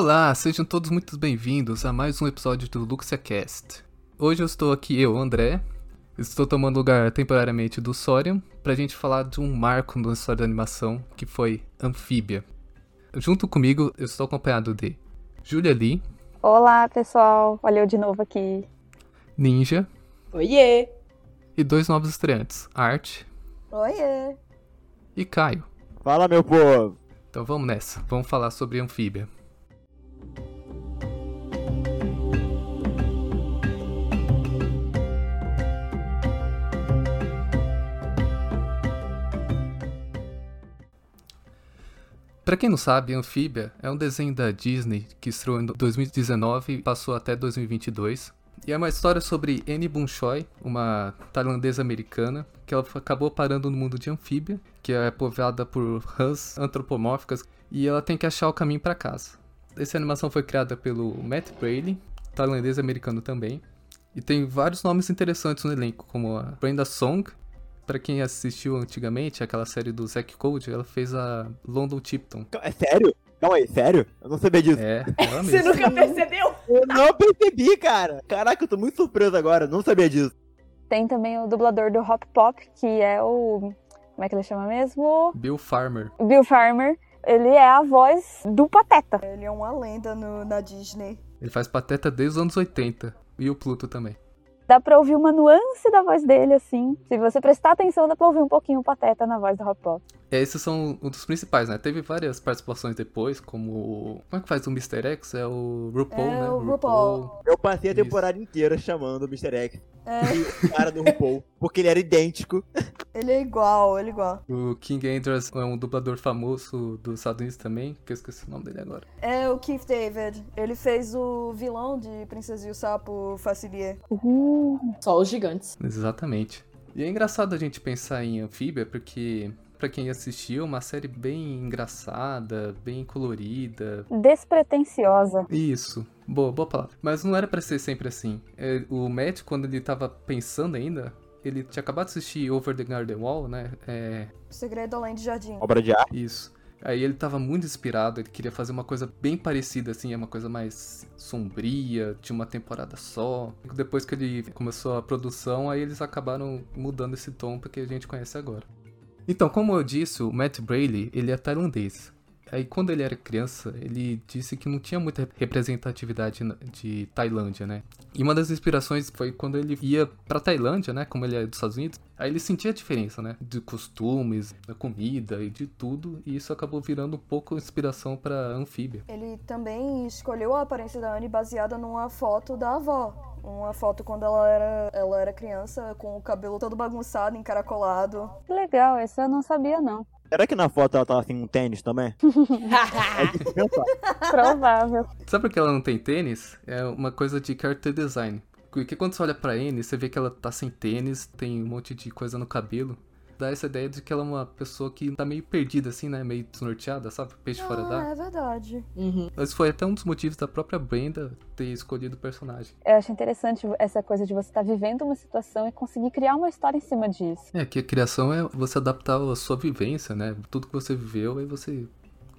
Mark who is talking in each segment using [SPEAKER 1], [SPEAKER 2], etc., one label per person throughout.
[SPEAKER 1] Olá, sejam todos muito bem-vindos a mais um episódio do LuxiaCast. Hoje eu estou aqui, eu, André, estou tomando lugar temporariamente do Sorium pra gente falar de um marco na história da animação, que foi Anfíbia. Junto comigo, eu estou acompanhado de Julia Lee,
[SPEAKER 2] Olá, pessoal. Olha eu de novo aqui.
[SPEAKER 1] Ninja
[SPEAKER 3] Oiê!
[SPEAKER 1] e dois novos estreantes, Art
[SPEAKER 3] Oiê!
[SPEAKER 1] e Caio.
[SPEAKER 4] Fala, meu povo!
[SPEAKER 1] Então vamos nessa, vamos falar sobre Anfíbia. Pra quem não sabe, Anfíbia é um desenho da Disney que estreou em 2019 e passou até 2022. E é uma história sobre Annie Bunchoi, uma tailandesa americana, que ela acabou parando no mundo de Anfíbia, que é povoada por rãs antropomórficas, e ela tem que achar o caminho pra casa. Essa animação foi criada pelo Matt Braley, tailandês americano também, e tem vários nomes interessantes no elenco, como a Brenda Song, Pra quem assistiu antigamente aquela série do Zack Code, ela fez a London Tipton.
[SPEAKER 4] É sério? Calma aí, sério? Eu não sabia disso.
[SPEAKER 1] É, ela
[SPEAKER 3] Você
[SPEAKER 1] mesma.
[SPEAKER 3] nunca percebeu?
[SPEAKER 4] Eu não percebi, cara. Caraca, eu tô muito surpreso agora. Não sabia disso.
[SPEAKER 2] Tem também o dublador do Hop Pop, que é o. Como é que ele chama mesmo?
[SPEAKER 1] Bill Farmer.
[SPEAKER 2] Bill Farmer. Ele é a voz do Pateta.
[SPEAKER 3] Ele é uma lenda no- na Disney.
[SPEAKER 1] Ele faz pateta desde os anos 80. E o Pluto também.
[SPEAKER 2] Dá pra ouvir uma nuance da voz dele, assim. Se você prestar atenção, dá pra ouvir um pouquinho o Pateta na voz do Hop Pop.
[SPEAKER 1] É, esses são um dos principais, né? Teve várias participações depois, como. o- Como é que faz o Mr. X? É o RuPaul,
[SPEAKER 3] É
[SPEAKER 1] né?
[SPEAKER 3] o RuPaul.
[SPEAKER 4] Eu passei a
[SPEAKER 1] Isso.
[SPEAKER 4] temporada inteira chamando o Mr. X
[SPEAKER 3] É,
[SPEAKER 4] de cara do RuPaul, porque ele era idêntico.
[SPEAKER 3] ele é igual, ele é igual.
[SPEAKER 1] O King Andrews é um dublador famoso dos Estados Unidos também, que eu esqueci o nome dele agora.
[SPEAKER 3] É o Keith David. Ele fez o vilão de Princesa e o Sapo Facilier.
[SPEAKER 2] Uh,
[SPEAKER 5] Só os gigantes.
[SPEAKER 1] Exatamente. E é engraçado a gente pensar em Anfíbia, porque, pra quem assistiu, é uma série bem engraçada, bem colorida.
[SPEAKER 2] despretensiosa.
[SPEAKER 1] Isso, boa, boa palavra. Mas não era pra ser sempre assim. É, o Matt, quando ele tava pensando ainda, ele tinha acabado de assistir Over the Garden Wall, né? É,
[SPEAKER 3] O Segredo Além de Jardim.
[SPEAKER 4] Obra de arte.
[SPEAKER 1] isso. Aí ele tava muito inspirado, ele queria fazer uma coisa bem parecida, assim, é uma coisa mais sombria, de uma temporada só. Depois que ele começou a produção, aí eles acabaram mudando esse tom porque a gente conhece agora. Então, como eu disse, o Matt Braley, ele é tailandês. Aí quando ele era criança, ele disse que não tinha muita representatividade de Tailândia, né? E uma das inspirações foi quando ele ia pra Tailândia, né? Como ele é dos Estados Unidos, aí ele sentia a diferença, né? De costumes, da comida e de tudo, e isso acabou virando um pouco inspiração pra Anfíbia.
[SPEAKER 3] Ele também escolheu a aparência da Anne baseada numa foto da avó. Uma foto quando ela era, ela era criança, com o cabelo todo bagunçado, encaracolado.
[SPEAKER 2] Que legal, esse eu não sabia, não.
[SPEAKER 4] Será que na foto ela tava assim um tênis também? É.
[SPEAKER 2] Provável.
[SPEAKER 1] Sabe por que ela não tem tênis? É uma coisa de character design. Porque quando você olha pra Anne, você vê que ela tá sem tênis, tem um monte de coisa no cabelo. Dá essa ideia de que ela é uma pessoa que tá meio perdida, assim, né? Meio desnorteada, sabe? Peixe fora
[SPEAKER 3] Ah,
[SPEAKER 1] d'água.
[SPEAKER 3] é verdade.
[SPEAKER 5] Uhum.
[SPEAKER 1] Mas foi até um dos motivos da própria Brenda ter escolhido o personagem.
[SPEAKER 2] Eu acho interessante essa coisa de você estar vivendo uma situação e conseguir criar uma história em cima disso.
[SPEAKER 1] É, que a criação é você adaptar a sua vivência, né? Tudo que você viveu, aí você,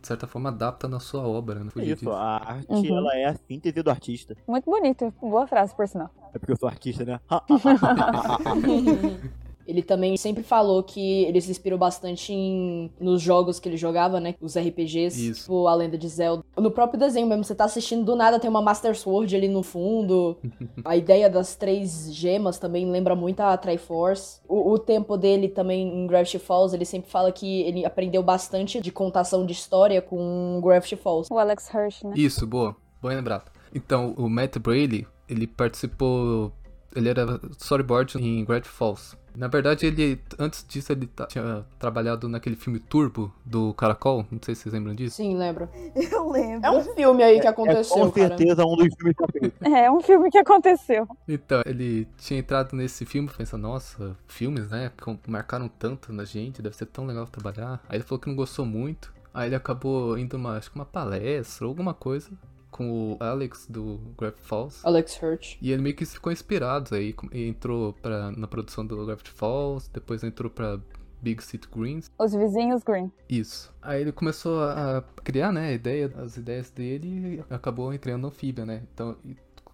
[SPEAKER 1] de certa forma, adapta na sua obra, né? Fugir
[SPEAKER 4] Isso,
[SPEAKER 1] disso.
[SPEAKER 4] a arte,
[SPEAKER 2] Uhum.
[SPEAKER 4] ela é a síntese do artista.
[SPEAKER 2] Muito bonito. Boa frase, por sinal.
[SPEAKER 4] É porque eu sou artista, né?
[SPEAKER 5] Ele também sempre falou que ele se inspirou bastante em, nos jogos que ele jogava, né? Os RPGs,
[SPEAKER 1] Isso.
[SPEAKER 5] tipo A Lenda de Zelda. No próprio desenho mesmo, você tá assistindo do nada, tem uma Master Sword ali no fundo. a ideia das três gemas também lembra muito a Triforce. O, o tempo dele também em Gravity Falls, ele sempre fala que ele aprendeu bastante de contação de história com Gravity Falls.
[SPEAKER 2] O Alex Hirsch, né?
[SPEAKER 1] Isso, boa. Bom lembrado. Então, o Matt Braley, ele participou... Ele era storyboard em Gravity Falls. Na verdade, ele... Antes disso, ele tinha trabalhado naquele filme Turbo, do Caracol. Não sei se vocês lembram disso.
[SPEAKER 5] Sim, lembro.
[SPEAKER 3] Eu lembro.
[SPEAKER 5] É um filme aí que
[SPEAKER 4] É
[SPEAKER 5] aconteceu,
[SPEAKER 4] com
[SPEAKER 5] cara.
[SPEAKER 4] certeza um dos filmes favoritos.
[SPEAKER 2] É um filme que aconteceu.
[SPEAKER 1] Então, ele tinha entrado nesse filme pensando, nossa, filmes, né? que marcaram tanto na gente, deve ser tão legal trabalhar. Aí ele falou que não gostou muito. Aí ele acabou indo uma, acho que uma palestra ou alguma coisa com o Alex do Gravity Falls.
[SPEAKER 5] Alex Hurt.
[SPEAKER 1] E ele meio que ficou inspirado aí, e entrou pra, na produção do Gravity Falls, depois entrou pra Big City Greens.
[SPEAKER 2] Os vizinhos Green.
[SPEAKER 1] Isso. Aí ele começou a criar, né, a ideia, as ideias dele e acabou entrando no Amphibia, né? Então,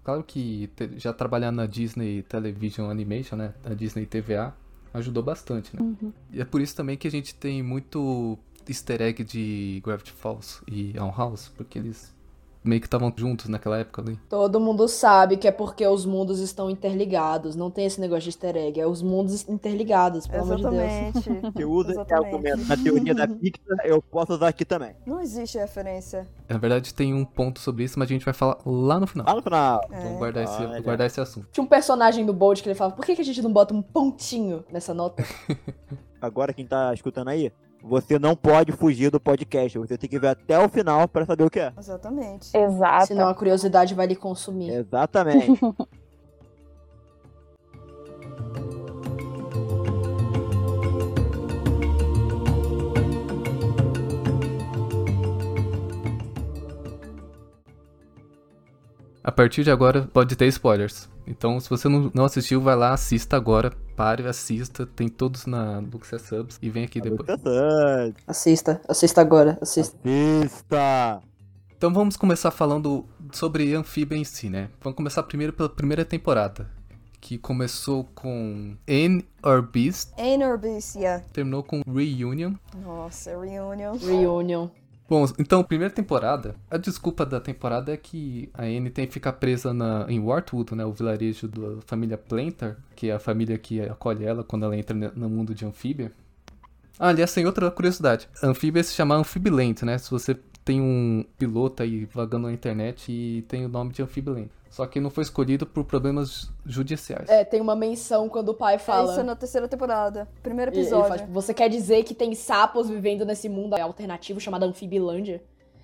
[SPEAKER 1] claro que te- já trabalhar na Disney Television Animation, né, na Disney TVA, ajudou bastante, né? E é por isso também que a gente tem muito easter egg de Gravity Falls e On House, porque eles meio que estavam juntos naquela época ali.
[SPEAKER 5] Todo mundo sabe que é porque os mundos estão interligados. Não tem esse negócio de easter egg. É os mundos interligados, pelo amor de Deus.
[SPEAKER 3] Exatamente.
[SPEAKER 4] Que usa esse
[SPEAKER 3] Exatamente.
[SPEAKER 4] argumento na teoria da Pixar, eu posso usar aqui também.
[SPEAKER 3] Não existe referência.
[SPEAKER 1] Na verdade, tem um ponto sobre isso, mas a gente vai falar lá no final.
[SPEAKER 4] Lá no final.
[SPEAKER 3] É.
[SPEAKER 1] Vamos guardar esse,
[SPEAKER 4] Olha.
[SPEAKER 1] guardar esse assunto.
[SPEAKER 5] Tinha um personagem do Bolt que ele falava, por que, que a gente não bota um pontinho nessa nota?
[SPEAKER 4] Agora quem tá escutando aí, você não pode fugir do podcast. Você tem que ver até o final pra saber o que é.
[SPEAKER 3] Exatamente.
[SPEAKER 2] Exato.
[SPEAKER 5] Senão a curiosidade vai lhe consumir.
[SPEAKER 4] Exatamente.
[SPEAKER 1] A partir de agora pode ter spoilers. Então, se você não, não assistiu, vai lá, assista agora. Pare, assista. Tem todos na Luxia Subs e vem aqui depois.
[SPEAKER 5] Assista, assista agora, assista.
[SPEAKER 4] Assista.
[SPEAKER 1] Então vamos começar falando sobre Amphibia em si, né? Vamos começar primeiro pela primeira temporada. Que começou com Anne or Beast,
[SPEAKER 3] Anor Beast, yeah.
[SPEAKER 1] terminou com Reunion.
[SPEAKER 3] Nossa, Reunion.
[SPEAKER 5] Reunion.
[SPEAKER 1] Bom, então, primeira temporada, a desculpa da temporada é que a Anne tem que ficar presa na, em Wartwood, né, o vilarejo da família Planter, que é a família que acolhe ela quando ela entra no mundo de Anfíbia. Ah, aliás, tem outra curiosidade. Anfíbia se chama Amphibiland, né? Se você tem um piloto aí vagando na internet e tem o nome de Amphibiland. Só que não foi escolhido por problemas judiciais.
[SPEAKER 5] É, tem uma menção quando o pai
[SPEAKER 3] Fala.
[SPEAKER 5] fala.
[SPEAKER 3] Isso é na terceira temporada. Primeiro episódio.
[SPEAKER 5] fala, tipo, você quer dizer que tem sapos vivendo nesse mundo alternativo chamado Anfibilândia?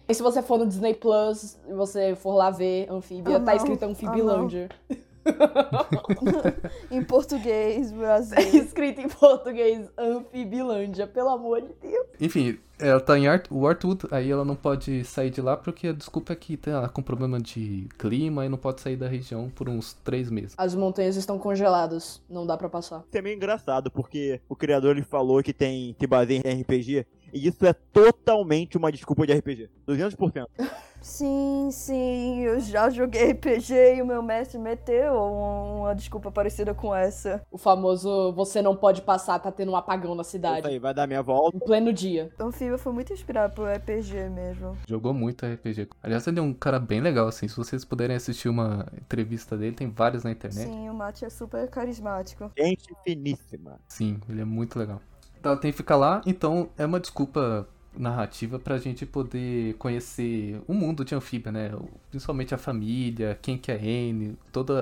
[SPEAKER 5] E se você for no Disney Plus e você for lá ver Anfíbia,
[SPEAKER 3] Ah,
[SPEAKER 5] tá escrito Anfibilândia.
[SPEAKER 3] Em português, Brasil.
[SPEAKER 5] É escrito em português Anfibilândia, pelo amor de Deus.
[SPEAKER 1] Enfim, ela tá em Art- Wartwood, aí ela não pode sair de lá porque a desculpa é que tá com problema de clima e não pode sair da região por uns três meses.
[SPEAKER 5] As montanhas estão congeladas, não dá pra passar.
[SPEAKER 4] Isso é meio engraçado, porque o criador ele falou que tem se baseia em RPG, e isso é totalmente uma desculpa de RPG. 200%.
[SPEAKER 3] Sim, sim, eu já joguei RPG e o meu mestre meteu um- uma desculpa parecida com essa.
[SPEAKER 5] O famoso você não pode passar, tá tendo um apagão na
[SPEAKER 4] Isso
[SPEAKER 5] cidade.
[SPEAKER 4] aí, vai dar minha volta.
[SPEAKER 5] Em pleno dia.
[SPEAKER 3] Anfíbia foi muito inspirado por RPG mesmo.
[SPEAKER 1] Jogou muito RPG. Aliás, ele é um cara bem legal, assim. Se vocês puderem assistir uma entrevista dele, tem várias na internet.
[SPEAKER 3] Sim, o Mate é super carismático.
[SPEAKER 4] Gente finíssima.
[SPEAKER 1] Sim, ele é muito legal. Ela tem que ficar lá, então é uma desculpa narrativa pra gente poder conhecer o mundo de Anfíbia, né? Principalmente a família, quem que é Anne, todo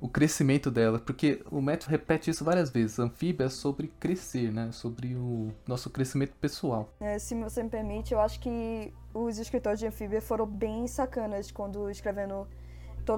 [SPEAKER 1] o crescimento dela. Porque o Matt repete isso várias vezes. Anfíbia é sobre crescer, né? Sobre o nosso crescimento pessoal.
[SPEAKER 3] É, se você me permite, eu acho que os escritores de Anfíbia foram bem sacanas quando escrevendo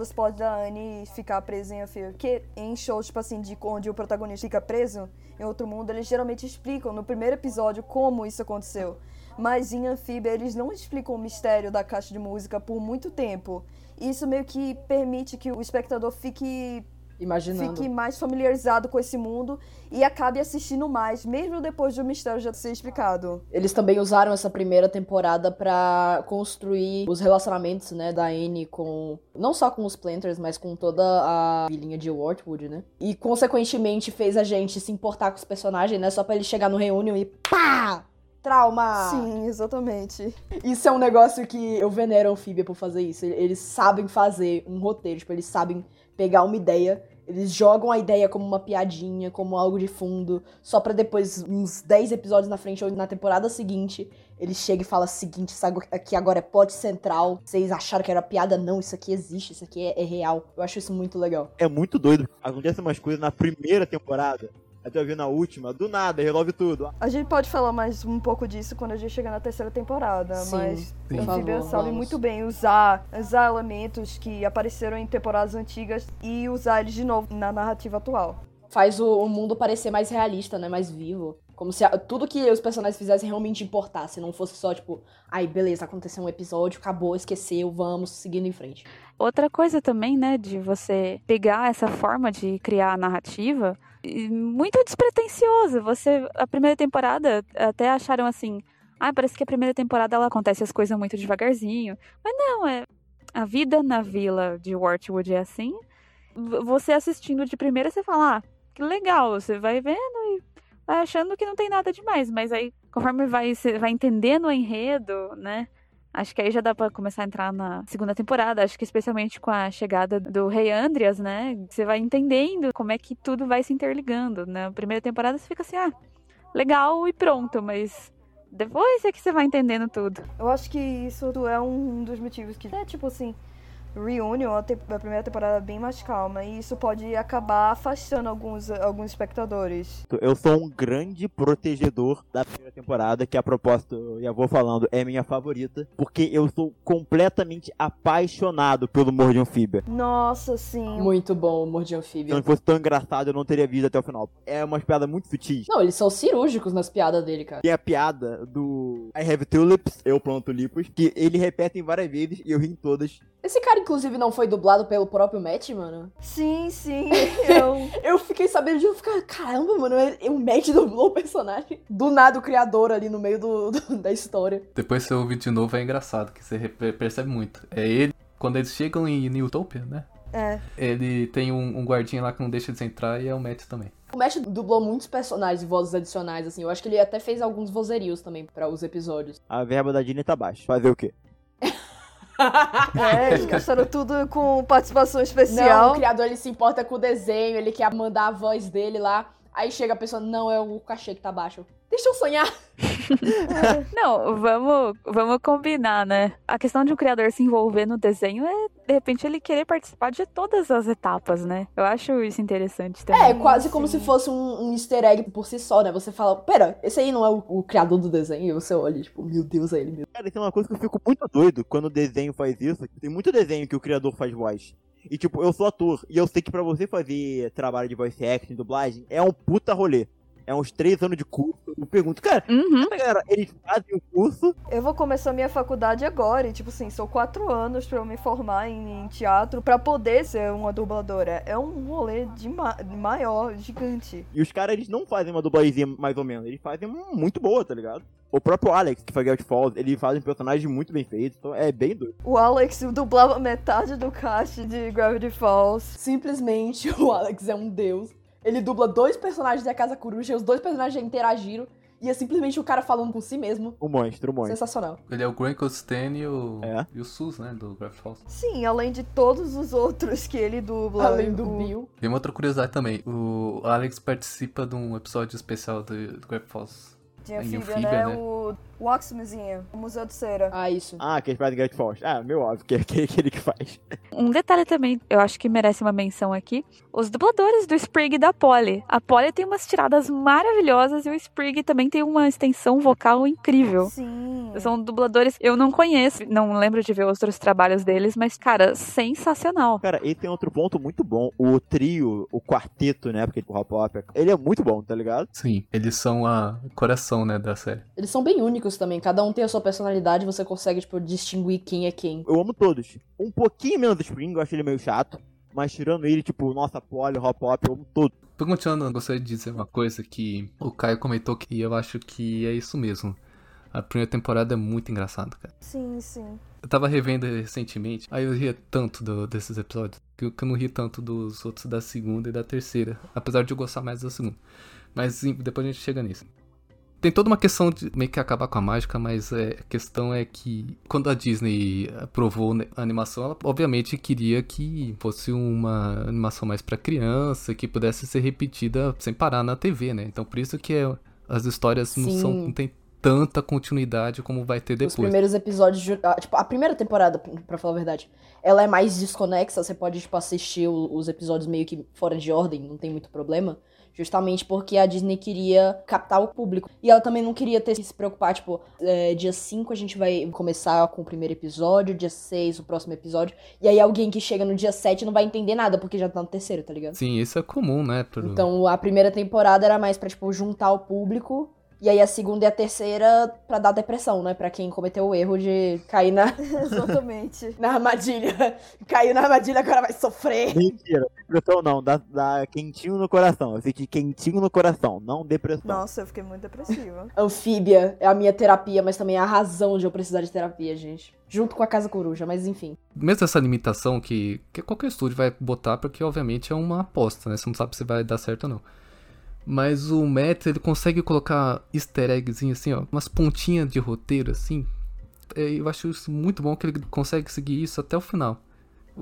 [SPEAKER 3] esse plot da Anne ficar presa em Anfíbia. Porque em shows, tipo assim, de onde o protagonista fica preso em outro mundo, eles geralmente explicam no primeiro episódio como isso aconteceu. Mas em Anfíbia, eles não explicam o mistério da caixa de música por muito tempo. Isso meio que permite que o espectador fique
[SPEAKER 5] Imaginando.
[SPEAKER 3] fique mais familiarizado com esse mundo e acabe assistindo mais, mesmo depois do mistério já ser explicado.
[SPEAKER 5] Eles também usaram essa primeira temporada pra construir os relacionamentos, né, da Anne com não só com os Planters, mas com toda a vilinha de Wartwood, né? E consequentemente fez a gente se importar com os personagens, né, só pra ele chegar no reunião e pá! Trauma!
[SPEAKER 3] Sim, exatamente.
[SPEAKER 5] Isso é um negócio que eu venero a Anfíbia por fazer isso. Eles sabem fazer um roteiro, tipo, eles sabem pegar uma ideia, eles jogam a ideia como uma piadinha, como algo de fundo, só pra depois, uns 10 episódios na frente ou na temporada seguinte, eles chegam e falam: seguinte, isso aqui agora é plot central. Vocês acharam que era piada? Não, isso aqui existe, isso aqui é, é real. Eu acho isso muito legal.
[SPEAKER 4] É muito doido. Acontece umas coisas na primeira temporada. Até eu vi na última, do nada, resolve tudo.
[SPEAKER 3] A gente pode falar mais um pouco disso quando a gente chegar na terceira temporada,
[SPEAKER 5] Sim,
[SPEAKER 3] mas
[SPEAKER 1] por
[SPEAKER 3] a Anfíbia
[SPEAKER 5] favor,
[SPEAKER 3] sabe
[SPEAKER 5] vamos.
[SPEAKER 3] muito bem usar, usar elementos que apareceram em temporadas antigas e usar eles de novo na narrativa atual.
[SPEAKER 5] faz o, o mundo parecer mais realista, né? Mais vivo. Como se a- tudo que os personagens fizessem realmente importasse, não fosse só tipo, ai, beleza, aconteceu um episódio, acabou, esqueceu, vamos seguindo em frente.
[SPEAKER 2] Outra coisa também, né, de você pegar essa forma de criar a narrativa, muito despretensioso. Você, a primeira temporada, até acharam assim, ah, parece que a primeira temporada ela acontece as coisas muito devagarzinho. Mas não, é a vida na vila de Wartwood é assim. Você assistindo de primeira, você fala, ah, que legal, você vai vendo e vai achando que não tem nada demais, mas aí conforme vai, vai entendendo o enredo, né? Acho que aí já dá pra começar a entrar na segunda temporada. Acho que especialmente com a chegada do Rei Andreas, né? Você vai entendendo como é que tudo vai se interligando. Na primeira temporada você fica assim, ah, legal e pronto, mas depois é que você vai entendendo tudo.
[SPEAKER 3] Eu acho que isso é um dos motivos que é tipo assim, Reunion, a, te- a primeira temporada é bem mais calma, e isso pode acabar afastando alguns, alguns espectadores.
[SPEAKER 4] Eu sou um grande protegedor da primeira temporada, que a propósito, eu já vou falando, é minha favorita, porque eu sou completamente apaixonado pelo humor de anfíbia.
[SPEAKER 3] Nossa, sim.
[SPEAKER 5] Muito bom o humor de
[SPEAKER 4] Se não fosse tão engraçado, eu não teria visto até o final. É umas piadas muito sutis.
[SPEAKER 5] Não, eles são cirúrgicos nas piadas dele, cara.
[SPEAKER 4] Tem a piada do I have tulips, eu planto lipos, que ele repete várias vezes e eu ri em todas.
[SPEAKER 5] Esse cara, inclusive, não foi dublado pelo próprio Matt, mano.
[SPEAKER 3] Sim, sim. Eu,
[SPEAKER 5] Eu fiquei sabendo de eu ficar, caramba, mano, é- o Matt dublou o personagem. Do nada o criador ali no meio do, do- da história.
[SPEAKER 1] Depois você ouve de novo, é engraçado, que você percebe muito. É ele, quando eles chegam em Newtopia, né?
[SPEAKER 3] é.
[SPEAKER 1] Ele tem um, um guardinha lá que não deixa de entrar e é o Matt também.
[SPEAKER 5] O Matt dublou muitos personagens e vozes adicionais, assim. Eu acho que ele até fez alguns vozerios também pra os episódios.
[SPEAKER 4] A verba da Disney tá baixa. Fazer o quê?
[SPEAKER 3] É, eles gastaram tudo com participação
[SPEAKER 5] Não,
[SPEAKER 3] especial.
[SPEAKER 5] o criador ele se importa com o desenho, ele quer mandar a voz dele lá. Aí chega a pessoa, não, é o cachê que tá baixo. Deixa eu sonhar.
[SPEAKER 2] Não, vamos, vamos combinar, né? A questão de um criador se envolver no desenho é, de repente, ele querer participar de todas as etapas, né? Eu acho isso interessante também.
[SPEAKER 5] É, quase como
[SPEAKER 3] sim.
[SPEAKER 5] se fosse um, um easter egg por si só, né? Você fala, pera, esse aí não é o, o criador do desenho? E você olha, tipo, meu Deus, é ele mesmo.
[SPEAKER 4] Cara, isso é uma coisa que eu fico muito doido quando o desenho faz isso. Tem muito desenho que o criador faz voz. E tipo, eu sou ator, e eu sei que pra você fazer trabalho de voice acting, dublagem, é um puta rolê. É uns três anos de curso. Eu pergunto, cara,
[SPEAKER 2] Uhum.
[SPEAKER 4] galera, eles fazem o curso,
[SPEAKER 3] Eu vou começar minha faculdade agora, e tipo assim, são quatro anos pra eu me formar em, em teatro pra poder ser uma dubladora. É um rolê de ma- maior, gigante.
[SPEAKER 4] e os caras, eles não fazem uma dublagem mais ou menos, eles fazem uma muito boa, tá ligado? O próprio Alex, que faz Gravity Falls, ele faz um personagem muito bem feito, então é bem doido.
[SPEAKER 3] O Alex dublava metade do cast de Gravity Falls.
[SPEAKER 5] Simplesmente o Alex é um deus. Ele dubla dois personagens da Casa Coruja, e os dois personagens já interagiram. E é simplesmente o cara falando com si mesmo.
[SPEAKER 4] O monstro, o monstro.
[SPEAKER 5] Sensacional.
[SPEAKER 1] Ele é o Grant Costane e o,
[SPEAKER 4] É.
[SPEAKER 1] e o Sus, né? Do Gravity Falls.
[SPEAKER 3] Sim, além de todos os outros que ele dubla.
[SPEAKER 5] Além do
[SPEAKER 3] o-
[SPEAKER 5] Bill.
[SPEAKER 1] Tem uma outra curiosidade também. O Alex participa de um episódio especial do, do Falls.
[SPEAKER 3] De anfíbia,
[SPEAKER 1] anfíbia,
[SPEAKER 3] né?
[SPEAKER 1] né?
[SPEAKER 3] O Wax Museum, o Museu de Cera.
[SPEAKER 5] Ah, isso.
[SPEAKER 4] Ah, que fazem Gravity Falls. Ah, meu óbvio, que é que- aquele que faz.
[SPEAKER 2] Um detalhe também, eu acho que merece uma menção aqui. Os dubladores do Sprig e da Polly. A Polly tem umas tiradas maravilhosas e o Sprig também tem uma extensão vocal incrível.
[SPEAKER 3] Sim.
[SPEAKER 2] São dubladores, eu não conheço, não lembro de ver outros trabalhos deles, mas, cara, sensacional.
[SPEAKER 4] Cara, esse tem outro ponto muito bom. O trio, o quarteto, né? Porque o hop hop, ele é muito bom, tá ligado?
[SPEAKER 1] Sim, eles são a coração, né, da série.
[SPEAKER 5] Eles são bem únicos também. Cada um tem a sua personalidade, você consegue, tipo, distinguir quem é quem.
[SPEAKER 4] Eu amo todos. Um pouquinho menos do Spring, eu acho ele meio chato. Mas tirando ele, tipo, nossa, Polly, Hop Hop, eu amo todos.
[SPEAKER 1] Perguntando, eu gostaria de dizer uma coisa que o Caio comentou que eu acho que é isso mesmo. A primeira temporada é muito engraçada, cara.
[SPEAKER 3] Sim, sim.
[SPEAKER 1] Eu tava revendo recentemente, aí eu ria tanto do- desses episódios, que eu, que eu não ri tanto dos outros da segunda e da terceira, apesar de eu gostar mais da segunda. Mas sim, depois a gente chega nisso. Tem toda uma questão de meio que acabar com a mágica, mas é, a questão é que quando a Disney aprovou a animação, ela obviamente queria que fosse uma animação mais pra criança, que pudesse ser repetida sem parar na TV, né? Então por isso que é- as histórias não, são,
[SPEAKER 5] Sim.
[SPEAKER 1] não tem tanta continuidade como vai ter
[SPEAKER 5] Os
[SPEAKER 1] depois.
[SPEAKER 5] primeiros episódios, de- ah, tipo, a primeira temporada, pra falar a verdade, ela é mais desconexa, você pode, tipo, assistir os episódios meio que fora de ordem, não tem muito problema. Justamente porque a Disney queria captar o público. E ela também não queria ter que se preocupar, tipo, é, dia 5 a gente vai começar com o primeiro episódio, dia 6 o próximo episódio. E aí alguém que chega no dia 7 não vai entender nada, porque já tá no terceiro, tá ligado?
[SPEAKER 1] Sim, isso é comum, né? Pro...
[SPEAKER 5] Então a primeira temporada era mais pra, tipo, juntar o público. E aí a segunda e a terceira pra dar depressão, né? Pra quem cometeu o erro de cair na,
[SPEAKER 3] Exatamente.
[SPEAKER 5] na armadilha. Caiu na armadilha, agora vai sofrer.
[SPEAKER 4] Mentira, depressão não, dá, dá quentinho no coração. Eu senti quentinho no coração, não depressão.
[SPEAKER 3] Nossa, eu fiquei muito depressiva.
[SPEAKER 5] Anfíbia é a minha terapia, mas também é a razão de eu precisar de terapia, gente. Junto com a Casa Coruja, mas enfim.
[SPEAKER 1] Mesmo essa limitação que, que qualquer estúdio vai botar, porque obviamente é uma aposta, né? Você não sabe se vai dar certo ou não. Mas o Matt, ele consegue colocar easter eggzinho assim, ó, umas pontinhas de roteiro assim. É, Eu acho isso muito bom que ele consegue seguir isso até o final.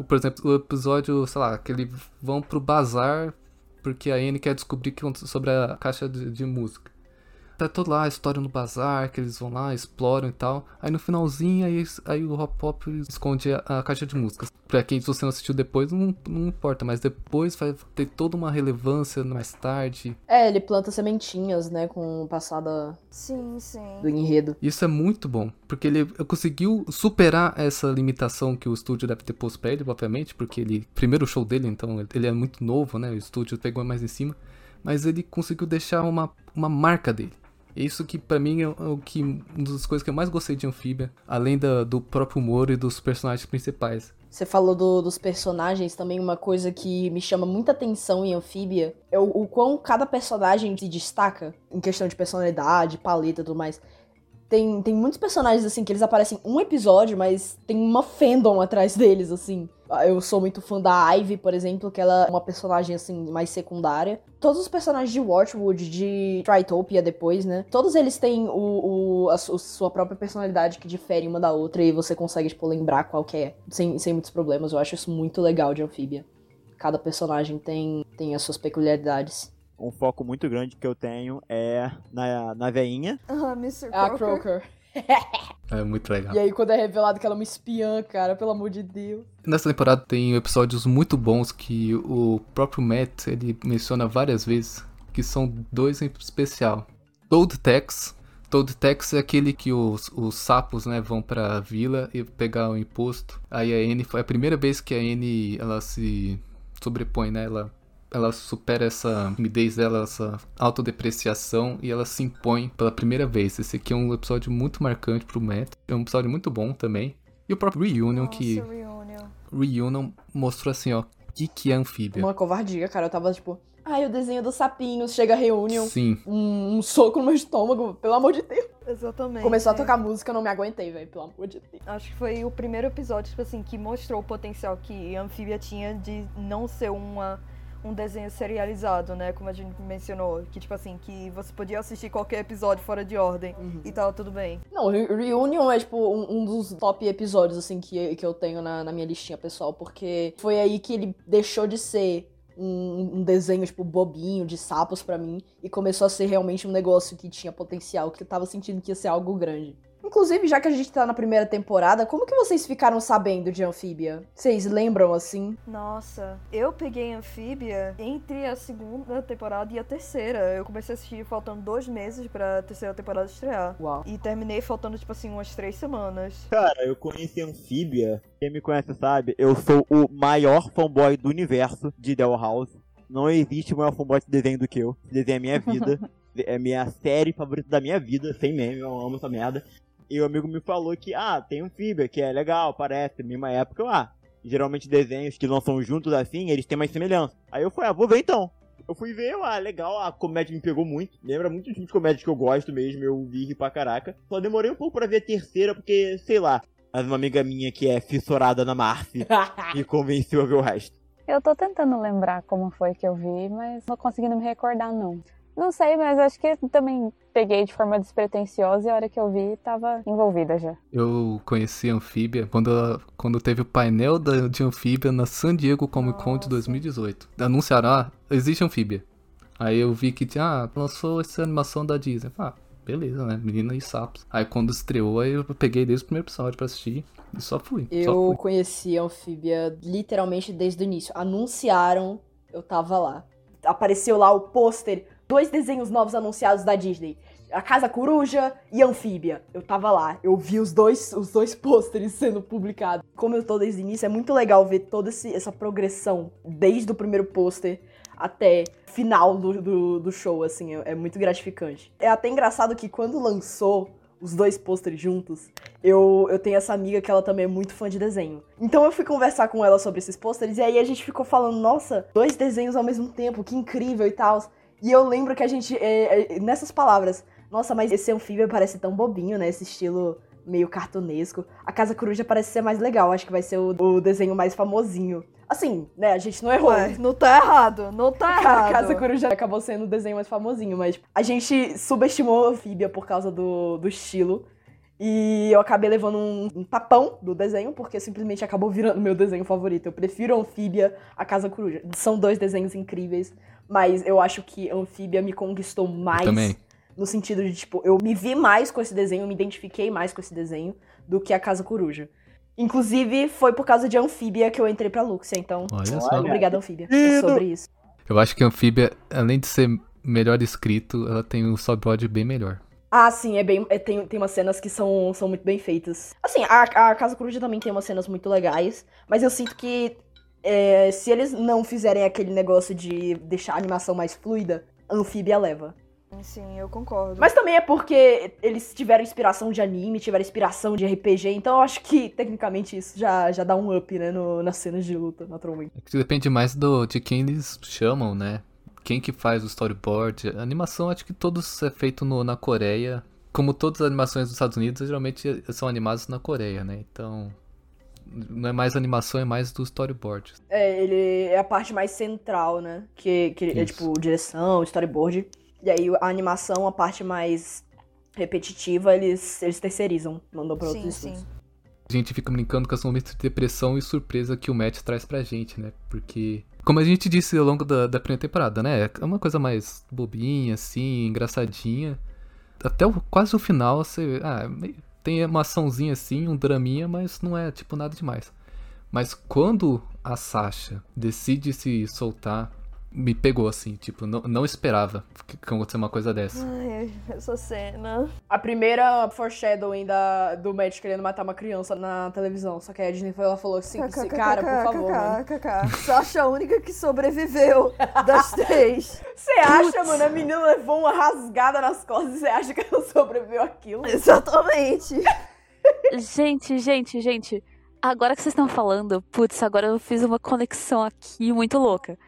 [SPEAKER 1] Por exemplo, o episódio, sei lá, que eles vão pro bazar porque a Anne quer descobrir sobre a caixa de, de música. Tá toda lá a história no bazar, que eles vão lá, exploram e tal. Aí no finalzinho, aí, aí o Hop Pop esconde a, a caixa de músicas. Pra quem se você não assistiu depois, não, não importa, mas depois vai ter toda uma relevância mais tarde.
[SPEAKER 5] É, ele planta sementinhas, né, com o passado
[SPEAKER 3] Sim, sim.
[SPEAKER 5] do enredo.
[SPEAKER 1] Isso é muito bom, porque ele conseguiu superar essa limitação que o estúdio deve ter posto pra ele, obviamente, porque ele. Primeiro show dele, então ele é muito novo, né? O estúdio pegou mais em cima. Mas ele conseguiu deixar uma, uma marca dele. Isso que pra mim é o que uma das coisas que eu mais gostei de Anfíbia, além da- do próprio humor e dos personagens principais.
[SPEAKER 5] Você falou do- dos personagens também, uma coisa que me chama muita atenção em Anfíbia é o, o quão cada personagem se destaca em questão de personalidade, paleta e tudo mais. Tem, tem muitos personagens, assim, que eles aparecem em um episódio, mas tem uma fandom atrás deles, assim. Eu sou muito fã da Ivy, por exemplo, que ela é uma personagem, assim, mais secundária. Todos os personagens de Watchwood, de Tritopia depois, né? Todos eles têm o, o- a, su- sua própria personalidade que difere uma da outra e você consegue, tipo, lembrar qual que é, sem, sem muitos problemas. Eu acho isso muito legal de Anfíbia. Cada personagem tem, tem as suas peculiaridades.
[SPEAKER 4] Um foco muito grande que eu tenho é na, na veinha.
[SPEAKER 3] Ah, Mr.
[SPEAKER 5] É a
[SPEAKER 3] Crocker.
[SPEAKER 1] É muito legal.
[SPEAKER 5] E aí, quando é revelado que ela é uma espiã, cara, pelo amor de Deus.
[SPEAKER 1] Nessa temporada tem episódios muito bons que o próprio Matt ele menciona várias vezes, que são dois em especial. Toad Tex. Toad Tex é aquele que os, os sapos né, vão pra vila e pegar o imposto. Aí a Anne, foi a primeira vez que a Anne ela se sobrepõe, né? Ela, ela supera essa timidez dela, essa autodepreciação e ela se impõe pela primeira vez. Esse aqui é um episódio muito marcante pro Matt. É um episódio muito bom também. E o próprio Reunion,
[SPEAKER 3] Nossa,
[SPEAKER 1] que
[SPEAKER 3] Reunion.
[SPEAKER 1] Reunion mostrou assim, ó, o que, que é anfíbia.
[SPEAKER 5] Uma covardia, cara. Eu tava tipo, ai, o desenho dos sapinhos, chega a reunião.
[SPEAKER 1] Sim,
[SPEAKER 5] Um, um soco no meu estômago, pelo amor de Deus.
[SPEAKER 3] Exatamente.
[SPEAKER 5] Começou a tocar música, eu não me aguentei, velho, pelo amor de Deus.
[SPEAKER 3] Acho que foi o primeiro episódio, tipo assim, que mostrou o potencial que Anfíbia tinha de não ser uma, um desenho serializado, né? Como a gente mencionou. Que, tipo assim, que você podia assistir qualquer episódio fora de ordem e tava tudo bem.
[SPEAKER 5] Não, Re- Reunion é, tipo, um, um dos top episódios, assim, que, que eu tenho na, na minha listinha pessoal, porque foi aí que ele deixou de ser um, um desenho, tipo, bobinho, de sapos pra mim, e começou a ser realmente um negócio que tinha potencial, que eu tava sentindo que ia ser algo grande. Inclusive, já que a gente tá na primeira temporada, como que vocês ficaram sabendo de Anfíbia? Vocês lembram, assim?
[SPEAKER 3] Nossa, eu peguei Anfíbia entre a segunda temporada e a terceira. Eu comecei a assistir faltando dois meses pra terceira temporada estrear.
[SPEAKER 5] Uau.
[SPEAKER 3] E terminei faltando, tipo assim, umas três semanas.
[SPEAKER 4] Cara, eu conheci Anfíbia. Quem me conhece sabe, eu sou o maior fanboy do universo de Del House. Não existe maior fanboy de desenho do que eu. Esse desenho é minha vida. é minha série favorita da minha vida, sem meme, eu amo essa merda. E o amigo me falou que, ah, tem Anfíbia, que é legal, parece, mesma época. Eu, ah, geralmente desenhos que lançam juntos assim, eles têm mais semelhança. Aí eu falei, ah, vou ver então. Eu fui ver, ah, legal, a comédia me pegou muito. Lembra muito dos de comédias que eu gosto mesmo, eu vi pra caraca. Só demorei um pouco pra ver a terceira, porque, sei lá, mas uma amiga minha que é fissurada na Marcy me convenceu a ver o resto.
[SPEAKER 2] Eu tô tentando lembrar como foi que eu vi, mas não conseguindo me recordar, não. Não sei, mas acho que também peguei de forma despretensiosa e a hora que eu vi tava envolvida já.
[SPEAKER 1] eu conheci a Anfíbia quando, ela- quando teve o painel da, de Anfíbia na San Diego Comic Con de
[SPEAKER 3] Nossa.
[SPEAKER 1] 2018. Anunciaram, ah, existe Anfíbia. Aí eu vi que, ah, lançou essa animação da Disney. Ah, beleza, né? Menina e sapos. Aí quando estreou, aí eu peguei desde o primeiro episódio pra assistir e só fui. Só
[SPEAKER 5] Eu
[SPEAKER 1] fui.
[SPEAKER 5] conheci a Anfíbia literalmente desde o início. Anunciaram, eu tava lá. apareceu lá o pôster, dois desenhos novos anunciados da Disney. A Casa Coruja e Anfíbia. Eu tava lá, eu vi os dois, os dois pôsteres sendo publicados. Como eu tô desde o início, é muito legal ver toda esse, essa progressão, desde o primeiro pôster até final do, do, do show, assim, é, é muito gratificante. É até engraçado que quando lançou os dois pôsteres juntos, eu, eu tenho essa amiga que ela também é muito fã de desenho. Então eu fui conversar com ela sobre esses pôsteres e aí a gente ficou falando, nossa, dois desenhos ao mesmo tempo, que incrível e tal. E eu lembro que a gente, é, é, nessas palavras, nossa, mas esse anfíbio parece tão bobinho, né? Esse estilo meio cartunesco. A Casa Coruja parece ser mais legal, acho que vai ser o, o desenho mais famosinho. Assim, né, a gente não errou.
[SPEAKER 3] Não tá errado, não tá
[SPEAKER 5] A
[SPEAKER 3] errado.
[SPEAKER 5] Casa Coruja acabou sendo o desenho mais famosinho, mas a gente subestimou a Anfíbia por causa do, do estilo. E eu acabei levando um, um tapão do desenho, porque simplesmente acabou virando meu desenho favorito. Eu prefiro Anfíbia a Casa Coruja. São dois desenhos incríveis, mas eu acho que Anfíbia me conquistou mais.
[SPEAKER 1] Também.
[SPEAKER 5] No sentido de, tipo, eu me vi mais com esse desenho, eu me identifiquei mais com esse desenho do que a Casa Coruja. Inclusive, foi por causa de Anfíbia que eu entrei pra Luxia, então.
[SPEAKER 1] Olha só.
[SPEAKER 5] Obrigada, Anfíbia. É sobre isso.
[SPEAKER 1] Eu acho que a Anfíbia, além de ser melhor escrito, ela tem um storyboard bem melhor.
[SPEAKER 5] Ah, sim, é bem. é- tem, tem umas cenas que são, são muito bem feitas. Assim, a, a Casa Coruja também tem umas cenas muito legais, mas eu sinto que é, se eles não fizerem aquele negócio de deixar a animação mais fluida, a Anfíbia leva.
[SPEAKER 3] Sim, eu concordo.
[SPEAKER 5] Mas também é porque eles tiveram inspiração de anime, tiveram inspiração de RPG, então eu acho que tecnicamente isso já, já dá um up, né, no, nas cenas de luta, naturalmente.
[SPEAKER 1] É que depende mais do, de quem eles chamam, né? Quem que faz o storyboard. A animação, acho que todos é feito no- na Coreia. Como todas as animações dos Estados Unidos, geralmente são animadas na Coreia, né? Então, não é mais animação, é mais do storyboard.
[SPEAKER 5] É, ele é a parte mais central, né? Que, que é tipo direção, storyboard. E aí a animação, a parte mais repetitiva, eles, eles terceirizam, mandam pra outros
[SPEAKER 3] sim, sim.
[SPEAKER 1] A gente fica brincando com esse momento de depressão e surpresa que o Matt traz pra gente, né? Porque, como a gente disse ao longo da, da primeira temporada, né? É uma coisa mais bobinha, assim, engraçadinha. Até o, quase o final, você. Ah, meio- tem uma açãozinha assim, um draminha, mas não é, tipo, nada demais. Mas quando a Sasha decide se soltar, me pegou, assim, tipo, não, não esperava que que acontecesse uma coisa dessa.
[SPEAKER 3] Ai, essa cena.
[SPEAKER 5] A primeira foreshadowing da, do Matt querendo matar uma criança na televisão. Só que a Disney foi lá e falou assim, cara, por favor, mano.
[SPEAKER 3] KKKKK. Sasha a única que sobreviveu das três.
[SPEAKER 5] Você acha, mano, a menina levou uma rasgada nas costas e você acha que ela sobreviveu àquilo?
[SPEAKER 3] Exatamente.
[SPEAKER 2] Gente, gente, gente. Agora que vocês estão falando, putz, agora eu fiz uma conexão aqui muito louca.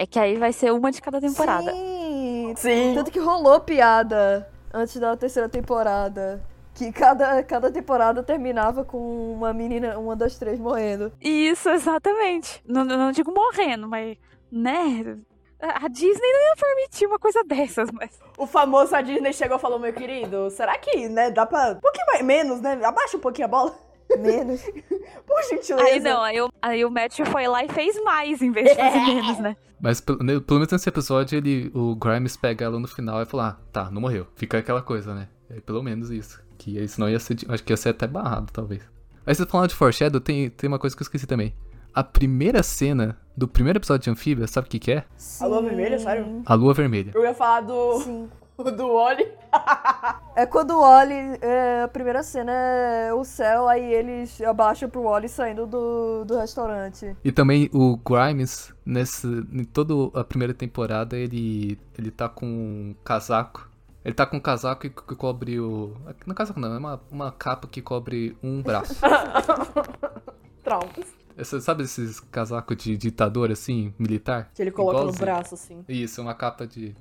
[SPEAKER 2] É que aí vai ser uma de cada temporada.
[SPEAKER 3] Sim.
[SPEAKER 5] Sim.
[SPEAKER 3] Tanto que rolou piada antes da terceira temporada. Que cada, cada temporada terminava com uma menina, uma das três morrendo.
[SPEAKER 2] Isso, exatamente. Não, não digo morrendo, mas, né? A a Disney não ia permitir uma coisa dessas, mas.
[SPEAKER 5] O famoso a Disney chegou e falou, meu querido, será que, né, dá pra... Um pouquinho mais, menos, né? Abaixa um pouquinho a bola.
[SPEAKER 3] Menos.
[SPEAKER 5] Por gentileza.
[SPEAKER 2] Aí não, aí, o- aí o Matt foi lá e fez mais em vez de fazer menos, né?
[SPEAKER 1] Mas pelo, né, pelo menos nesse episódio, ele, o Grimes pega ela no final e fala: Ah, tá, não morreu. Fica aquela coisa, né? É pelo menos isso. Que aí, senão ia ser. de- Acho que ia ser até barrado, talvez. Aí vocês falaram de Foreshadow, tem, tem uma coisa que eu esqueci também. A primeira cena do primeiro episódio de Anfíbia, sabe o que, que é?
[SPEAKER 5] A lua vermelha, sério?
[SPEAKER 1] A lua vermelha.
[SPEAKER 5] Eu ia falar do,
[SPEAKER 3] Sim.
[SPEAKER 5] do Oli.
[SPEAKER 3] É quando o Wally, é, a primeira cena é o céu, aí eles abaixam pro Wally saindo do, do restaurante.
[SPEAKER 1] E também o Grimes, nesse, em toda a primeira temporada, ele, ele tá com um casaco. Ele tá com um casaco que, que cobre o. Não é casaco não, é uma, uma capa que cobre um braço.
[SPEAKER 5] Traumas.
[SPEAKER 1] Essa- sabe esses casacos de ditador, assim, militar?
[SPEAKER 5] Que ele coloca no
[SPEAKER 1] Igualzinho.
[SPEAKER 5] braço, assim.
[SPEAKER 1] Isso, uma capa de,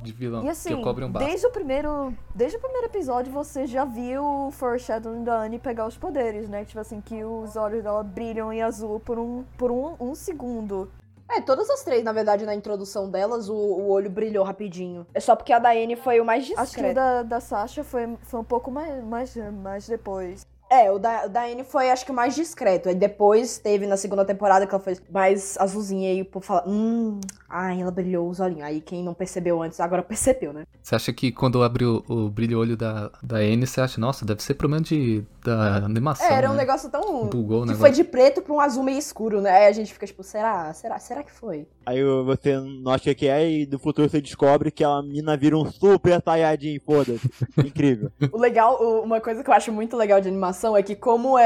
[SPEAKER 1] de vilão
[SPEAKER 3] E assim,
[SPEAKER 1] que cobre um
[SPEAKER 3] desde o primeiro. Desde o primeiro episódio você já viu o foreshadowing da Annie pegar os poderes, né? Tipo assim, que os olhos dela brilham em azul por um, por um, um segundo.
[SPEAKER 5] É, todas as três, na verdade, na introdução delas, o, o olho brilhou rapidinho. É só porque a da Anne foi o mais discreto.
[SPEAKER 3] Acho que o da, da Sasha foi, foi um pouco mais, mais, mais depois.
[SPEAKER 5] É, o da, o da Anne foi acho que o mais discreto. Aí depois teve na segunda temporada que ela foi mais azulzinha e o povo fala, hum, ai, ela brilhou os olhinhos. Aí quem não percebeu antes, agora percebeu, né?
[SPEAKER 1] Você acha que quando abre o, o brilho olho da, da Anne, você acha, nossa, deve ser problema de, da animação.
[SPEAKER 5] É, era um
[SPEAKER 1] né?
[SPEAKER 5] negócio tão.
[SPEAKER 1] Bugou
[SPEAKER 5] que foi de preto pra um azul meio escuro, né? Aí a gente fica tipo, será? Será? Será que foi?
[SPEAKER 4] Aí você não acha que é e no futuro você descobre que a mina vira um super saiyajin, foda-se. Incrível.
[SPEAKER 5] O legal, uma coisa que eu acho muito legal de animação é que como é,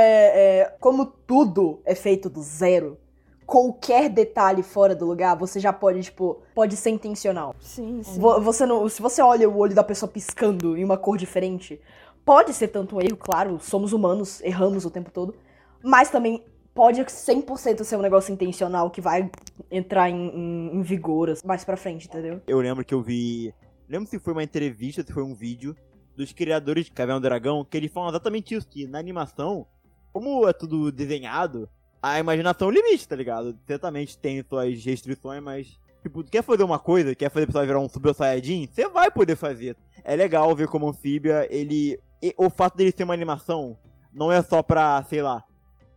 [SPEAKER 5] é- como tudo é feito do zero, qualquer detalhe fora do lugar, você já pode, tipo, pode ser intencional.
[SPEAKER 3] Sim, sim.
[SPEAKER 5] Vo- Você não, se você olha o olho da pessoa piscando em uma cor diferente, pode ser tanto um erro, claro, somos humanos, erramos o tempo todo, mas também pode 100% ser um negócio intencional que vai entrar em, em- em vigor assim, mais pra frente, entendeu?
[SPEAKER 4] Eu lembro que eu vi. Lembro se foi uma entrevista, se foi um vídeo dos criadores de Caverna do Dragão, que eles falam exatamente isso, que na animação, como é tudo desenhado, a imaginação é o limite, tá ligado? Certamente tem suas restrições, mas. Tipo, quer fazer uma coisa, quer fazer a pessoa virar um Super Saiyajin, você vai poder fazer. É legal ver como Anfíbia, ele. o fato dele ser uma animação não é só pra, sei lá,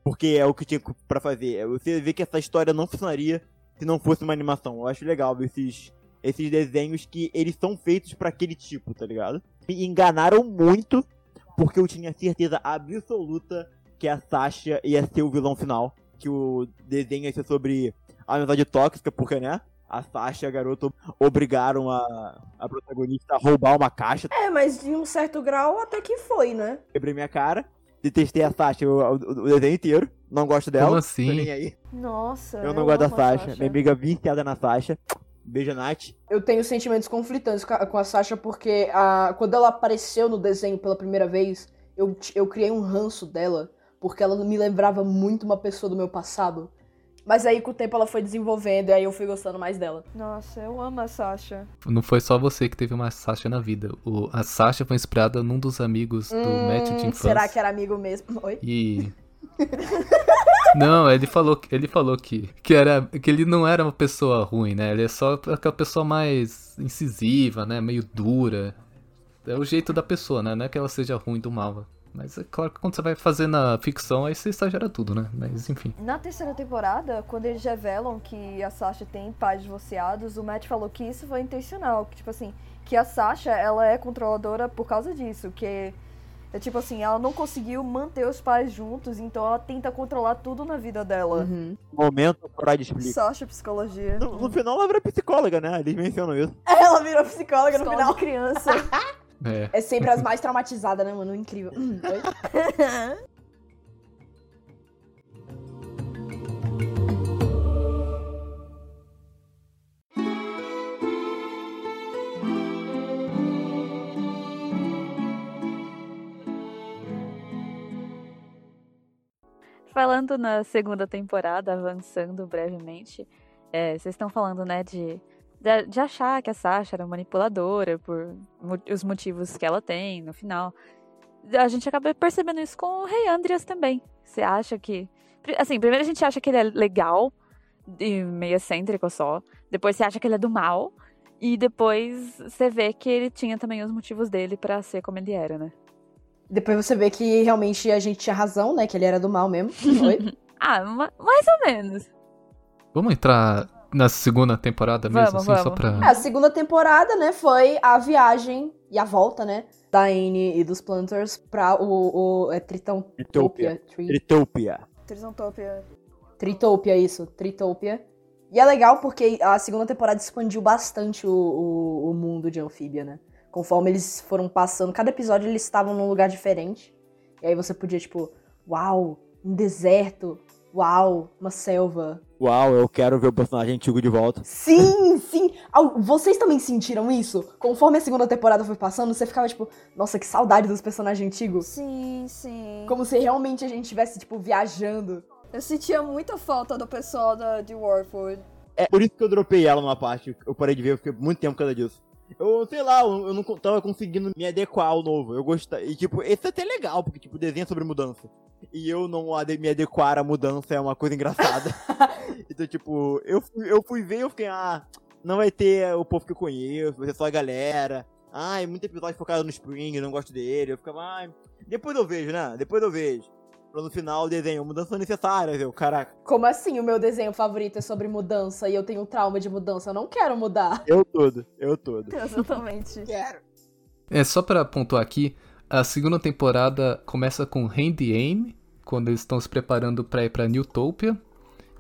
[SPEAKER 4] porque é o que tinha pra fazer. É Você vê que essa história não funcionaria se não fosse uma animação. Eu acho legal ver esses, esses desenhos que eles são feitos pra aquele tipo, tá ligado? Me enganaram muito, porque eu tinha certeza absoluta que a Sasha ia ser o vilão final. Que o desenho ia ser sobre a amizade tóxica, porque, né? A Sasha e a garota obrigaram a, a protagonista a roubar uma caixa.
[SPEAKER 5] É, mas de um certo grau até que foi, né?
[SPEAKER 4] Quebrei minha cara. Detestei a Sasha o, o- o desenho inteiro. Não gosto dela.
[SPEAKER 1] Como
[SPEAKER 4] Tô
[SPEAKER 1] assim?
[SPEAKER 4] nem aí.
[SPEAKER 3] Nossa.
[SPEAKER 4] Eu não gosto da
[SPEAKER 3] amo a
[SPEAKER 4] Sasha. Minha amiga viciada na Sasha. Beijo, Nath.
[SPEAKER 5] Eu tenho sentimentos conflitantes com a, Sasha porque a, quando ela apareceu no desenho pela primeira vez, eu, eu criei um ranço dela, porque ela me lembrava muito uma pessoa do meu passado. Mas aí com o tempo ela foi desenvolvendo e aí eu fui gostando mais dela.
[SPEAKER 3] Nossa, eu amo a Sasha.
[SPEAKER 1] Não foi só você que teve uma Sasha na vida. O, a Sasha foi inspirada num dos amigos do
[SPEAKER 5] Hum,
[SPEAKER 1] Matt de infância.
[SPEAKER 5] será que era amigo mesmo? Oi?
[SPEAKER 1] E. Não, ele falou, ele falou que, que, era, que ele não era uma pessoa ruim, né? Ele é só aquela pessoa mais incisiva, né? Meio dura. É o jeito da pessoa, né? Não é que ela seja ruim do mal. Mas é claro que quando você vai fazer na ficção, aí você exagera tudo, né? Mas enfim.
[SPEAKER 3] Na terceira temporada, quando eles revelam que a Sasha tem pais divorciados, o Matt falou que isso foi intencional. Que, tipo assim, que a Sasha, ela é controladora por causa disso. Que é tipo assim, ela não conseguiu manter os pais juntos, então ela tenta controlar tudo na vida dela.
[SPEAKER 5] Uhum.
[SPEAKER 4] Momento, Freud explica.
[SPEAKER 3] Sasha, psicologia.
[SPEAKER 4] No, no final ela vira psicóloga, né? Eles mencionam isso.
[SPEAKER 5] Ela virou psicóloga no
[SPEAKER 3] Escola
[SPEAKER 5] final.
[SPEAKER 3] de criança.
[SPEAKER 1] É.
[SPEAKER 5] É sempre as mais traumatizadas, né, mano? Incrível.
[SPEAKER 2] Falando na segunda temporada, avançando brevemente, é, vocês estão falando, né, de, de, de achar que a Sasha era manipuladora por os motivos que ela tem no final. A gente acaba percebendo isso com o Rei Andreas também. Você acha que. Assim, primeiro a gente acha que ele é legal e meio excêntrico só. Depois você acha que ele é do mal. E depois você vê que ele tinha também os motivos dele pra ser como ele era, né?
[SPEAKER 5] Depois você vê que realmente a gente tinha razão, né? Que ele era do mal mesmo.
[SPEAKER 2] Ah, ma- mais ou menos.
[SPEAKER 1] Vamos entrar na segunda temporada mesmo,
[SPEAKER 2] Vamos,
[SPEAKER 1] assim, só
[SPEAKER 2] vamos.
[SPEAKER 1] pra.
[SPEAKER 5] É, a segunda temporada, né, foi a viagem e a volta, né, da Anne e dos Planters pra o, o é Tritão...
[SPEAKER 4] Tritopia.
[SPEAKER 5] Tri-
[SPEAKER 4] Tritopia.
[SPEAKER 3] Trisantopia.
[SPEAKER 5] Tritopia, isso, Tritopia. E é legal porque a segunda temporada expandiu bastante o, o, o mundo de Anfíbia, né? Conforme eles foram passando, cada episódio eles estavam num lugar diferente. E aí você podia, tipo, uau, um deserto, uau, uma selva.
[SPEAKER 4] Uau, eu quero ver o personagem antigo de volta.
[SPEAKER 5] Sim, sim! Vocês também sentiram isso? Conforme a segunda temporada foi passando, você ficava tipo, nossa, que saudade dos personagens antigos.
[SPEAKER 3] Sim, sim.
[SPEAKER 5] Como se realmente a gente estivesse, tipo, viajando.
[SPEAKER 3] Eu sentia muita falta do pessoal da, de Warford.
[SPEAKER 4] É por isso que eu dropei ela numa parte. Eu parei de ver, eu fiquei muito tempo por causa disso. Eu, sei lá, eu eu não tava conseguindo me adequar ao novo. Eu gostei. E, tipo, esse é até legal, porque, tipo, desenho é sobre mudança. E eu não ade- me adequar à mudança é uma coisa engraçada. então, tipo, eu fui, eu fui ver e eu fiquei, ah, não vai ter o povo que eu conheço, vai ter só a galera. Ai, muito episódio focado no Spring, eu não gosto dele. Eu ficava, ai. Depois eu vejo, né? Depois eu vejo. Pra no final o desenho, mudança necessária, viu? Caraca,
[SPEAKER 5] Como assim o meu desenho favorito é sobre mudança e eu tenho trauma de mudança? Eu não quero mudar.
[SPEAKER 4] eu todo, eu todo.
[SPEAKER 3] Exatamente.
[SPEAKER 5] Quero.
[SPEAKER 1] É, só pra pontuar aqui, a segunda temporada começa com Handy Aim, quando eles estão se preparando pra ir pra Newtopia,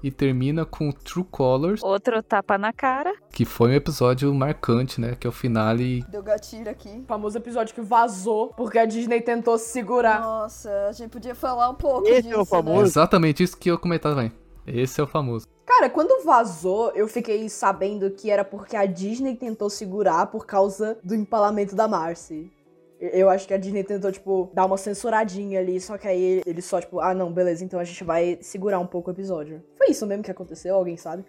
[SPEAKER 1] e termina com True Colors,
[SPEAKER 2] Outro tapa na cara.
[SPEAKER 1] que foi um episódio marcante, né? Que é o finale.
[SPEAKER 3] Deu gatilho aqui.
[SPEAKER 5] O famoso episódio que vazou porque a Disney tentou se segurar.
[SPEAKER 3] Nossa, a gente podia falar um pouco
[SPEAKER 4] Esse
[SPEAKER 3] disso,
[SPEAKER 4] é o
[SPEAKER 1] É
[SPEAKER 4] famoso.
[SPEAKER 1] exatamente isso que eu comentava também. Esse é o famoso.
[SPEAKER 5] Cara, quando vazou, eu fiquei sabendo que era porque a Disney tentou segurar por causa do empalamento da Marcy. Eu acho que a Disney tentou, tipo, dar uma censuradinha ali, só que aí ele só, tipo, ah, não, beleza, então a gente vai segurar um pouco o episódio. Foi isso mesmo que aconteceu? Alguém sabe?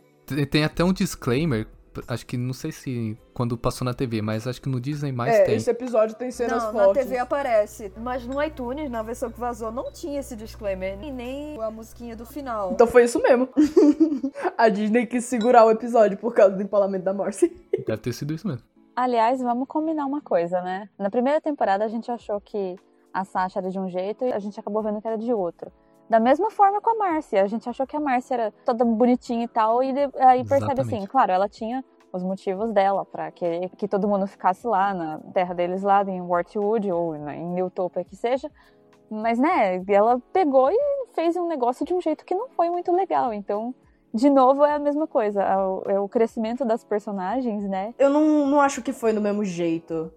[SPEAKER 1] Tem- até um disclaimer, acho que não sei se quando passou na TV, mas acho que no Disney mais
[SPEAKER 5] é,
[SPEAKER 1] tem.
[SPEAKER 5] esse episódio tem cenas
[SPEAKER 3] Não, na
[SPEAKER 5] fortes.
[SPEAKER 3] TV aparece. Mas no iTunes, na versão que vazou, não tinha esse disclaimer. E nem a musiquinha do final.
[SPEAKER 5] Então foi isso mesmo. a Disney quis segurar o episódio por causa do empalamento da Marcy.
[SPEAKER 1] Deve ter sido isso mesmo.
[SPEAKER 2] Aliás, vamos combinar uma coisa, né? Na primeira temporada a gente achou que a Sasha era de um jeito e a gente acabou vendo que era de outro. Da mesma forma com a Márcia. A gente achou que a Márcia era toda bonitinha e tal, e aí percebe
[SPEAKER 1] Exatamente.
[SPEAKER 2] assim, claro, ela tinha os motivos dela pra querer que todo mundo ficasse lá na terra deles lá em Wartwood ou na- em Newtopia que seja. Mas né, ela pegou e fez um negócio de um jeito que não foi muito legal. Então, de novo é a mesma coisa, é o, é o crescimento das personagens, né?
[SPEAKER 5] Eu não, não acho que foi do mesmo jeito.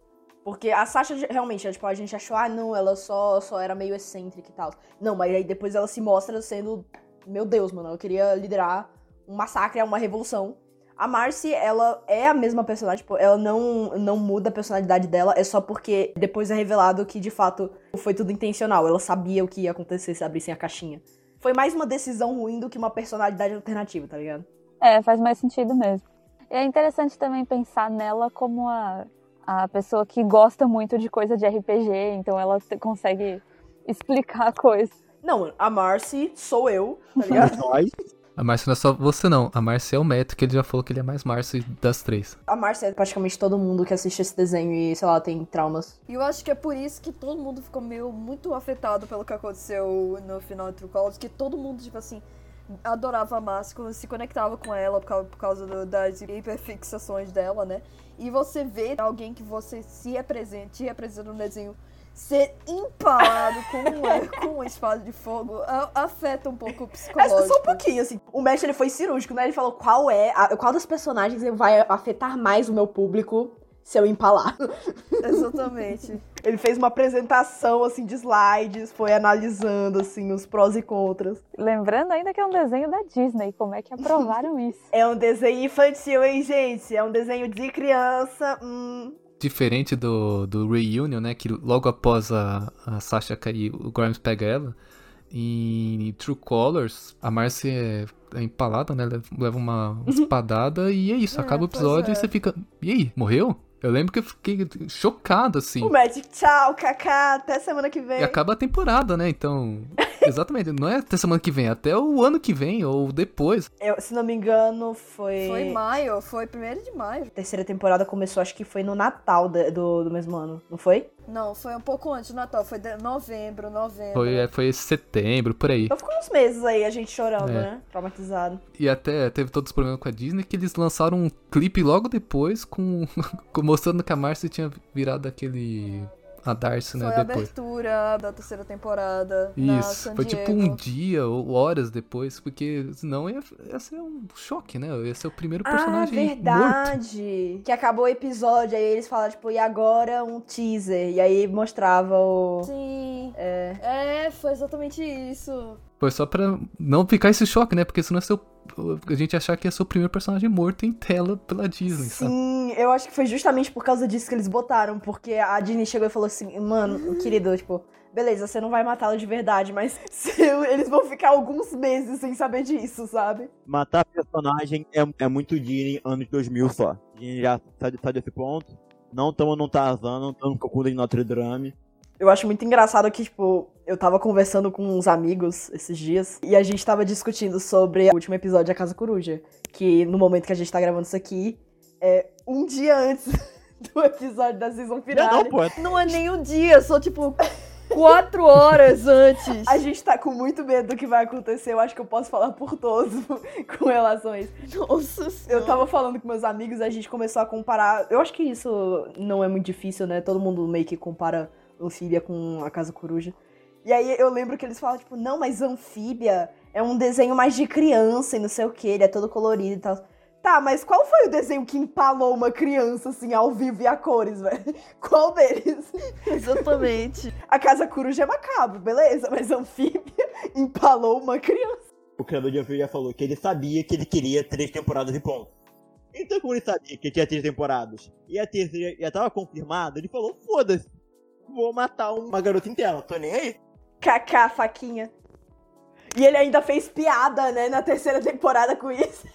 [SPEAKER 5] Porque a Sasha realmente, é, tipo, a gente achou, ah, não, ela só, só era meio excêntrica e tal. Não, mas aí depois ela se mostra sendo, meu Deus, mano, ela queria liderar um massacre, uma revolução. A Marcy, ela é a mesma personagem, tipo, ela não, não muda a personalidade dela, é só porque depois é revelado que, de fato, foi tudo intencional. Ela sabia o que ia acontecer se abrissem a caixinha. Foi mais uma decisão ruim do que uma personalidade alternativa, tá ligado?
[SPEAKER 2] É, faz mais sentido mesmo. E é interessante também pensar nela como a, a pessoa que gosta muito de coisa de RPG, então ela consegue explicar a coisa.
[SPEAKER 5] Não, a Marcy sou eu, tá ligado?
[SPEAKER 4] Nós,
[SPEAKER 1] A Márcia não é só você, não. A Márcia é o Meto, que ele já falou que ele é mais Márcia das três.
[SPEAKER 5] A Marcia é praticamente todo mundo que assiste esse desenho e, sei lá, tem traumas.
[SPEAKER 3] E eu acho que é por isso que todo mundo ficou meio muito afetado pelo que aconteceu no final de True Colors, que todo mundo, tipo assim, adorava a Máscara, se conectava com ela por causa, por causa do- das hiperfixações dela, né? E você vê alguém que você se representa, te representa no desenho ser empalado com, uma, com uma espada de fogo a- afeta um pouco o
[SPEAKER 5] É
[SPEAKER 3] psicológico.
[SPEAKER 5] só um pouquinho, assim. O Mesh, ele foi cirúrgico, né? Ele falou qual é, a- qual das personagens vai afetar mais o meu público se eu empalar.
[SPEAKER 3] Exatamente.
[SPEAKER 5] Ele fez uma apresentação, assim, de slides, foi analisando, assim, os prós e contras.
[SPEAKER 2] Lembrando ainda que é um desenho da Disney, como é que aprovaram isso?
[SPEAKER 5] É um desenho infantil, hein, gente? É um desenho de criança. Hum.
[SPEAKER 1] Diferente do, do Reunion, né? Que logo após a, a Sasha cair, o Grimes pega ela. Em True Colors, a Marcy é, é empalada, né? Leva- uma espadada e é isso.
[SPEAKER 3] É,
[SPEAKER 1] acaba o episódio
[SPEAKER 3] é.
[SPEAKER 1] e você fica. E aí, morreu? Eu lembro que eu fiquei chocado, assim.
[SPEAKER 5] O Magic, tchau, Kaká, até semana que vem.
[SPEAKER 1] E acaba a temporada, né? Então. Exatamente. Não é até semana que vem, é até o ano que vem ou depois.
[SPEAKER 5] Eu, se não me engano, foi...
[SPEAKER 3] Foi em maio, foi primeiro de maio.
[SPEAKER 5] A terceira temporada começou, acho que foi no Natal do, do mesmo ano, não foi?
[SPEAKER 3] Não, foi um pouco antes do Natal, foi de novembro, novembro.
[SPEAKER 1] Foi, é, foi setembro, por aí.
[SPEAKER 5] Então ficou uns meses aí a gente chorando,
[SPEAKER 1] É.
[SPEAKER 5] né? Traumatizado.
[SPEAKER 1] E até teve todos os problemas com a Disney que eles lançaram um clipe logo depois com, com- mostrando que a Marcy tinha virado aquele a Darcy,
[SPEAKER 3] Foi
[SPEAKER 1] né,
[SPEAKER 3] a
[SPEAKER 1] depois.
[SPEAKER 3] abertura da terceira temporada. na
[SPEAKER 1] Isso,
[SPEAKER 3] San
[SPEAKER 1] foi tipo um dia ou horas depois, porque senão ia, ia ser um choque, né? Ia ser o primeiro
[SPEAKER 5] Ah,
[SPEAKER 1] personagem morto.
[SPEAKER 5] verdade! Que acabou o episódio, aí eles falaram, tipo, e agora um teaser. E aí mostrava o.
[SPEAKER 3] Sim.
[SPEAKER 5] É.
[SPEAKER 3] É, foi exatamente isso.
[SPEAKER 1] Foi só pra não ficar esse choque, né? Porque senão ser o- a gente ia achar que ia ser o primeiro personagem morto em tela pela Disney, sabe?
[SPEAKER 5] Sim, eu acho que foi justamente por causa disso que eles botaram, porque a Disney chegou e falou assim, mano, querido, tipo, beleza, você não vai matá-lo de verdade, mas se- eles vão ficar alguns meses sem saber disso, sabe?
[SPEAKER 4] matar personagem é, é muito Disney anos 2000 só. A gente já sai, sai desse ponto. Não estamos no Tarzan, não estamos com o de Notre Dame.
[SPEAKER 5] Eu acho muito engraçado que, tipo, eu tava conversando com uns amigos esses dias e a gente tava discutindo sobre o último episódio da Casa Coruja. Que no momento que a gente tá gravando isso aqui, é um dia antes do episódio da season
[SPEAKER 4] Não,
[SPEAKER 5] final.
[SPEAKER 4] não, pô. é-
[SPEAKER 3] Não é nem um dia, só tipo quatro horas antes.
[SPEAKER 5] A gente tá com muito medo do que vai acontecer. Eu acho que eu posso falar por todos com relação a isso.
[SPEAKER 3] Nossa
[SPEAKER 5] Eu tava falando com meus amigos, a gente começou a comparar. Eu acho que isso não é muito difícil, né? Todo mundo meio que compara Anfíbia com a Casa Coruja. E aí eu lembro que eles falam, tipo, não, mas Anfíbia é um desenho mais de criança e não sei o que, ele é todo colorido e tal. Tá, mas qual foi o desenho que empalou uma criança, assim, ao vivo e a cores, velho? Qual deles?
[SPEAKER 3] Exatamente.
[SPEAKER 5] A Casa Coruja é macabro, beleza, mas Anfíbia empalou uma criança.
[SPEAKER 4] O criador de Anfíbia já falou que ele sabia que ele queria três temporadas e ponto. Então, como ele sabia que tinha três temporadas e a terceira já tava confirmada, ele falou: foda-se, vou matar uma garota inteira, tô nem aí.
[SPEAKER 5] Kaká, faquinha. E ele ainda fez piada, né, na terceira temporada com isso.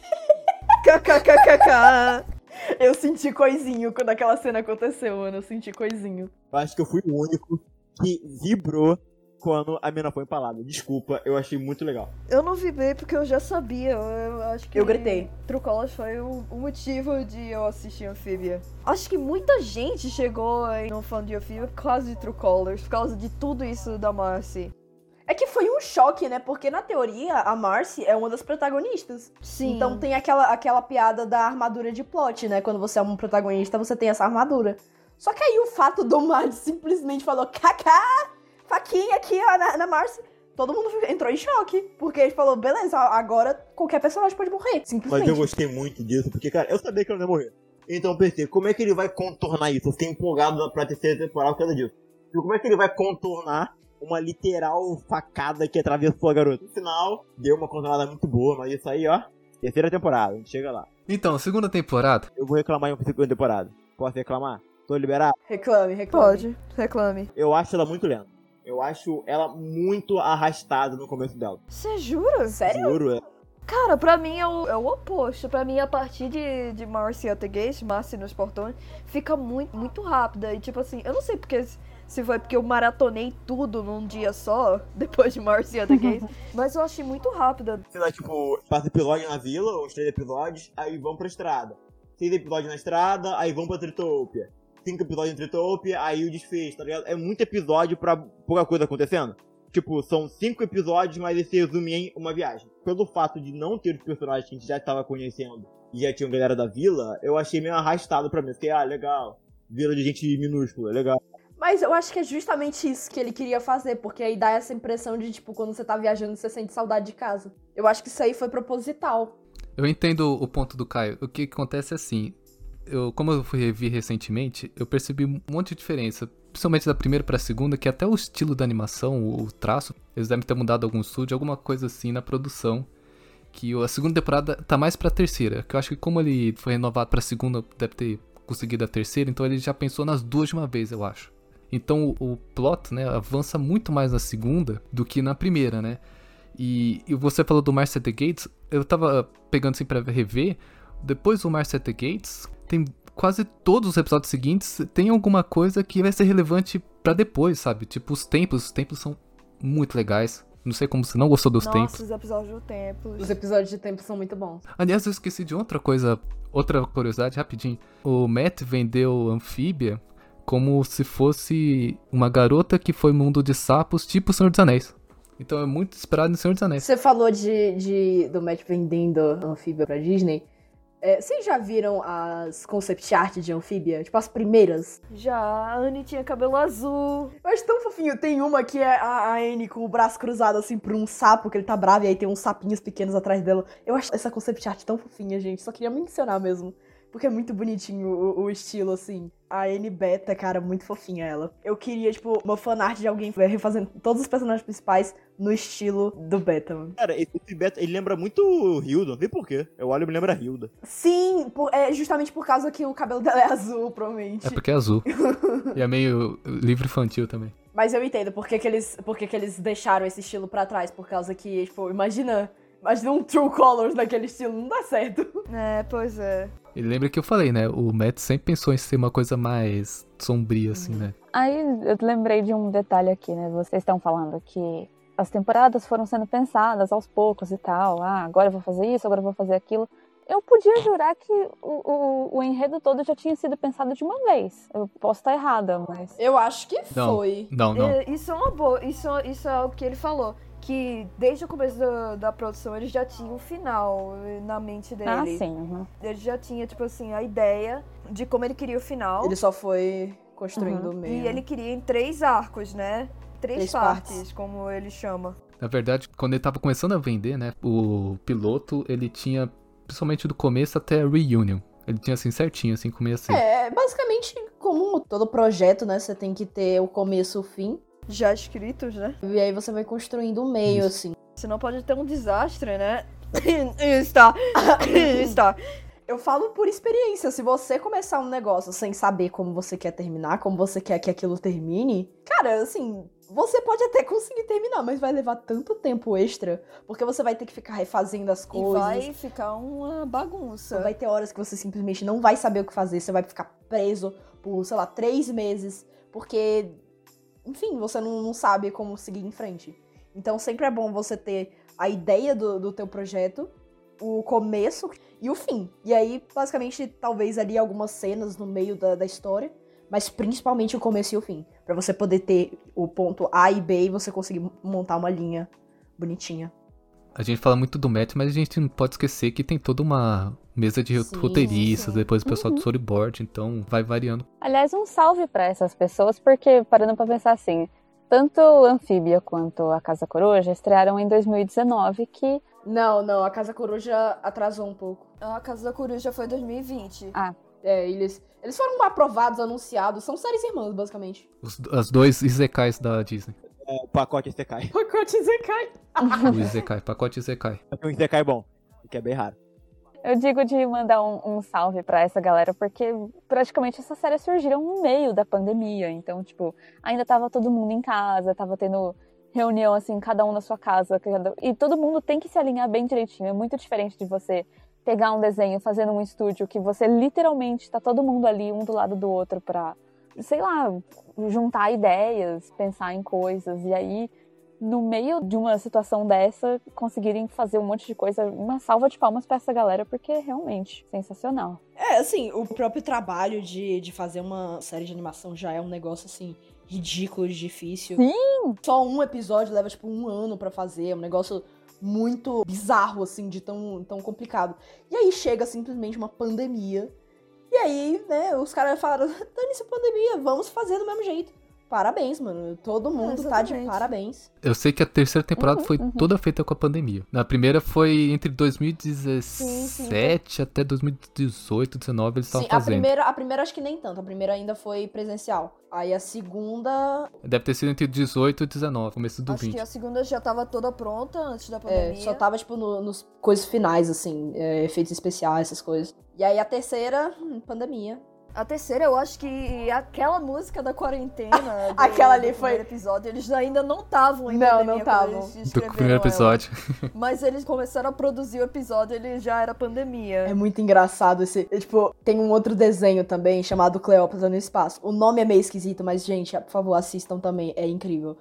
[SPEAKER 3] KKKKK.
[SPEAKER 5] Eu senti coisinho quando aquela cena aconteceu, mano. Eu senti coisinho.
[SPEAKER 4] Eu acho que eu fui o único que vibrou quando a mina foi empalada. Desculpa, eu achei muito legal.
[SPEAKER 3] Eu não vibrei porque eu já sabia. Eu, acho que.
[SPEAKER 5] Eu gritei.
[SPEAKER 3] Trucolas foi o, o motivo de eu assistir Amphibia. Acho que muita gente chegou aí no fã de Amphibia por causa de True Colors, por causa de tudo isso da Marcy.
[SPEAKER 5] É que foi um choque, né? Porque na teoria a Marcy é uma das protagonistas.
[SPEAKER 3] Sim.
[SPEAKER 5] Então tem aquela, aquela piada da armadura de plot, né? Quando você é um protagonista, você tem essa armadura. Só que aí o fato do Matt simplesmente falou, kaká, faquinha aqui ó, na, na Marcy. Todo mundo entrou em choque. Porque ele falou, beleza, agora qualquer personagem pode morrer.
[SPEAKER 4] Mas
[SPEAKER 5] Simplesmente.
[SPEAKER 4] eu gostei muito disso, porque, cara, eu sabia que ela não ia morrer. Então eu pensei, como é que ele vai contornar isso? Eu fiquei empolgado pra terceira temporada por causa disso. E como é que ele vai contornar uma literal facada que atravessou a garota? No final, deu uma contornada muito boa, mas isso aí, ó, terceira temporada, a gente chega lá.
[SPEAKER 1] Então, segunda temporada,
[SPEAKER 4] Eu vou reclamar em uma segunda temporada. Posso reclamar? Tô liberado?
[SPEAKER 5] Reclame, reclame.
[SPEAKER 3] Pode, reclame.
[SPEAKER 4] Eu acho ela muito lenta. Eu acho ela muito arrastada no começo dela.
[SPEAKER 3] Você jura?
[SPEAKER 5] Sério?
[SPEAKER 4] Juro, é.
[SPEAKER 3] Cara, pra mim é o, é o oposto. Pra mim, a partir de, de Marcy at the Gate, Marcy nos portões, fica muito, muito rápida. E tipo assim, eu não sei porque se foi porque eu maratonei tudo num dia só, depois de Marcy at the Gate, mas eu achei muito rápida.
[SPEAKER 4] sei lá, tipo, passa episódio na vila, uns três episódios, aí vão pra estrada. Seis episódios na estrada, aí vão pra Tritopia. Cinco episódios em Tritopia, aí o desfecho, tá ligado? É muito episódio pra pouca coisa acontecendo. Tipo, são cinco episódios, mas esse resume em uma viagem. Pelo fato de não ter os personagens que a gente já estava conhecendo e já tinham galera da vila, eu achei meio arrastado pra mim. Fiquei, ah, legal. Vila de gente minúscula, legal.
[SPEAKER 5] Mas eu acho que é justamente isso que ele queria fazer, porque aí dá essa impressão de, tipo, quando você tá viajando, você sente saudade de casa. Eu acho que isso aí foi proposital.
[SPEAKER 1] eu entendo o ponto do Caio. O que acontece é assim, eu, como eu fui rever recentemente, eu percebi um monte de diferença. Principalmente da primeira pra segunda, que até o estilo da animação, o traço, eles devem ter mudado algum estúdio, alguma coisa assim na produção. Que a segunda temporada tá mais pra terceira. Que eu acho que como ele foi renovado pra segunda, deve ter conseguido a terceira, então ele já pensou nas duas de uma vez, eu acho. Então o, o plot, né, avança muito mais na segunda do que na primeira, né? E, e você falou do Marcy at the Gates, eu tava pegando assim pra rever. Depois do at the Gates, tem quase todos os episódios seguintes tem alguma coisa que vai ser relevante pra depois, sabe? Tipo os templos, os templos são muito legais. Não sei como você não gostou dos
[SPEAKER 3] Nossa,
[SPEAKER 1] templos.
[SPEAKER 3] os episódios do templo.
[SPEAKER 5] Os episódios de tempo são muito bons.
[SPEAKER 1] Aliás, eu esqueci de outra coisa, outra curiosidade, rapidinho. O Matt vendeu Anfíbia como se fosse uma garota que foi mundo de sapos, tipo o Senhor dos Anéis. Então é muito inspirado no Senhor dos Anéis.
[SPEAKER 5] Você falou de, de- do Matt vendendo anfíbia pra Disney. É, vocês já viram as concept art de anfíbia? Tipo, as primeiras?
[SPEAKER 3] Já, a Anne tinha cabelo azul.
[SPEAKER 5] Eu acho tão fofinho. Tem uma que é a, a Anne com o braço cruzado assim por um sapo, que ele tá bravo, e aí tem uns sapinhos pequenos atrás dela. Eu acho essa concept art tão fofinha, gente. Só queria mencionar mesmo. Porque é muito bonitinho o, o estilo, assim. A Anne Beta, cara, muito fofinha ela. Eu queria, tipo, uma fanart de alguém refazendo todos os personagens principais no estilo do Beta, mano.
[SPEAKER 4] Cara, esse Beto, ele lembra muito o Hilda, não sei porquê. Eu olho e me lembra Hilda.
[SPEAKER 5] Sim, por- é justamente por causa que o cabelo dela é azul, provavelmente.
[SPEAKER 1] É porque é azul. e é meio livro infantil também.
[SPEAKER 5] Mas eu entendo por que, que eles, por que, que eles deixaram esse estilo pra trás. Por causa que, tipo, imagina. Imagina um True Colors naquele estilo, não dá certo.
[SPEAKER 3] É, pois é.
[SPEAKER 1] E lembra que eu falei, né? O Matt sempre pensou em ser uma coisa mais sombria, assim, né?
[SPEAKER 2] Aí eu lembrei de um detalhe aqui, né? Vocês estão falando que as temporadas foram sendo pensadas aos poucos e tal. Ah, agora eu vou fazer isso, agora eu vou fazer aquilo. Eu podia jurar que o, o, o enredo todo já tinha sido pensado de uma vez. Eu posso estar errada, mas.
[SPEAKER 5] Eu acho que
[SPEAKER 1] Não.
[SPEAKER 5] foi.
[SPEAKER 1] Não, não.
[SPEAKER 3] É, Isso é uma boa. Isso, isso é o que ele falou. Que desde o começo da, da produção ele já tinha um final na mente dele.
[SPEAKER 2] Ah, sim. uhum.
[SPEAKER 3] Ele já tinha, tipo assim, a ideia de como ele queria o final.
[SPEAKER 5] Ele só foi construindo o meio.
[SPEAKER 3] E ele queria em três arcos, né? Três,
[SPEAKER 5] Três
[SPEAKER 3] partes,
[SPEAKER 5] partes.
[SPEAKER 3] como ele chama.
[SPEAKER 1] Na verdade, quando ele tava começando a vender, né? O piloto, ele tinha, principalmente do começo até a Reunion. Ele tinha assim certinho, assim, como ia ser.
[SPEAKER 5] É, basicamente, como todo projeto, né? Você tem que ter o começo e o fim.
[SPEAKER 3] Já escritos, né?
[SPEAKER 5] E aí você vai construindo o meio,
[SPEAKER 1] Isso.
[SPEAKER 5] assim.
[SPEAKER 3] Senão pode ter um desastre, né? Está. Está.
[SPEAKER 5] Eu falo por experiência. Se você começar um negócio sem saber como você quer terminar, como você quer que aquilo termine, cara, assim, você pode até conseguir terminar, mas vai levar tanto tempo extra, porque você vai ter que ficar refazendo as
[SPEAKER 3] E
[SPEAKER 5] coisas.
[SPEAKER 3] vai ficar uma bagunça.
[SPEAKER 5] Vai ter horas que você simplesmente não vai saber o que fazer, você vai ficar preso por, sei lá, três meses, porque, enfim, você não, não sabe como seguir em frente. Então sempre é bom você ter a ideia do, do teu projeto, o começo e o fim. E aí, basicamente, talvez ali algumas cenas no meio da, da história, mas principalmente o começo e o fim. Pra você poder ter o ponto A e B e você conseguir montar uma linha bonitinha.
[SPEAKER 1] A gente fala muito do Matt, mas a gente não pode esquecer que tem toda uma mesa de
[SPEAKER 5] Sim,
[SPEAKER 1] roteiristas,
[SPEAKER 5] sim.
[SPEAKER 1] depois o pessoal
[SPEAKER 2] Uhum.
[SPEAKER 1] do storyboard, então vai variando.
[SPEAKER 2] Aliás, um salve pra essas pessoas, porque parando pra pensar assim, tanto Anfíbia quanto a Casa Coruja estrearam em 2019, que
[SPEAKER 5] Não, não, a Casa Coruja atrasou um pouco.
[SPEAKER 3] A Casa da Coruja foi 2020.
[SPEAKER 5] É, eles, eles foram aprovados, anunciados, são séries irmãs, basicamente.
[SPEAKER 1] Os, as dois Isekais da Disney.
[SPEAKER 4] É, o pacote Isekai.
[SPEAKER 5] Pacote Zekai.
[SPEAKER 1] O Isekai, pacote Isekai.
[SPEAKER 4] É um Isekai bom, o que é bem raro.
[SPEAKER 2] Eu digo de mandar um, um salve pra essa galera, porque praticamente essas séries surgiram no meio da pandemia. Então, tipo, ainda tava todo mundo em casa, tava tendo reunião, assim, cada um na sua casa. cada- E todo mundo tem que se alinhar bem direitinho. É muito diferente de você pegar um desenho, fazer num estúdio, que você literalmente tá todo mundo ali, um do lado do outro, pra, sei lá, juntar ideias, pensar em coisas. E aí, no meio de uma situação dessa, conseguirem fazer um monte de coisa. Uma salva de palmas pra essa galera, porque é realmente sensacional.
[SPEAKER 5] É, assim, o próprio trabalho de, de fazer uma série de animação já é um negócio, assim, ridículo difícil.
[SPEAKER 2] Sim!
[SPEAKER 5] Só um episódio leva, tipo, um ano pra fazer. É um negócio muito bizarro, assim, de tão, tão complicado. E aí chega simplesmente uma pandemia. E aí, né, os caras falaram: dane-se pandemia, vamos fazer do mesmo jeito. Parabéns, mano. Todo mundo tá de parabéns.
[SPEAKER 1] Eu sei que a terceira temporada
[SPEAKER 2] Uhum,
[SPEAKER 1] foi
[SPEAKER 2] uhum.
[SPEAKER 1] toda feita com a pandemia. Na primeira foi entre 2017
[SPEAKER 3] sim,
[SPEAKER 1] até 2018, 19 eles estavam
[SPEAKER 5] Sim, a
[SPEAKER 1] fazendo.
[SPEAKER 5] primeira, a primeira acho que nem tanto. A primeira ainda foi presencial. Aí a segunda.
[SPEAKER 1] Deve ter sido entre 18 e 19, começo do
[SPEAKER 3] Acho
[SPEAKER 1] 20.
[SPEAKER 3] que a segunda já tava toda pronta antes da
[SPEAKER 5] É,
[SPEAKER 3] pandemia.
[SPEAKER 5] só tava, tipo, no- nos coisas finais, assim, é, efeitos especiais, essas coisas. E aí a terceira, hum, pandemia.
[SPEAKER 3] A terceira, eu acho que aquela música da quarentena. do-
[SPEAKER 5] Aquela ali
[SPEAKER 3] do
[SPEAKER 5] foi-
[SPEAKER 3] primeiro episódio, eles ainda não estavam em
[SPEAKER 5] Não,
[SPEAKER 3] pandemia
[SPEAKER 5] não
[SPEAKER 3] quando
[SPEAKER 5] tavam.
[SPEAKER 3] eles
[SPEAKER 1] Do primeiro
[SPEAKER 3] ela.
[SPEAKER 1] episódio.
[SPEAKER 3] Mas eles começaram a produzir o episódio, ele já era pandemia.
[SPEAKER 5] É muito engraçado esse. é, tipo, tem um outro desenho também chamado Cleópatra no Espaço. O nome é meio esquisito, mas, gente, por favor, assistam também. É incrível.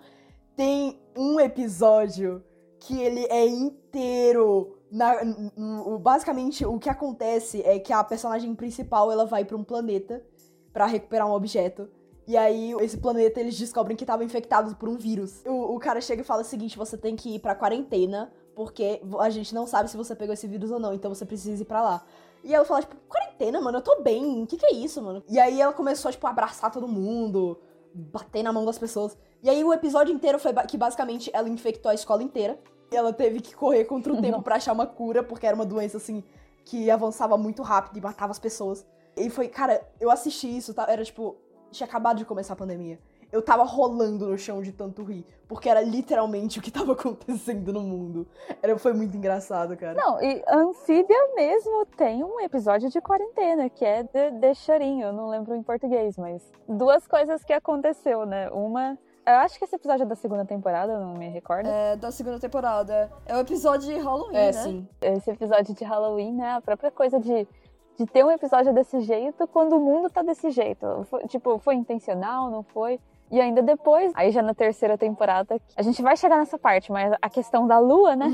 [SPEAKER 5] Tem um episódio que ele é inteiro. Na- n- n- o- basicamente, o que acontece é que a personagem principal ela vai pra um planeta pra recuperar um objeto. E aí, esse planeta, eles descobrem que tava infectado por um vírus. O, o cara chega e fala o seguinte: você tem que ir pra quarentena, porque a gente não sabe se você pegou esse vírus ou não, então você precisa ir pra lá. E ela fala, tipo, quarentena, mano, eu tô bem, o que que é isso, mano? E aí ela começou, tipo, a abraçar todo mundo, bater na mão das pessoas. E aí o episódio inteiro foi ba- que basicamente ela infectou a escola inteira. E ela teve que correr contra o tempo pra achar uma cura, porque era uma doença, assim, que avançava muito rápido e matava as pessoas. E foi, cara, eu assisti isso, tá? Era tipo, tinha acabado de começar a pandemia. Eu tava rolando no chão de tanto rir, porque era literalmente o que tava acontecendo no mundo. Era, foi muito engraçado, cara.
[SPEAKER 2] Não, e Anfíbia mesmo tem um episódio de quarentena, que é de, de chorinho, eu não lembro em português, mas duas coisas que aconteceu, né? Uma, eu acho que esse episódio é da segunda temporada, eu não me recordo.
[SPEAKER 3] É, da segunda temporada. É o episódio de Halloween,
[SPEAKER 5] É,
[SPEAKER 3] né?
[SPEAKER 5] sim.
[SPEAKER 2] Esse episódio de Halloween, né? A própria coisa de, de ter um episódio desse jeito quando o mundo tá desse jeito. Foi- tipo, foi intencional, não foi? E ainda depois, aí já na terceira temporada, a gente vai chegar nessa parte, mas a questão da lua, né?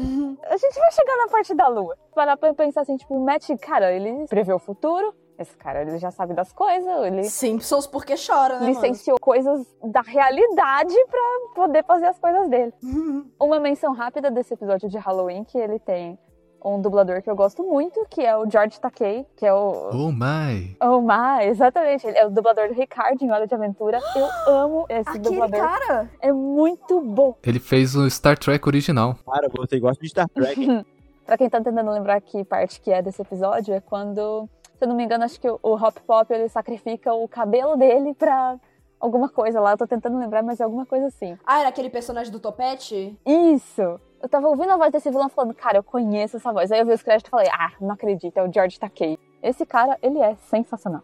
[SPEAKER 2] A gente vai chegar na parte da lua. Parar pra pensar assim, tipo, o Matt, cara, ele prevê o futuro. Esse cara, ele já sabe das coisas, ele
[SPEAKER 5] Simpsons porque chora, né, mano?
[SPEAKER 2] licenciou coisas da realidade pra poder fazer as coisas dele. Uma menção rápida desse episódio de Halloween que ele tem um dublador que eu gosto muito, que é o George Takei, que é o
[SPEAKER 1] Oh my!
[SPEAKER 2] Oh my, exatamente, ele é o dublador do Ricardo em Hora de Aventura. Eu amo esse
[SPEAKER 3] Aquele
[SPEAKER 2] dublador.
[SPEAKER 3] cara!
[SPEAKER 2] É muito bom.
[SPEAKER 1] Ele fez o Star Trek original.
[SPEAKER 4] Cara, você gosta de Star Trek.
[SPEAKER 2] Pra quem tá tentando lembrar que parte que é desse episódio, é quando, se eu não me engano, acho que o o Hop Pop ele sacrifica o cabelo dele pra alguma coisa lá. Eu tô tentando lembrar, mas é alguma coisa assim.
[SPEAKER 5] Ah, era aquele personagem do Topete?
[SPEAKER 2] Isso! Eu tava ouvindo a voz desse vilão falando, cara, eu conheço essa voz. Aí eu vi os créditos e falei, ah, não acredito, é o George Takei. Esse cara, ele é sensacional.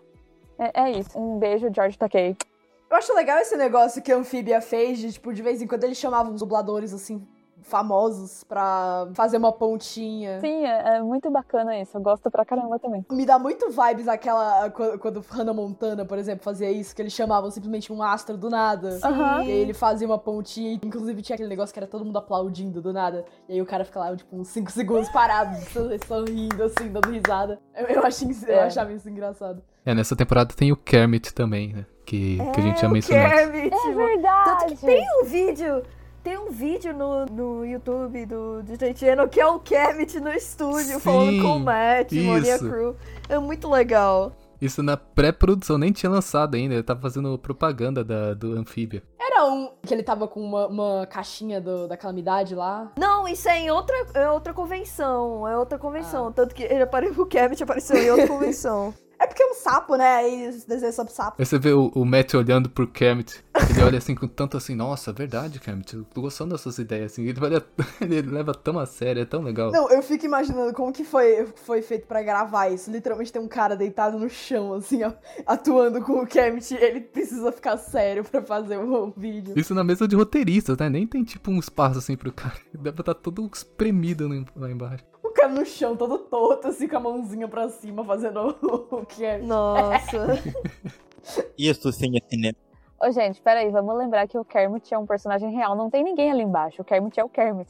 [SPEAKER 2] É, é isso. Um beijo, George Takei.
[SPEAKER 5] Eu acho legal esse negócio que a Amphibia fez, de, tipo, de vez em quando eles chamavam uns dubladores, assim, famosos pra fazer uma pontinha.
[SPEAKER 2] Sim, é, é muito bacana isso. Eu gosto pra caramba também.
[SPEAKER 5] Me dá muito vibes aquela. Quando, quando Hannah Montana, por exemplo, fazia isso, que eles chamavam simplesmente um astro do nada.
[SPEAKER 2] Aham.
[SPEAKER 5] E aí ele fazia uma pontinha, e inclusive tinha aquele negócio que era todo mundo aplaudindo do nada. E aí o cara fica lá, tipo, uns 5 segundos parado, sorrindo, assim, dando risada. Eu, eu, achei, eu
[SPEAKER 2] É.
[SPEAKER 5] achava isso engraçado.
[SPEAKER 1] É, nessa temporada tem o Kermit também, né? Que, que a gente já
[SPEAKER 3] É, o
[SPEAKER 1] mencionou.
[SPEAKER 3] Kermit,
[SPEAKER 2] É verdade!
[SPEAKER 3] Tanto que tem um vídeo, tem um vídeo no, no YouTube do DJ Channel que é o Kermit no estúdio
[SPEAKER 1] Sim,
[SPEAKER 3] falando com o Matt, Moni a
[SPEAKER 1] isso.
[SPEAKER 3] crew. É muito legal.
[SPEAKER 1] Isso na pré-produção, nem tinha lançado ainda. Ele tava fazendo propaganda da, do Anfíbia.
[SPEAKER 5] Era um que ele tava com uma, uma caixinha do- da calamidade lá.
[SPEAKER 3] Não, isso é em outra, é outra convenção, é outra
[SPEAKER 5] Ah.
[SPEAKER 3] convenção. Tanto que ele apare... o Kermit apareceu em outra convenção.
[SPEAKER 5] É porque é um sapo, né? E desenho sobre sapo.
[SPEAKER 1] Aí você vê o, o Matt olhando pro Kermit. Ele olha assim com tanto assim, nossa, verdade, Kermit. Eu tô gostando das suas ideias. Assim. Ele, olha, ele leva tão a sério, é tão legal.
[SPEAKER 5] Não, eu fico imaginando como que foi, foi feito pra gravar isso. Literalmente tem um cara deitado no chão, assim, ó, atuando com o Kermit. Ele precisa ficar sério pra fazer o vídeo.
[SPEAKER 1] Isso na mesa de roteiristas, né? Nem tem tipo um espaço assim pro cara. Ele deve estar todo espremido lá embaixo.
[SPEAKER 5] Cara no chão, todo torto, assim, com a mãozinha pra cima, fazendo o, o Kermit.
[SPEAKER 3] Nossa.
[SPEAKER 4] Isso sim é cinema.
[SPEAKER 2] Ô, gente, peraí, vamos lembrar que o Kermit é um personagem real. Não tem ninguém ali embaixo. O Kermit é o Kermit.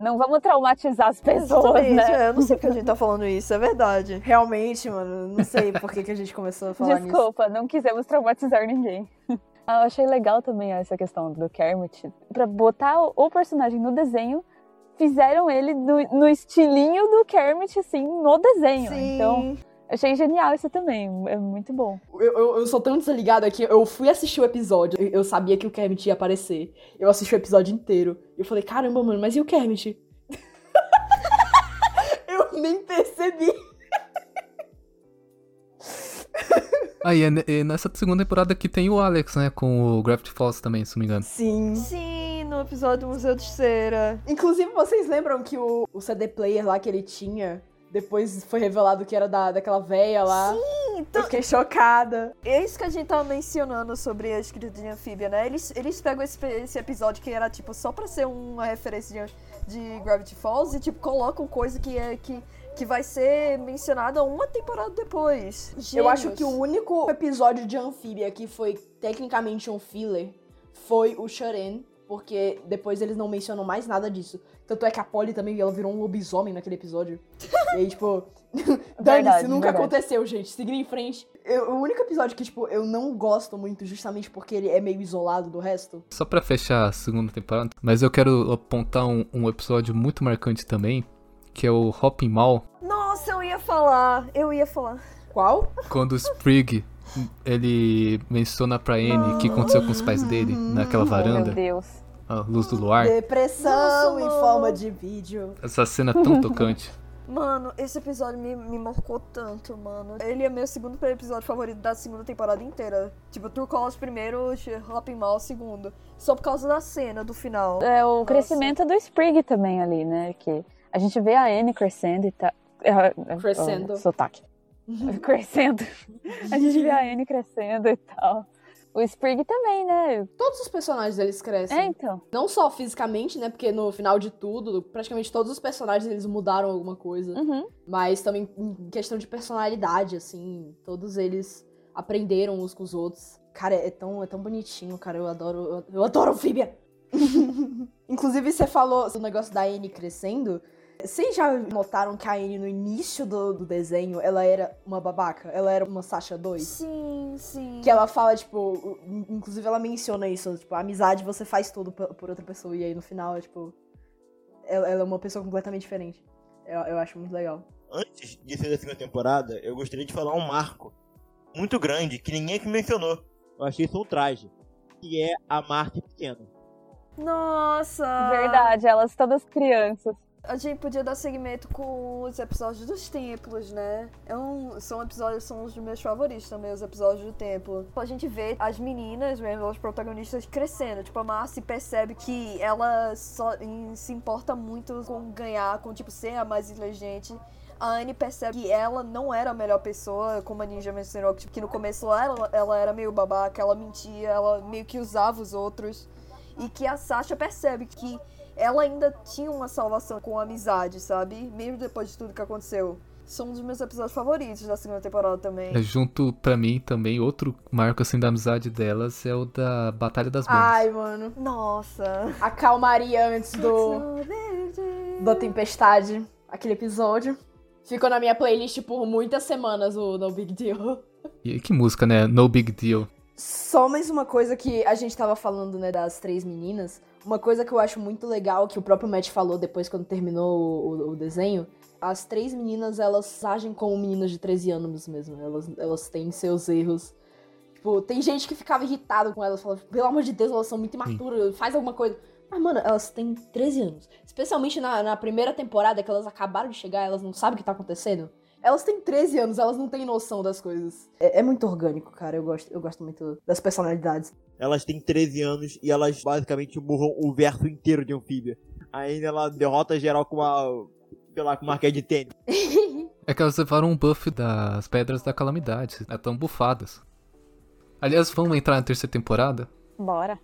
[SPEAKER 2] Não vamos traumatizar as pessoas,
[SPEAKER 3] Exatamente,
[SPEAKER 2] né?
[SPEAKER 3] é, eu não sei porque a gente tá falando isso, é verdade.
[SPEAKER 5] Realmente, mano, não sei por que, que a gente começou a falar nisso.
[SPEAKER 2] Desculpa, não quisemos traumatizar ninguém. Ah, Eu achei legal também essa questão do Kermit. Pra botar o personagem no desenho, fizeram ele no, no estilinho do Kermit, assim, no desenho.
[SPEAKER 3] Sim.
[SPEAKER 2] Então, achei genial isso também. É muito bom.
[SPEAKER 5] Eu, eu, eu sou tão desligado aqui, eu fui assistir o episódio, eu, eu sabia que o Kermit ia aparecer. Eu assisti o episódio inteiro. Eu falei, caramba, mano, mas e o Kermit? eu nem percebi.
[SPEAKER 1] Ah, e, ne- e nessa segunda temporada que tem o Alex, né? Com o Gravity Falls também, se não me engano.
[SPEAKER 5] Sim.
[SPEAKER 3] Sim, no episódio do Museu de Cera.
[SPEAKER 5] Inclusive, vocês lembram que o, o CD player lá que ele tinha, depois foi revelado que era da, daquela véia lá? Sim,
[SPEAKER 3] então-
[SPEAKER 5] Eu fiquei chocada.
[SPEAKER 3] É isso que a gente tava mencionando sobre a escrita de Anfíbia, né? Eles, eles pegam esse, esse episódio que era, tipo, só pra ser uma referência de, de Gravity Falls e, tipo, colocam coisa que é que, que vai ser mencionada uma temporada depois.
[SPEAKER 5] Eu acho que o único episódio de Anfíbia que foi tecnicamente um filler foi o Shoren, porque depois eles não mencionam mais nada disso. Tanto é que a Polly também, ela virou um lobisomem naquele episódio. e aí, tipo, dane-se,
[SPEAKER 2] Verdade,
[SPEAKER 5] nunca
[SPEAKER 2] verdade.
[SPEAKER 5] aconteceu, gente. Seguindo em frente. Eu- o único episódio que, tipo, eu não gosto muito, justamente porque ele é meio isolado do resto.
[SPEAKER 1] Só pra fechar a segunda temporada, mas eu quero apontar um, um episódio muito marcante também, que é o Hopping Mall,
[SPEAKER 3] Nossa, eu ia falar, eu ia falar.
[SPEAKER 5] Qual?
[SPEAKER 1] quando o Sprig ele menciona pra Anne o que aconteceu com os pais dele naquela
[SPEAKER 2] Oh, meu
[SPEAKER 1] varanda,
[SPEAKER 2] Deus.
[SPEAKER 1] a luz do luar.
[SPEAKER 5] Depressão
[SPEAKER 3] Nossa,
[SPEAKER 5] em forma de vídeo.
[SPEAKER 1] Essa cena é tão tocante.
[SPEAKER 3] Mano, esse episódio me, me marcou tanto, mano. Ele é meu segundo episódio favorito da segunda temporada inteira. Tipo, True Colors primeiro, Hopping Mall segundo. Só por causa da cena do final.
[SPEAKER 2] É o crescimento do Sprig também ali, né? Que a gente vê a Anne crescendo e tá.
[SPEAKER 5] Crescendo.
[SPEAKER 2] O sotaque. crescendo. A gente vê a Anne crescendo e tal. O Sprig também, né?
[SPEAKER 5] Todos os personagens eles crescem.
[SPEAKER 2] É, então.
[SPEAKER 5] Não só fisicamente, né? Porque no final de tudo, praticamente todos os personagens eles mudaram alguma coisa.
[SPEAKER 2] Uhum.
[SPEAKER 5] Mas também em questão de personalidade, assim, todos eles aprenderam uns com os outros. Cara, é tão, é tão bonitinho, cara. Eu adoro. Eu, eu adoro Amphibia! Inclusive, você falou do negócio da Anne crescendo. Vocês já notaram que a Anne, no início do, do desenho, ela era uma babaca? Ela era uma Sasha 2?
[SPEAKER 3] Sim, sim.
[SPEAKER 5] Que ela fala, tipo, inclusive ela menciona isso, tipo, a amizade você faz tudo por outra pessoa. E aí no final, tipo, ela, ela é uma pessoa completamente diferente. Eu, eu acho muito legal.
[SPEAKER 4] Antes de ser da segunda temporada, eu gostaria de falar um marco muito grande que ninguém aqui mencionou. Eu achei isso um traje. Que é a Marte pequena.
[SPEAKER 3] Nossa!
[SPEAKER 2] Verdade, elas todas crianças.
[SPEAKER 3] A gente podia dar seguimento com os episódios dos templos, né? É um, são episódios, são os meus favoritos também, os episódios do templo. A gente vê as meninas, mesmo, as protagonistas crescendo. Tipo, a Marcy percebe que ela só em, se importa muito com ganhar, com, tipo, ser a mais inteligente a Anne percebe que ela não era a melhor pessoa, como a Ninja mencionou, que, tipo, que no começo ela, ela era meio babaca, ela mentia, ela meio que usava os outros. E que a Sasha percebe que ela ainda tinha uma salvação com a amizade, sabe? Mesmo depois de tudo que aconteceu. São um dos meus episódios favoritos da segunda temporada também.
[SPEAKER 1] É, junto, pra mim, também, outro marco, assim, da amizade delas é o da Batalha das Bandas.
[SPEAKER 5] Ai, mano.
[SPEAKER 3] Nossa.
[SPEAKER 5] A calmaria antes do... da tempestade. Aquele episódio. Ficou na minha playlist por muitas semanas o No Big Deal.
[SPEAKER 1] E que música, né? No Big Deal.
[SPEAKER 5] Só mais uma coisa que a gente tava falando, né, das três meninas. Uma coisa que eu acho muito legal, que o próprio Matt falou depois quando terminou o, o desenho. As três meninas, elas agem como meninas de 13 anos mesmo. Elas, elas têm seus erros. Tipo, tem gente que ficava irritado com elas, falava, pelo amor de Deus, elas são muito imaturas, faz alguma coisa. Mas, mano, elas têm 13 anos. Especialmente na, na primeira temporada, que elas acabaram de chegar, elas não sabem o que tá acontecendo. Elas têm 13 anos, elas não têm noção das coisas. É, é, muito orgânico, cara. Eu gosto, eu gosto muito das personalidades.
[SPEAKER 4] Elas têm 13 anos e elas basicamente murram o verso inteiro de Anfíbia. Ainda ela derrota geral com uma. sei lá, com uma raquete de tênis.
[SPEAKER 1] é que elas levaram um buff das Pedras da Calamidade. Estão bufadas. Aliás, vamos entrar na terceira temporada?
[SPEAKER 2] Bora.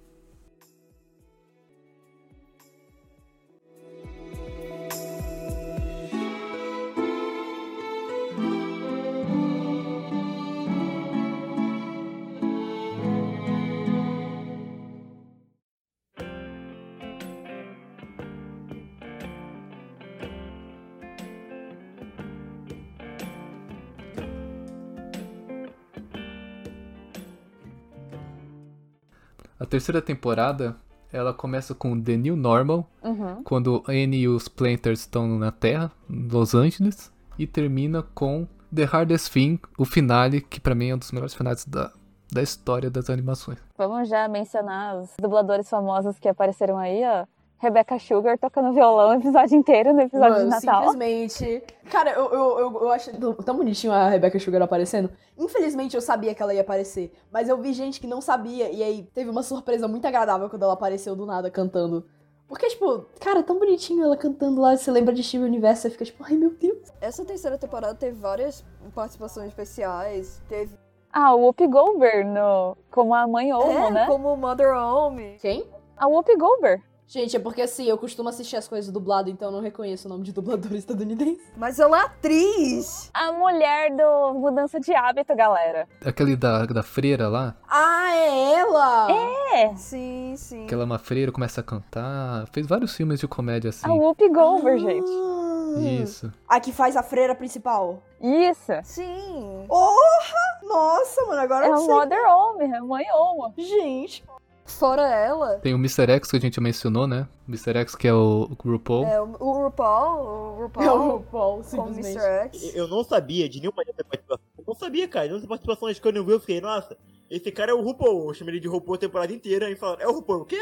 [SPEAKER 1] A terceira temporada, ela começa com The New Normal,
[SPEAKER 2] uhum.
[SPEAKER 1] quando Anne e os Planters estão na Terra, Los Angeles, e termina com The Hardest Thing, o finale, que para mim é um dos melhores finais da, da história das animações.
[SPEAKER 2] Vamos já mencionar os dubladores famosos que apareceram aí, ó. Rebecca Sugar tocando violão o episódio inteiro no episódio
[SPEAKER 5] Mano,
[SPEAKER 2] de Natal.
[SPEAKER 5] Simplesmente. Cara, eu, eu, eu, eu acho tão bonitinho a Rebecca Sugar aparecendo. Infelizmente eu sabia que ela ia aparecer, mas eu vi gente que não sabia, e aí teve uma surpresa muito agradável quando ela apareceu do nada cantando. Porque, tipo, cara, tão bonitinho ela cantando lá, você lembra de Steve Universo, você fica tipo, ai meu Deus.
[SPEAKER 3] Essa terceira temporada teve várias participações especiais, teve.
[SPEAKER 2] Ah, o Whoopi Goldberg no... como a mãe Omo,
[SPEAKER 3] é,
[SPEAKER 2] né?
[SPEAKER 3] como Mother Home.
[SPEAKER 5] Quem?
[SPEAKER 2] A Whoopi Goldberg.
[SPEAKER 5] Gente, é porque assim, eu costumo assistir as coisas dublado, então eu não reconheço o nome de dublador estadunidense.
[SPEAKER 3] Mas ela é atriz!
[SPEAKER 2] A mulher do Mudança de Hábito, galera.
[SPEAKER 1] Aquele da, da freira lá?
[SPEAKER 5] Ah, é ela!
[SPEAKER 2] É!
[SPEAKER 3] Sim, sim.
[SPEAKER 1] Que ela é uma freira, começa a cantar. Fez vários filmes de comédia assim.
[SPEAKER 2] A Whoopi Goldberg,
[SPEAKER 5] ah,
[SPEAKER 2] gente.
[SPEAKER 1] Isso.
[SPEAKER 5] A que faz a freira principal.
[SPEAKER 2] Isso.
[SPEAKER 3] Sim.
[SPEAKER 5] Porra! Nossa, mano, agora
[SPEAKER 2] é
[SPEAKER 5] eu sei.
[SPEAKER 2] Mother Home, é mãe Oma.
[SPEAKER 5] Gente.
[SPEAKER 3] Fora ela.
[SPEAKER 1] Tem o Mr. X que a gente mencionou, né? Mr. X que é o, o RuPaul.
[SPEAKER 3] É, o, o RuPaul. O RuPaul.
[SPEAKER 5] É o RuPaul,
[SPEAKER 3] com
[SPEAKER 5] simplesmente.
[SPEAKER 3] Mr. X.
[SPEAKER 4] Eu não sabia de nenhuma dessas participações. Eu não sabia, cara. Nessa participação de Conan Will, eu fiquei, nossa, esse cara é o RuPaul. Eu chamei ele de RuPaul a temporada inteira. E falaram, é o RuPaul o quê?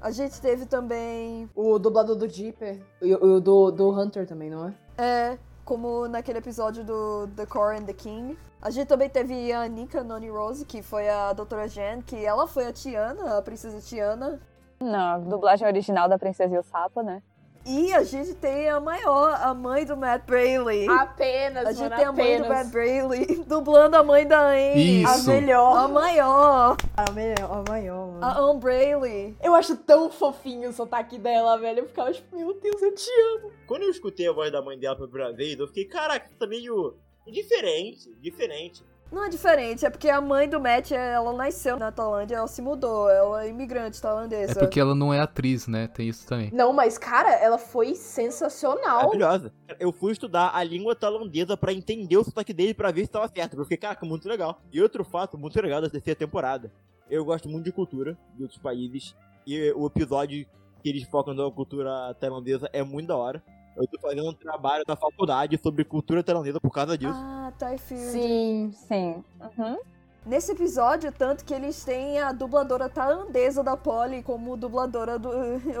[SPEAKER 3] A gente teve também.
[SPEAKER 5] O dublador do Jeeper. E o do, do Hunter também, não é?
[SPEAKER 3] É, como naquele episódio do The Core and the King. A gente também teve a Nika Noni Rose, que foi a Doutora Jen, que ela foi a Tiana, a princesa Tiana.
[SPEAKER 2] Não, a dublagem original da Princesa e o Sapo, né?
[SPEAKER 3] E a gente tem a maior, a mãe do Matt Braley.
[SPEAKER 5] Apenas,
[SPEAKER 3] a gente
[SPEAKER 5] mano,
[SPEAKER 3] tem a mãe do. Matt Braley dublando a mãe da Anne.
[SPEAKER 1] Isso.
[SPEAKER 5] A melhor.
[SPEAKER 3] A maior.
[SPEAKER 5] A melhor, a maior, mano.
[SPEAKER 3] A Anne Braley.
[SPEAKER 5] Eu acho tão fofinho o sotaque dela, velho. Eu ficava tipo, meu Deus, eu te amo.
[SPEAKER 4] Quando eu escutei a voz da mãe dela pela primeira vez, eu fiquei, caraca, tá meio diferente, diferente.
[SPEAKER 3] Não é diferente, é porque a mãe do Matt, ela nasceu na Tailândia, ela se mudou, ela é imigrante tailandesa.
[SPEAKER 1] É porque ela não é atriz, né? Tem isso também.
[SPEAKER 5] Não, mas, cara, ela foi sensacional.
[SPEAKER 4] Maravilhosa. Eu fui estudar a língua tailandesa pra entender o sotaque dele pra ver se tava certo. Eu fiquei, caraca, muito legal. E outro fato muito legal da terceira temporada. Eu gosto muito de cultura de outros países. E o episódio que eles focam na cultura tailandesa é muito da hora. Eu tô fazendo um trabalho na faculdade sobre cultura tailandesa por causa disso.
[SPEAKER 3] Ah, Thai Field.
[SPEAKER 5] Sim.
[SPEAKER 2] Sim. Uhum.
[SPEAKER 3] Nesse episódio, tanto que eles têm a dubladora tailandesa da Polly como dubladora do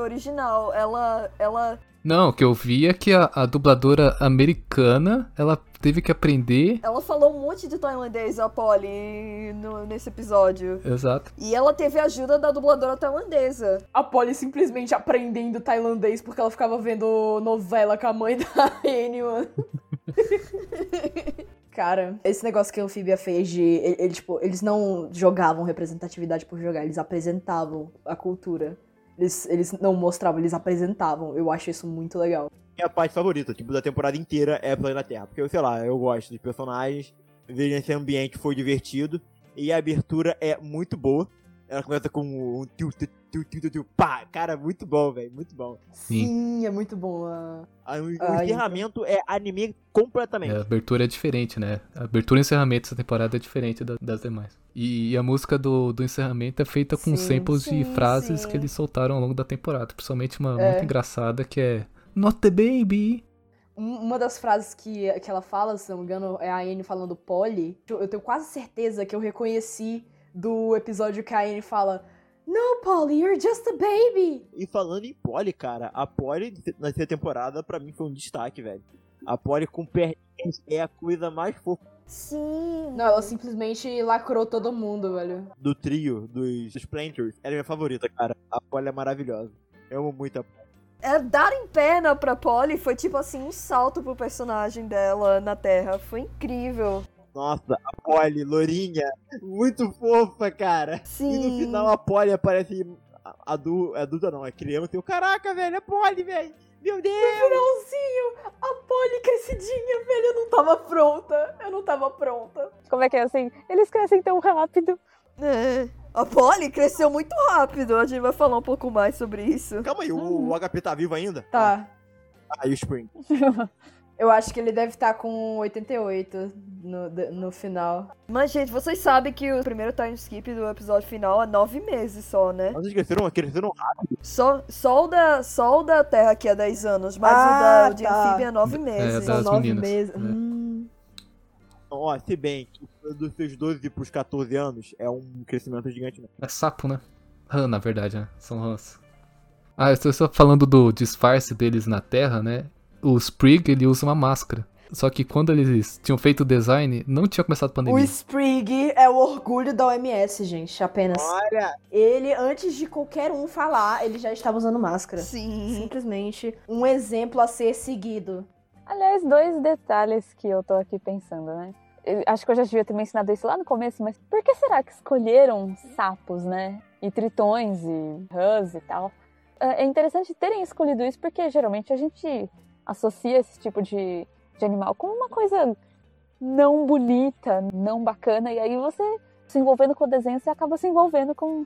[SPEAKER 3] original. Ela, ela
[SPEAKER 1] Não, o que eu vi é que a, a dubladora americana, ela teve que aprender.
[SPEAKER 3] Ela falou um monte de tailandês, a Polly, no- nesse episódio.
[SPEAKER 1] Exato.
[SPEAKER 3] E ela teve a ajuda da dubladora tailandesa.
[SPEAKER 5] A Polly simplesmente aprendendo tailandês porque ela ficava vendo novela com a mãe da Annie, mano. Cara, esse negócio que a Amphibia fez de. ele- ele, tipo, eles não jogavam representatividade por jogar, eles apresentavam a cultura. Eles, eles não mostravam, eles apresentavam. Eu acho isso muito legal.
[SPEAKER 4] Minha parte favorita, tipo, da temporada inteira é Planeta Terra. Porque, sei lá, eu gosto dos personagens, ver esse ambiente foi divertido. E a abertura é muito boa. Ela começa com um tiu, tiu, tiu, tiu, tiu, pá, cara, muito bom, velho, muito bom.
[SPEAKER 1] Sim.
[SPEAKER 5] Sim, é muito bom. ah.
[SPEAKER 4] Aí, O, o
[SPEAKER 5] Ai,
[SPEAKER 4] encerramento é anime
[SPEAKER 1] É,
[SPEAKER 4] completamente.
[SPEAKER 1] a abertura é diferente, né? A abertura e encerramento dessa temporada é diferente da- das demais. E, e a música do, do encerramento é feita com
[SPEAKER 5] Sim,
[SPEAKER 1] samples de
[SPEAKER 3] sim,
[SPEAKER 1] frases
[SPEAKER 3] sim.
[SPEAKER 1] que eles soltaram ao longo da temporada. Principalmente uma
[SPEAKER 5] É.
[SPEAKER 1] muito engraçada que é Not the baby.
[SPEAKER 5] Um- Uma das frases que, que ela fala, se não me engano, é a Anne falando Polly. Eu eu tenho quase certeza que eu reconheci do episódio que a Anne fala No, Polly, you're just a baby.
[SPEAKER 4] E falando em Polly, cara, a Polly na terceira temporada pra mim foi um destaque, velho. A Polly com perninhas é a coisa mais fofa
[SPEAKER 3] Sim.
[SPEAKER 5] Não, ela simplesmente lacrou todo mundo, velho.
[SPEAKER 4] do trio dos, dos Planters. Ela é minha favorita, cara. A Polly é maravilhosa. Eu amo muito a Polly.
[SPEAKER 3] É, dar em pena pra Polly foi tipo assim um salto pro personagem dela na Terra. Foi incrível.
[SPEAKER 4] Nossa, a Polly, lourinha, muito fofa, cara.
[SPEAKER 3] Sim.
[SPEAKER 4] E no final a Polly aparece a- adu, adulta, não, é criança. E eu, caraca, velho, é Polly, velho. Meu Deus.
[SPEAKER 5] Finalzinho, a Polly crescidinha, velho. Eu não tava pronta. Eu não tava pronta.
[SPEAKER 2] Como é que é assim? Eles crescem tão rápido.
[SPEAKER 3] É. A Polly cresceu muito rápido. A gente vai falar um pouco mais sobre isso.
[SPEAKER 4] Calma aí, o, o HP tá vivo ainda?
[SPEAKER 5] Tá.
[SPEAKER 4] Ah, e o Spring?
[SPEAKER 5] Eu acho que ele deve estar com 88 no, no final.
[SPEAKER 3] Mas, gente, vocês sabem que o primeiro time skip do episódio final é nove meses só, né?
[SPEAKER 4] Mas vocês cresceram, cresceram rápido.
[SPEAKER 3] Só, só, o da, só o da Terra que é 10 anos, mas
[SPEAKER 5] Ah,
[SPEAKER 3] o da o de
[SPEAKER 5] tá.
[SPEAKER 3] Anfíbia é 9 meses.
[SPEAKER 1] das
[SPEAKER 5] São nove
[SPEAKER 1] meninas,
[SPEAKER 5] meses.
[SPEAKER 1] é.
[SPEAKER 5] Hum.
[SPEAKER 4] Ó, se bem que dos seus 12 pros 14 anos é um crescimento gigante mesmo.
[SPEAKER 1] É sapo, né? Rã, na verdade, né? São rãs. Ah, eu estou só falando do disfarce deles na Terra, né? O Sprig, ele usa uma máscara. Só que quando eles tinham feito o design, não tinha começado a
[SPEAKER 5] O
[SPEAKER 1] pandemia.
[SPEAKER 5] Sprig é o orgulho da OMS, gente, apenas.
[SPEAKER 4] Olha,
[SPEAKER 5] Ele, antes de qualquer um falar, ele já estava usando máscara.
[SPEAKER 3] Sim.
[SPEAKER 5] Simplesmente um exemplo a ser seguido.
[SPEAKER 2] Aliás, dois detalhes que eu tô aqui pensando, né? Eu acho que eu já devia ter mencionado isso lá no começo, mas por que será que escolheram sapos, né? E tritões e rãs e tal? É é interessante terem escolhido isso porque geralmente a gente associa esse tipo de, de animal com uma coisa não bonita, não bacana, e aí você se envolvendo com o desenho, você acaba se envolvendo com,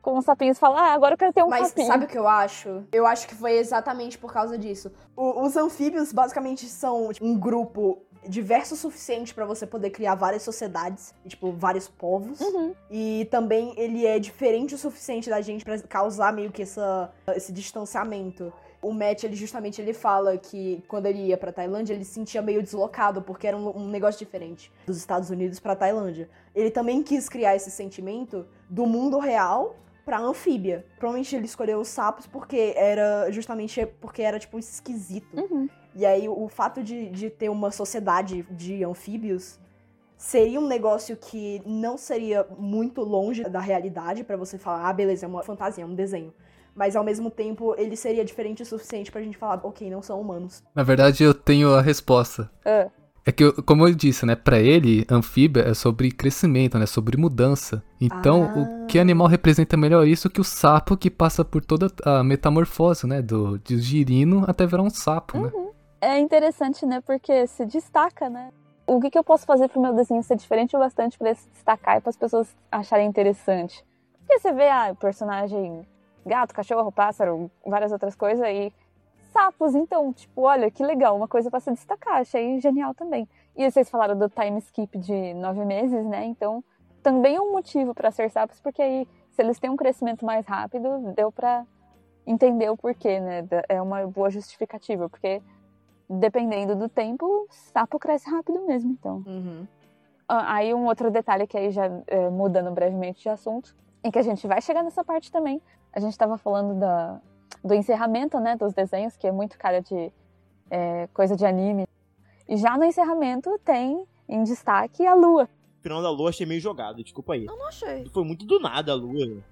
[SPEAKER 2] com os sapinhos e fala, ah, agora eu quero ter um
[SPEAKER 5] Mas
[SPEAKER 2] sapinho.
[SPEAKER 5] sabe o que eu acho? Eu acho que foi exatamente por causa disso. O- os anfíbios basicamente são tipo, um grupo diverso o suficiente pra você poder criar várias sociedades, tipo, vários povos.
[SPEAKER 2] Uhum.
[SPEAKER 5] E também ele é diferente o suficiente da gente pra causar meio que essa, esse distanciamento. O Matt, ele justamente ele fala que quando ele ia pra Tailândia, ele se sentia meio deslocado, porque era um, um negócio diferente dos Estados Unidos pra Tailândia. Ele também quis criar esse sentimento do mundo real pra anfíbia. Provavelmente ele escolheu os sapos porque era justamente porque era tipo esquisito.
[SPEAKER 2] Uhum.
[SPEAKER 5] E aí o fato de, de ter uma sociedade de anfíbios seria um negócio que não seria muito longe da realidade pra você falar, ah, beleza, é uma fantasia, é um desenho. Mas ao mesmo tempo, ele seria diferente o suficiente pra gente falar, ok, não são humanos.
[SPEAKER 1] Na verdade, eu tenho a resposta.
[SPEAKER 2] Ah.
[SPEAKER 1] É que, eu- como eu disse, né? Pra ele, anfíbia é sobre crescimento, né? Sobre mudança. Então,
[SPEAKER 5] Ah.
[SPEAKER 1] o que animal representa melhor isso que o sapo que passa por toda a metamorfose, né? Do, de girino até virar um sapo, né?
[SPEAKER 2] É interessante, né? Porque se destaca, né? O, o que, que eu posso fazer pro meu desenho ser diferente o bastante para se destacar e para as pessoas acharem interessante? Porque você vê, ah, personagem gato, cachorro, pássaro, várias outras coisas e sapos, então, tipo, olha que legal, uma coisa para se destacar, achei genial também. E vocês falaram do time skip de nove meses, né? Então, também é um motivo para ser sapos, porque aí, se eles têm um crescimento mais rápido, deu para entender o porquê, né? É uma boa justificativa, porque dependendo do tempo, sapo cresce rápido mesmo, então.
[SPEAKER 5] Uhum.
[SPEAKER 2] Aí um outro detalhe que aí já é, mudando brevemente de assunto, e que a gente vai chegar nessa parte também. A gente estava falando da, do encerramento, né, dos desenhos, que é muito cara de é, coisa de anime. E já no encerramento tem em destaque a lua.
[SPEAKER 4] O final da lua achei meio jogado, desculpa aí.
[SPEAKER 3] Eu não achei.
[SPEAKER 4] Foi muito do nada a lua.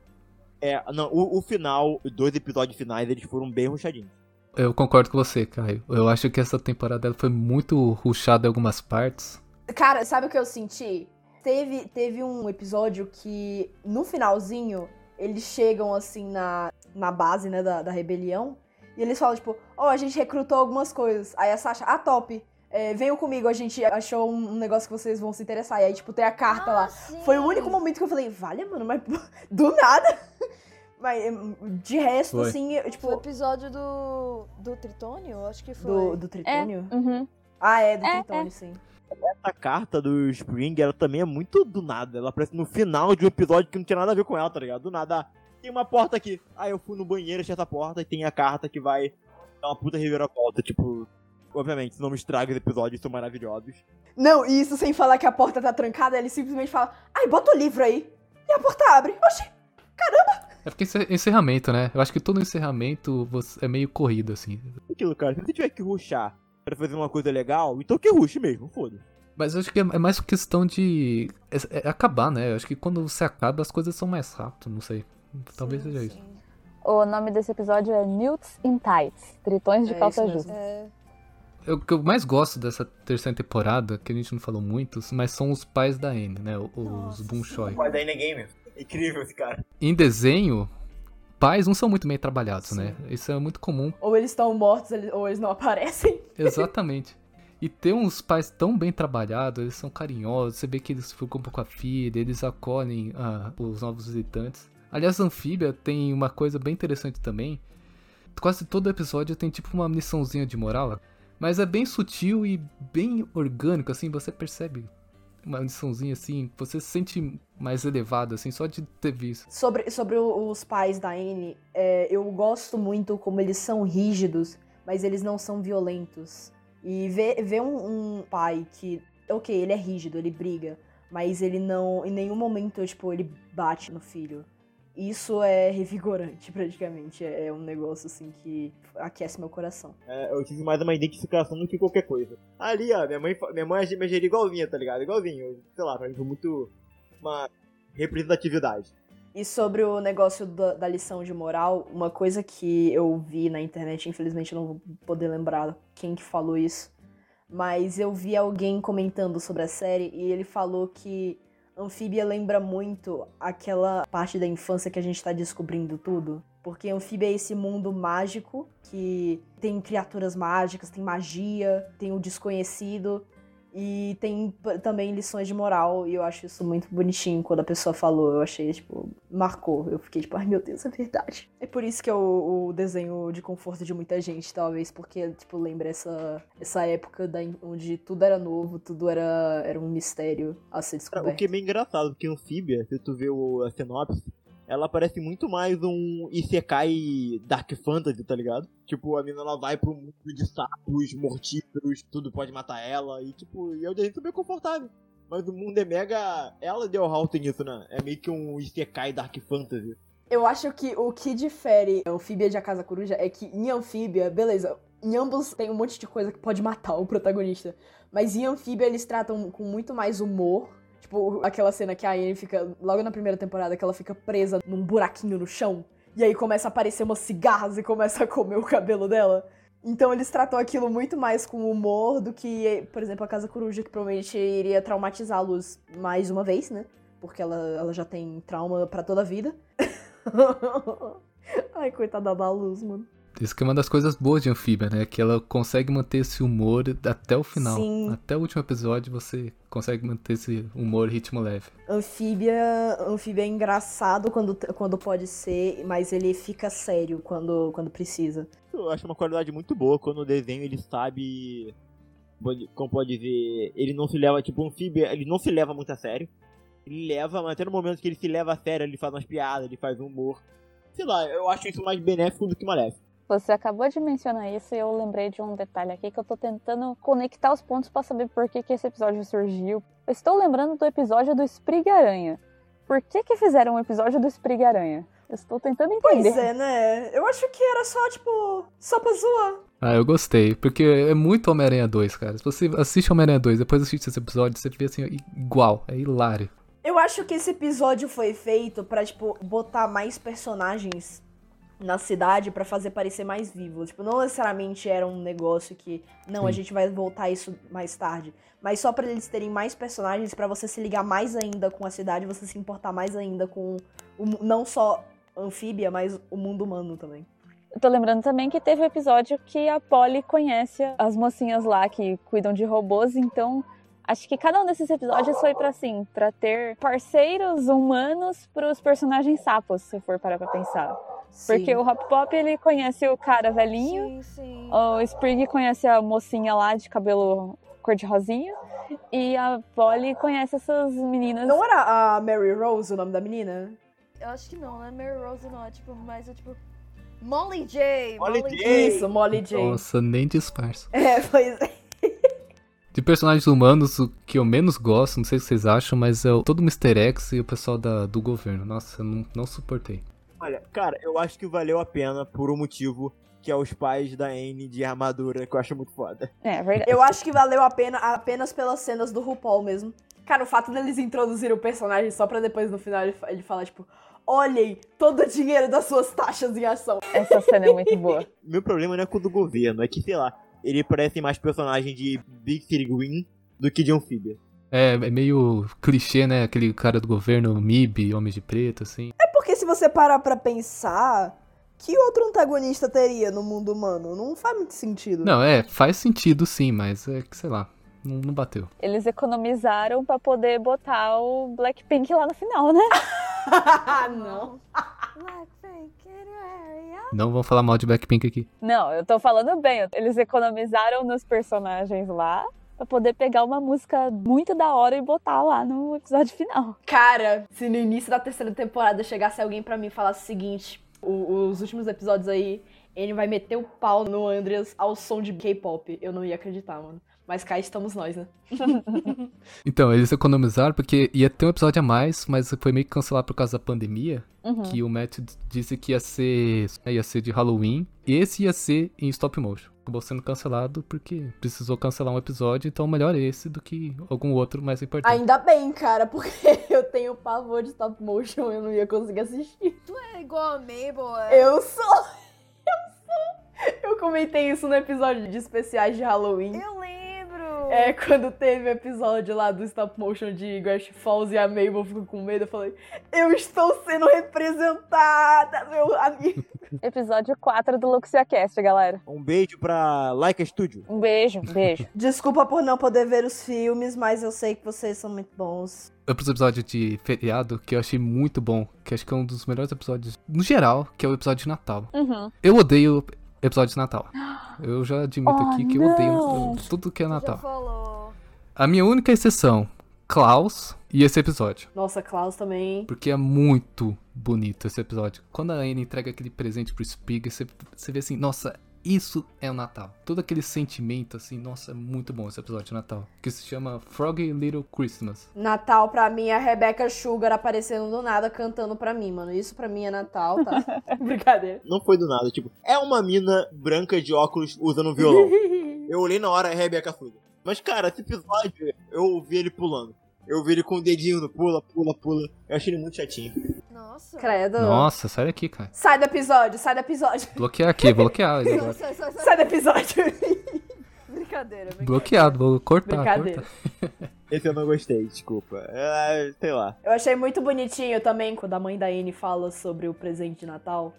[SPEAKER 4] É, não, o, o final, os dois episódios finais, eles foram bem ruchadinhos.
[SPEAKER 1] Eu concordo com você, Caio. Eu acho que essa temporada foi muito ruchada em algumas partes.
[SPEAKER 5] Cara, sabe o que eu senti? Teve, teve um episódio que, no finalzinho, eles chegam assim na, na base, né, da, da rebelião. E eles falam, tipo, ó, oh, a gente recrutou algumas coisas. Aí a Sasha, ah, top. É, venham comigo, a gente achou um, negócio que vocês vão se interessar. E aí, tipo, tem a carta
[SPEAKER 3] ah,
[SPEAKER 5] lá.
[SPEAKER 3] Sim.
[SPEAKER 5] Foi o único momento que eu falei, vale, mano, mas do nada. Mas de resto,
[SPEAKER 1] Foi.
[SPEAKER 5] assim, eu, tipo.
[SPEAKER 3] Foi o episódio do. do Tritônio? Acho que foi.
[SPEAKER 5] Do, do Tritônio?
[SPEAKER 2] É, uhum.
[SPEAKER 5] Ah, é, do
[SPEAKER 2] É,
[SPEAKER 5] Tritônio,
[SPEAKER 2] é.
[SPEAKER 5] sim.
[SPEAKER 4] Essa carta do Spring, ela também é muito do nada. Ela aparece no final de um episódio que não tinha nada a ver com ela, tá ligado? Do nada, tem uma porta aqui. Aí eu fui no banheiro, achei essa porta e tem a carta que vai dar uma puta reviravolta. Tipo, obviamente, se não me estraga os episódios, são maravilhosos.
[SPEAKER 5] Não, e isso sem falar que a porta tá trancada, ele simplesmente fala, ai, bota o livro aí. E a porta abre. Oxi,
[SPEAKER 1] É porque esse encerramento, né? Eu acho que todo encerramento você- é meio corrido, assim.
[SPEAKER 4] Aquilo, cara, se você tiver que ruxar pra fazer uma coisa legal, então que ruxe mesmo, foda.
[SPEAKER 1] Mas eu acho que é é mais questão de é- é acabar, né? Eu acho que quando você acaba, as coisas são mais rápido, não sei. Talvez
[SPEAKER 3] Sim,
[SPEAKER 1] seja isso.
[SPEAKER 3] sim.
[SPEAKER 2] O nome desse episódio é Newts in Tights, Tritões de
[SPEAKER 5] É
[SPEAKER 2] calça
[SPEAKER 5] isso
[SPEAKER 2] justa.
[SPEAKER 3] É.
[SPEAKER 1] Eu- O que eu mais gosto dessa terceira temporada, que a gente não falou muito, mas são os pais da Anne, né? Os
[SPEAKER 3] Nossa,
[SPEAKER 1] Bunchoi.
[SPEAKER 4] Mas daí ninguém mesmo. Incrível esse cara.
[SPEAKER 1] Em desenho, pais não são muito bem trabalhados, né? Isso é muito comum.
[SPEAKER 5] Ou eles estão mortos, ou eles não aparecem.
[SPEAKER 1] Exatamente. E ter uns pais tão bem trabalhados, eles são carinhosos, você vê que eles ficam um pouco com a filha, eles acolhem ah, os novos visitantes. Aliás, Anfíbia tem uma coisa bem interessante também. Quase todo episódio tem tipo uma missãozinha de moral, mas é bem sutil e bem orgânico, assim, você percebe uma missãozinha assim, você se sente mais elevado, assim, só de ter visto.
[SPEAKER 5] Sobre, sobre os pais da Anne, é, eu gosto muito como eles são rígidos, mas eles não são violentos. E ver, ver um, um pai que, ok, ele é rígido, ele briga, mas ele não, em nenhum momento, tipo, ele bate no filho. Isso é revigorante, praticamente. É, é um negócio, assim, que aquece meu coração.
[SPEAKER 4] É, eu tive mais uma identificação do que qualquer coisa. Ali, ó, minha mãe, minha mãe me agiria igualzinha, tá ligado? Igualzinho. Sei lá, pra mim foi muito uma representatividade.
[SPEAKER 5] E sobre o negócio da, da lição de moral, uma coisa que eu vi na internet, infelizmente eu não vou poder lembrar quem que falou isso, mas eu vi alguém comentando sobre a série e ele falou que Anfíbia lembra muito aquela parte da infância que a gente tá descobrindo tudo. Porque Anfíbia é esse mundo mágico que tem criaturas mágicas, tem magia, tem o desconhecido e tem também lições de moral, e eu acho isso muito bonitinho quando a pessoa falou. Eu achei, tipo, marcou. Eu fiquei tipo, ai meu Deus, é verdade. É por isso que é o, o desenho de conforto de muita gente, talvez, porque, tipo, lembra essa, essa época da, onde tudo era novo, tudo era, era um mistério a ser descoberto.
[SPEAKER 4] O que é bem engraçado, porque Anfíbia, se tu vê o, a sinopse, ela parece muito mais um Isekai Dark Fantasy, tá ligado? Tipo, a menina ela vai pro mundo de sapos, mortíferos, tudo pode matar ela, e tipo, e um desenho super confortável. Mas o mundo é mega. Ela deu halt nisso, né? É meio que um Isekai Dark Fantasy.
[SPEAKER 5] Eu acho que o que difere Anfíbia de A Casa Coruja é que em Anfíbia, beleza, em ambos tem um monte de coisa que pode matar o protagonista. Mas em Anfíbia eles tratam com muito mais humor. Tipo, aquela cena que a Anne fica, logo na primeira temporada, que ela fica presa num buraquinho no chão. E aí começa a aparecer umas cigarras e começa a comer o cabelo dela. Então eles tratam aquilo muito mais com humor do que, por exemplo, a Casa Coruja, que provavelmente iria traumatizá-los mais uma vez, né? Porque ela, ela já tem trauma pra toda a vida. Ai, coitada da luz, mano.
[SPEAKER 1] Isso que é uma das coisas boas de Anfíbia, né? Que ela consegue manter esse humor até o final.
[SPEAKER 5] Sim.
[SPEAKER 1] Até o último episódio você consegue manter esse humor ritmo leve.
[SPEAKER 5] Anfíbia, anfíbia é engraçado quando, quando pode ser, mas ele fica sério quando, quando precisa.
[SPEAKER 4] Eu acho uma qualidade muito boa quando o desenho ele sabe. Como pode dizer. Ele não se leva, tipo, um anfíbia, ele não se leva muito a sério. Ele leva, mas até no momento que ele se leva a sério, ele faz umas piadas, ele faz humor. Sei lá, eu acho isso mais benéfico do que maléfico.
[SPEAKER 2] Você acabou de mencionar isso e eu lembrei de um detalhe aqui que eu tô tentando conectar os pontos pra saber por que, que esse episódio surgiu. Eu estou lembrando do episódio do Sprig-Aranha. Por que que fizeram um episódio do Sprig-Aranha? Eu estou tentando entender.
[SPEAKER 5] Pois é, né? Eu acho que era só, tipo, só pra zoar.
[SPEAKER 1] Ah, eu gostei, porque é muito Homem-Aranha 2, cara. Se você assiste Homem-Aranha 2, depois assiste esse episódio, você vê assim, igual, é hilário.
[SPEAKER 5] Eu acho que esse episódio foi feito pra, tipo, botar mais personagens na cidade pra fazer parecer mais vivo. Tipo, não necessariamente era um negócio que, não, a
[SPEAKER 1] Sim.
[SPEAKER 5] gente vai voltar isso mais tarde. Mas só pra eles terem mais personagens, pra você se ligar mais ainda com a cidade, você se importar mais ainda com o não só anfíbia, mas o mundo humano também.
[SPEAKER 2] Eu tô lembrando também que teve o episódio que a Polly conhece as mocinhas lá que cuidam de robôs, então acho que cada um desses episódios foi pra assim, pra ter parceiros humanos pros personagens sapos, se for parar pra pensar. Porque o Hop Pop ele conhece o cara velhinho,
[SPEAKER 3] Sim, sim.
[SPEAKER 2] o Sprig conhece a mocinha lá de cabelo cor de rosinha e a Polly conhece essas meninas.
[SPEAKER 5] Não era a Mary Rose o nome da menina?
[SPEAKER 3] Eu acho que não, né? Mary Rose não. É tipo, mais é tipo. Molly J!
[SPEAKER 4] Molly
[SPEAKER 3] Molly,
[SPEAKER 4] J.
[SPEAKER 3] J!
[SPEAKER 5] Isso, Molly J.
[SPEAKER 1] Nossa, nem disfarça.
[SPEAKER 5] É, pois é.
[SPEAKER 1] De personagens humanos, o que eu menos gosto, não sei se vocês acham, mas é o, todo o Mr. X e o pessoal da, do governo. Nossa, eu não, não suportei.
[SPEAKER 4] Olha, cara, eu acho que valeu a pena por um motivo que é os pais da Anne de armadura, que eu acho muito foda.
[SPEAKER 2] É, é verdade.
[SPEAKER 5] Eu acho que valeu a pena apenas pelas cenas do RuPaul mesmo. Cara, o fato deles introduzirem o personagem só pra depois no final ele, fa- ele falar, tipo, olhem todo o dinheiro das suas taxas em ação.
[SPEAKER 2] Essa cena é muito boa.
[SPEAKER 4] Meu problema não é com o do governo, é que, sei lá, ele parece mais personagem de Big City Green do que de Anfíbia.
[SPEAKER 1] É, é meio clichê, né? Aquele cara do governo, MIB, Homem de Preto, assim.
[SPEAKER 5] É porque se você parar pra pensar, que outro antagonista teria no mundo humano? Não faz muito sentido.
[SPEAKER 1] Não, é, faz sentido sim, mas é que, sei lá, não, não bateu.
[SPEAKER 2] Eles economizaram pra poder botar o Blackpink lá no final, né?
[SPEAKER 5] Não.
[SPEAKER 3] Blackpink in area.
[SPEAKER 1] Não vamos falar mal de Blackpink aqui.
[SPEAKER 2] Não, eu tô falando bem. Eles economizaram nos personagens lá pra poder pegar uma música muito da hora e botar lá no episódio final.
[SPEAKER 5] Cara, se no início da terceira temporada chegasse alguém pra mim e falasse o seguinte, o- os últimos episódios aí, ele vai meter o pau no Andreas ao som de K-pop, eu não ia acreditar, mano. Mas cá estamos nós, né?
[SPEAKER 1] Então, eles economizaram porque ia ter um episódio a mais, mas foi meio que cancelado por causa da pandemia.
[SPEAKER 2] Uhum.
[SPEAKER 1] Que o Matt disse que ia ser, ia ser de Halloween. E esse ia ser em stop motion. Acabou sendo cancelado porque precisou cancelar um episódio, então melhor esse do que algum outro mais importante.
[SPEAKER 5] Ainda bem, cara, porque eu tenho pavor de stop motion, eu não ia conseguir assistir.
[SPEAKER 3] É igual a Mabel, é.
[SPEAKER 5] Eu sou! Eu sou! Eu comentei isso no episódio de especiais de Halloween.
[SPEAKER 3] Eu lembro!
[SPEAKER 5] É, quando teve o episódio lá do stop motion de Grass Falls e a Mabel ficou com medo, eu falei, eu estou sendo representada, meu amigo.
[SPEAKER 2] Episódio 4 do LuxiaCast, galera.
[SPEAKER 4] Um beijo pra Laika Studio.
[SPEAKER 2] Um beijo, um beijo.
[SPEAKER 5] Desculpa por não poder ver os filmes, mas eu sei que vocês são muito bons.
[SPEAKER 1] Outro episódio de feriado que eu achei muito bom, que acho que é um dos melhores episódios no geral, que é o episódio de Natal.
[SPEAKER 2] Uhum.
[SPEAKER 1] Eu odeio episódio de Natal. Eu já admito
[SPEAKER 2] Oh,
[SPEAKER 1] aqui que eu
[SPEAKER 2] não.
[SPEAKER 1] odeio tudo que é Natal. A minha única exceção, Klaus e esse episódio.
[SPEAKER 5] Nossa, Klaus também.
[SPEAKER 1] Porque é muito bonito esse episódio. Quando a Anne entrega aquele presente pro Sprig, você, você vê assim, nossa, isso é o Natal. Todo aquele sentimento, assim, nossa, é muito bom esse episódio de Natal. Que se chama Froggy Little Christmas.
[SPEAKER 5] Natal pra mim é a Rebecca Sugar aparecendo do nada cantando pra mim, mano. Isso pra mim é Natal, tá? Brincadeira.
[SPEAKER 4] Não foi do nada, tipo, é uma mina branca de óculos usando um violão. Eu olhei na hora, é Rebeca Sugar. Mas, cara, esse episódio, eu ouvi ele pulando. Eu vi ele com o dedinho no pula, pula, pula. Eu achei ele muito chatinho.
[SPEAKER 3] Nossa.
[SPEAKER 5] Credo.
[SPEAKER 1] Nossa, sai daqui, cara.
[SPEAKER 5] Sai do episódio, sai do episódio.
[SPEAKER 1] Bloquear aqui, bloquear.
[SPEAKER 3] Sai, sai, sai.
[SPEAKER 5] Sai do episódio.
[SPEAKER 3] Brincadeira, brincadeira.
[SPEAKER 1] Bloqueado, vou cortar,
[SPEAKER 5] Brincadeira.
[SPEAKER 1] cortar.
[SPEAKER 4] Esse eu não gostei, desculpa. É, sei lá.
[SPEAKER 5] Eu achei muito bonitinho também quando a mãe da Anne fala sobre o presente de Natal.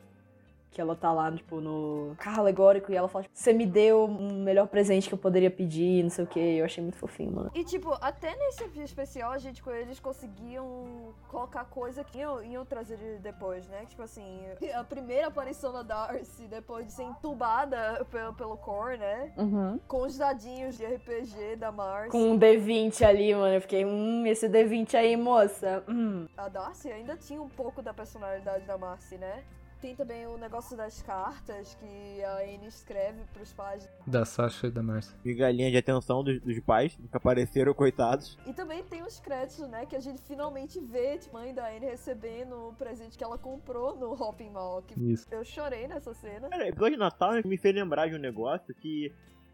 [SPEAKER 5] Que ela tá lá, tipo, no carro alegórico e ela fala, tipo, você me deu o melhor presente que eu poderia pedir, não sei o que. Eu achei muito fofinho, mano.
[SPEAKER 3] E, tipo, até nesse episódio especial, a gente, eles conseguiam colocar coisa que iam, iam trazer depois, né? Tipo assim, a primeira aparição da Darcy, depois de ser entubada pelo, pelo Core, né?
[SPEAKER 5] Uhum.
[SPEAKER 3] Com os dadinhos de RPG da Marcy.
[SPEAKER 5] Com um D20 ali, mano. Eu fiquei, hum, esse D20 aí, moça. Hum.
[SPEAKER 3] A Darcy ainda tinha um pouco da personalidade da Marcy, né? Tem também o negócio das cartas que a Anne escreve pros pais.
[SPEAKER 1] Da Sasha e da Marcia.
[SPEAKER 4] Migalhinha de atenção dos, dos pais, que apareceram, coitados.
[SPEAKER 3] E também tem os créditos, né? Que a gente finalmente vê a mãe da Anne recebendo o presente que ela comprou no Hopping Mall. Que
[SPEAKER 1] Isso.
[SPEAKER 3] eu chorei nessa cena.
[SPEAKER 4] Cara, episódio de Natal me fez lembrar de um negócio que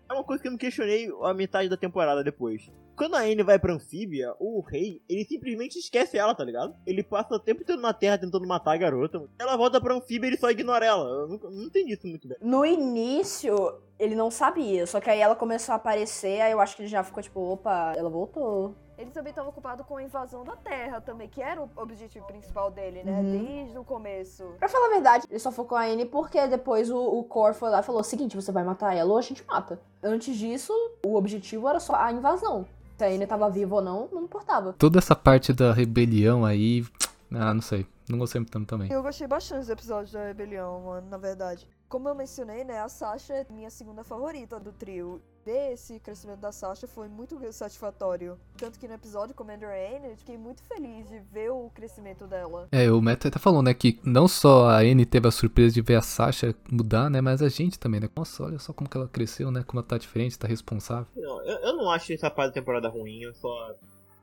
[SPEAKER 4] é uma coisa que eu me questionei a metade da temporada depois. Quando a Anne vai pra Anfíbia, o rei, ele simplesmente esquece ela, tá ligado? Ele passa o tempo todo na Terra tentando matar a garota. Ela volta pra Anfíbia e ele só ignora ela. Eu não, não entendi isso muito bem.
[SPEAKER 5] No início, ele não sabia. Só que aí ela começou a aparecer, aí eu acho que ele já ficou tipo, opa, ela voltou.
[SPEAKER 3] Ele também estava ocupado com a invasão da Terra também, que era o objetivo principal dele, né?
[SPEAKER 5] Uhum.
[SPEAKER 3] Desde o começo.
[SPEAKER 5] Pra falar a verdade, ele só focou a Anne porque depois o, o Cor foi lá e falou: seguinte, você vai matar ela ou a gente mata. Antes disso, o objetivo era só a invasão. Se a Anne tava viva ou não, não importava.
[SPEAKER 1] Toda essa parte da rebelião aí. Ah, não sei. Não gostei tanto também.
[SPEAKER 3] Eu gostei bastante dos episódios da Rebelião, mano, na verdade. Como eu mencionei, né, a Sasha é minha segunda favorita do trio. Ver esse crescimento da Sasha foi muito satisfatório. Tanto que no episódio Commander Anne, eu fiquei muito feliz de ver o crescimento dela.
[SPEAKER 1] É, o Matt até falou, né, que não só a Anne teve a surpresa de ver a Sasha mudar, né, mas a gente também, né? Nossa, olha só como que ela cresceu, né? Como ela tá diferente, tá responsável.
[SPEAKER 4] Não, eu, eu não acho essa parte da temporada ruim, eu só.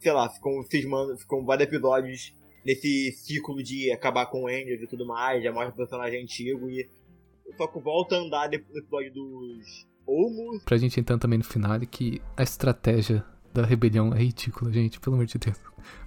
[SPEAKER 4] Sei lá, ficam cismando, ficam vários episódios nesse ciclo de acabar com o Angels e tudo mais, já mostra o personagem antigo e. Só que volta a andar depois do episódio dos Olmos.
[SPEAKER 1] Pra gente entrar também no final que a estratégia da rebelião é ridícula, gente, pelo amor de Deus.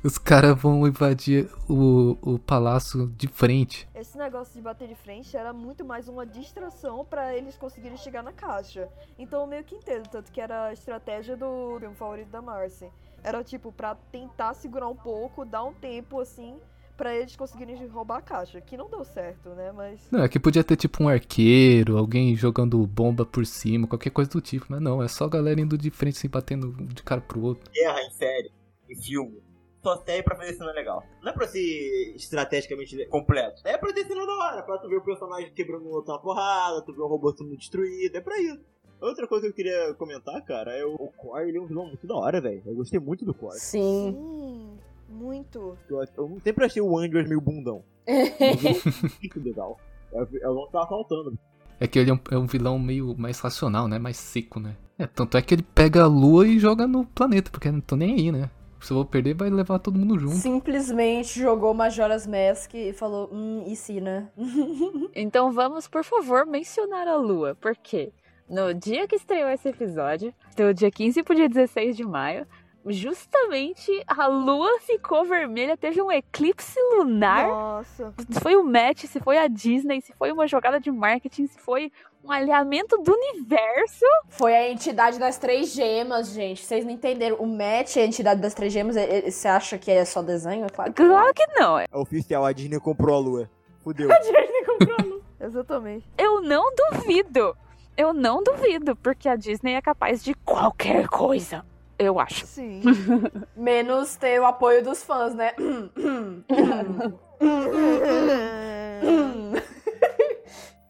[SPEAKER 1] Os caras vão invadir o, o palácio de frente.
[SPEAKER 3] Esse negócio de bater de frente era muito mais uma distração pra eles conseguirem chegar na caixa. Então eu meio que entendo, tanto que era a estratégia do filme favorito da Marcy. Era tipo pra tentar segurar um pouco, dar um tempo assim pra eles conseguirem roubar a caixa, que não deu certo, né? Mas
[SPEAKER 1] Não, é que podia ter tipo um arqueiro, alguém jogando bomba por cima, qualquer coisa do tipo, mas não, é só a galera indo de frente, assim, batendo de cara pro outro.
[SPEAKER 4] Guerra em série, em filme. Só serve pra fazer cena legal. Não é pra ser estrategicamente completo. É pra ter cena da hora, pra tu ver o personagem quebrando o outro na porrada, tu ver o robô sendo destruído, é pra isso. Outra coisa que eu queria comentar, cara, é o, o Core, ele é um vilão muito da hora, velho. Eu gostei muito do Core.
[SPEAKER 5] Sim.
[SPEAKER 3] sim, muito.
[SPEAKER 4] Eu, eu sempre achei o Andrews meio bundão. Eu- muito legal. É, o- é o que tava faltando.
[SPEAKER 1] É que ele é um, é um vilão meio mais racional, né? Mais seco, né? É, tanto é que ele pega a lua e joga no planeta, porque não tô nem aí, né? Se eu vou perder, vai levar todo mundo junto.
[SPEAKER 5] Simplesmente jogou Majora's Mask e falou, hum, e se, né?
[SPEAKER 2] Então vamos, por favor, mencionar a Lua. Por quê? No dia que estreou esse episódio, do dia 15 pro dia 16 de maio, justamente a Lua ficou vermelha, teve um eclipse lunar.
[SPEAKER 3] Nossa.
[SPEAKER 2] Se foi o match, se foi a Disney, se foi uma jogada de marketing, se foi um alinhamento do universo.
[SPEAKER 5] Foi a entidade das três gemas, gente. Vocês não entenderam. O Matt é a entidade das três gemas. é- é- Você acha que é só desenho? É claro que não.
[SPEAKER 2] Claro que não.
[SPEAKER 4] É oficial, a Disney comprou a lua. Fudeu.
[SPEAKER 3] Exatamente.
[SPEAKER 2] Eu não duvido. Eu não duvido, porque a Disney é capaz de qualquer coisa. Eu acho.
[SPEAKER 3] Sim.
[SPEAKER 5] Menos ter o apoio dos fãs, né?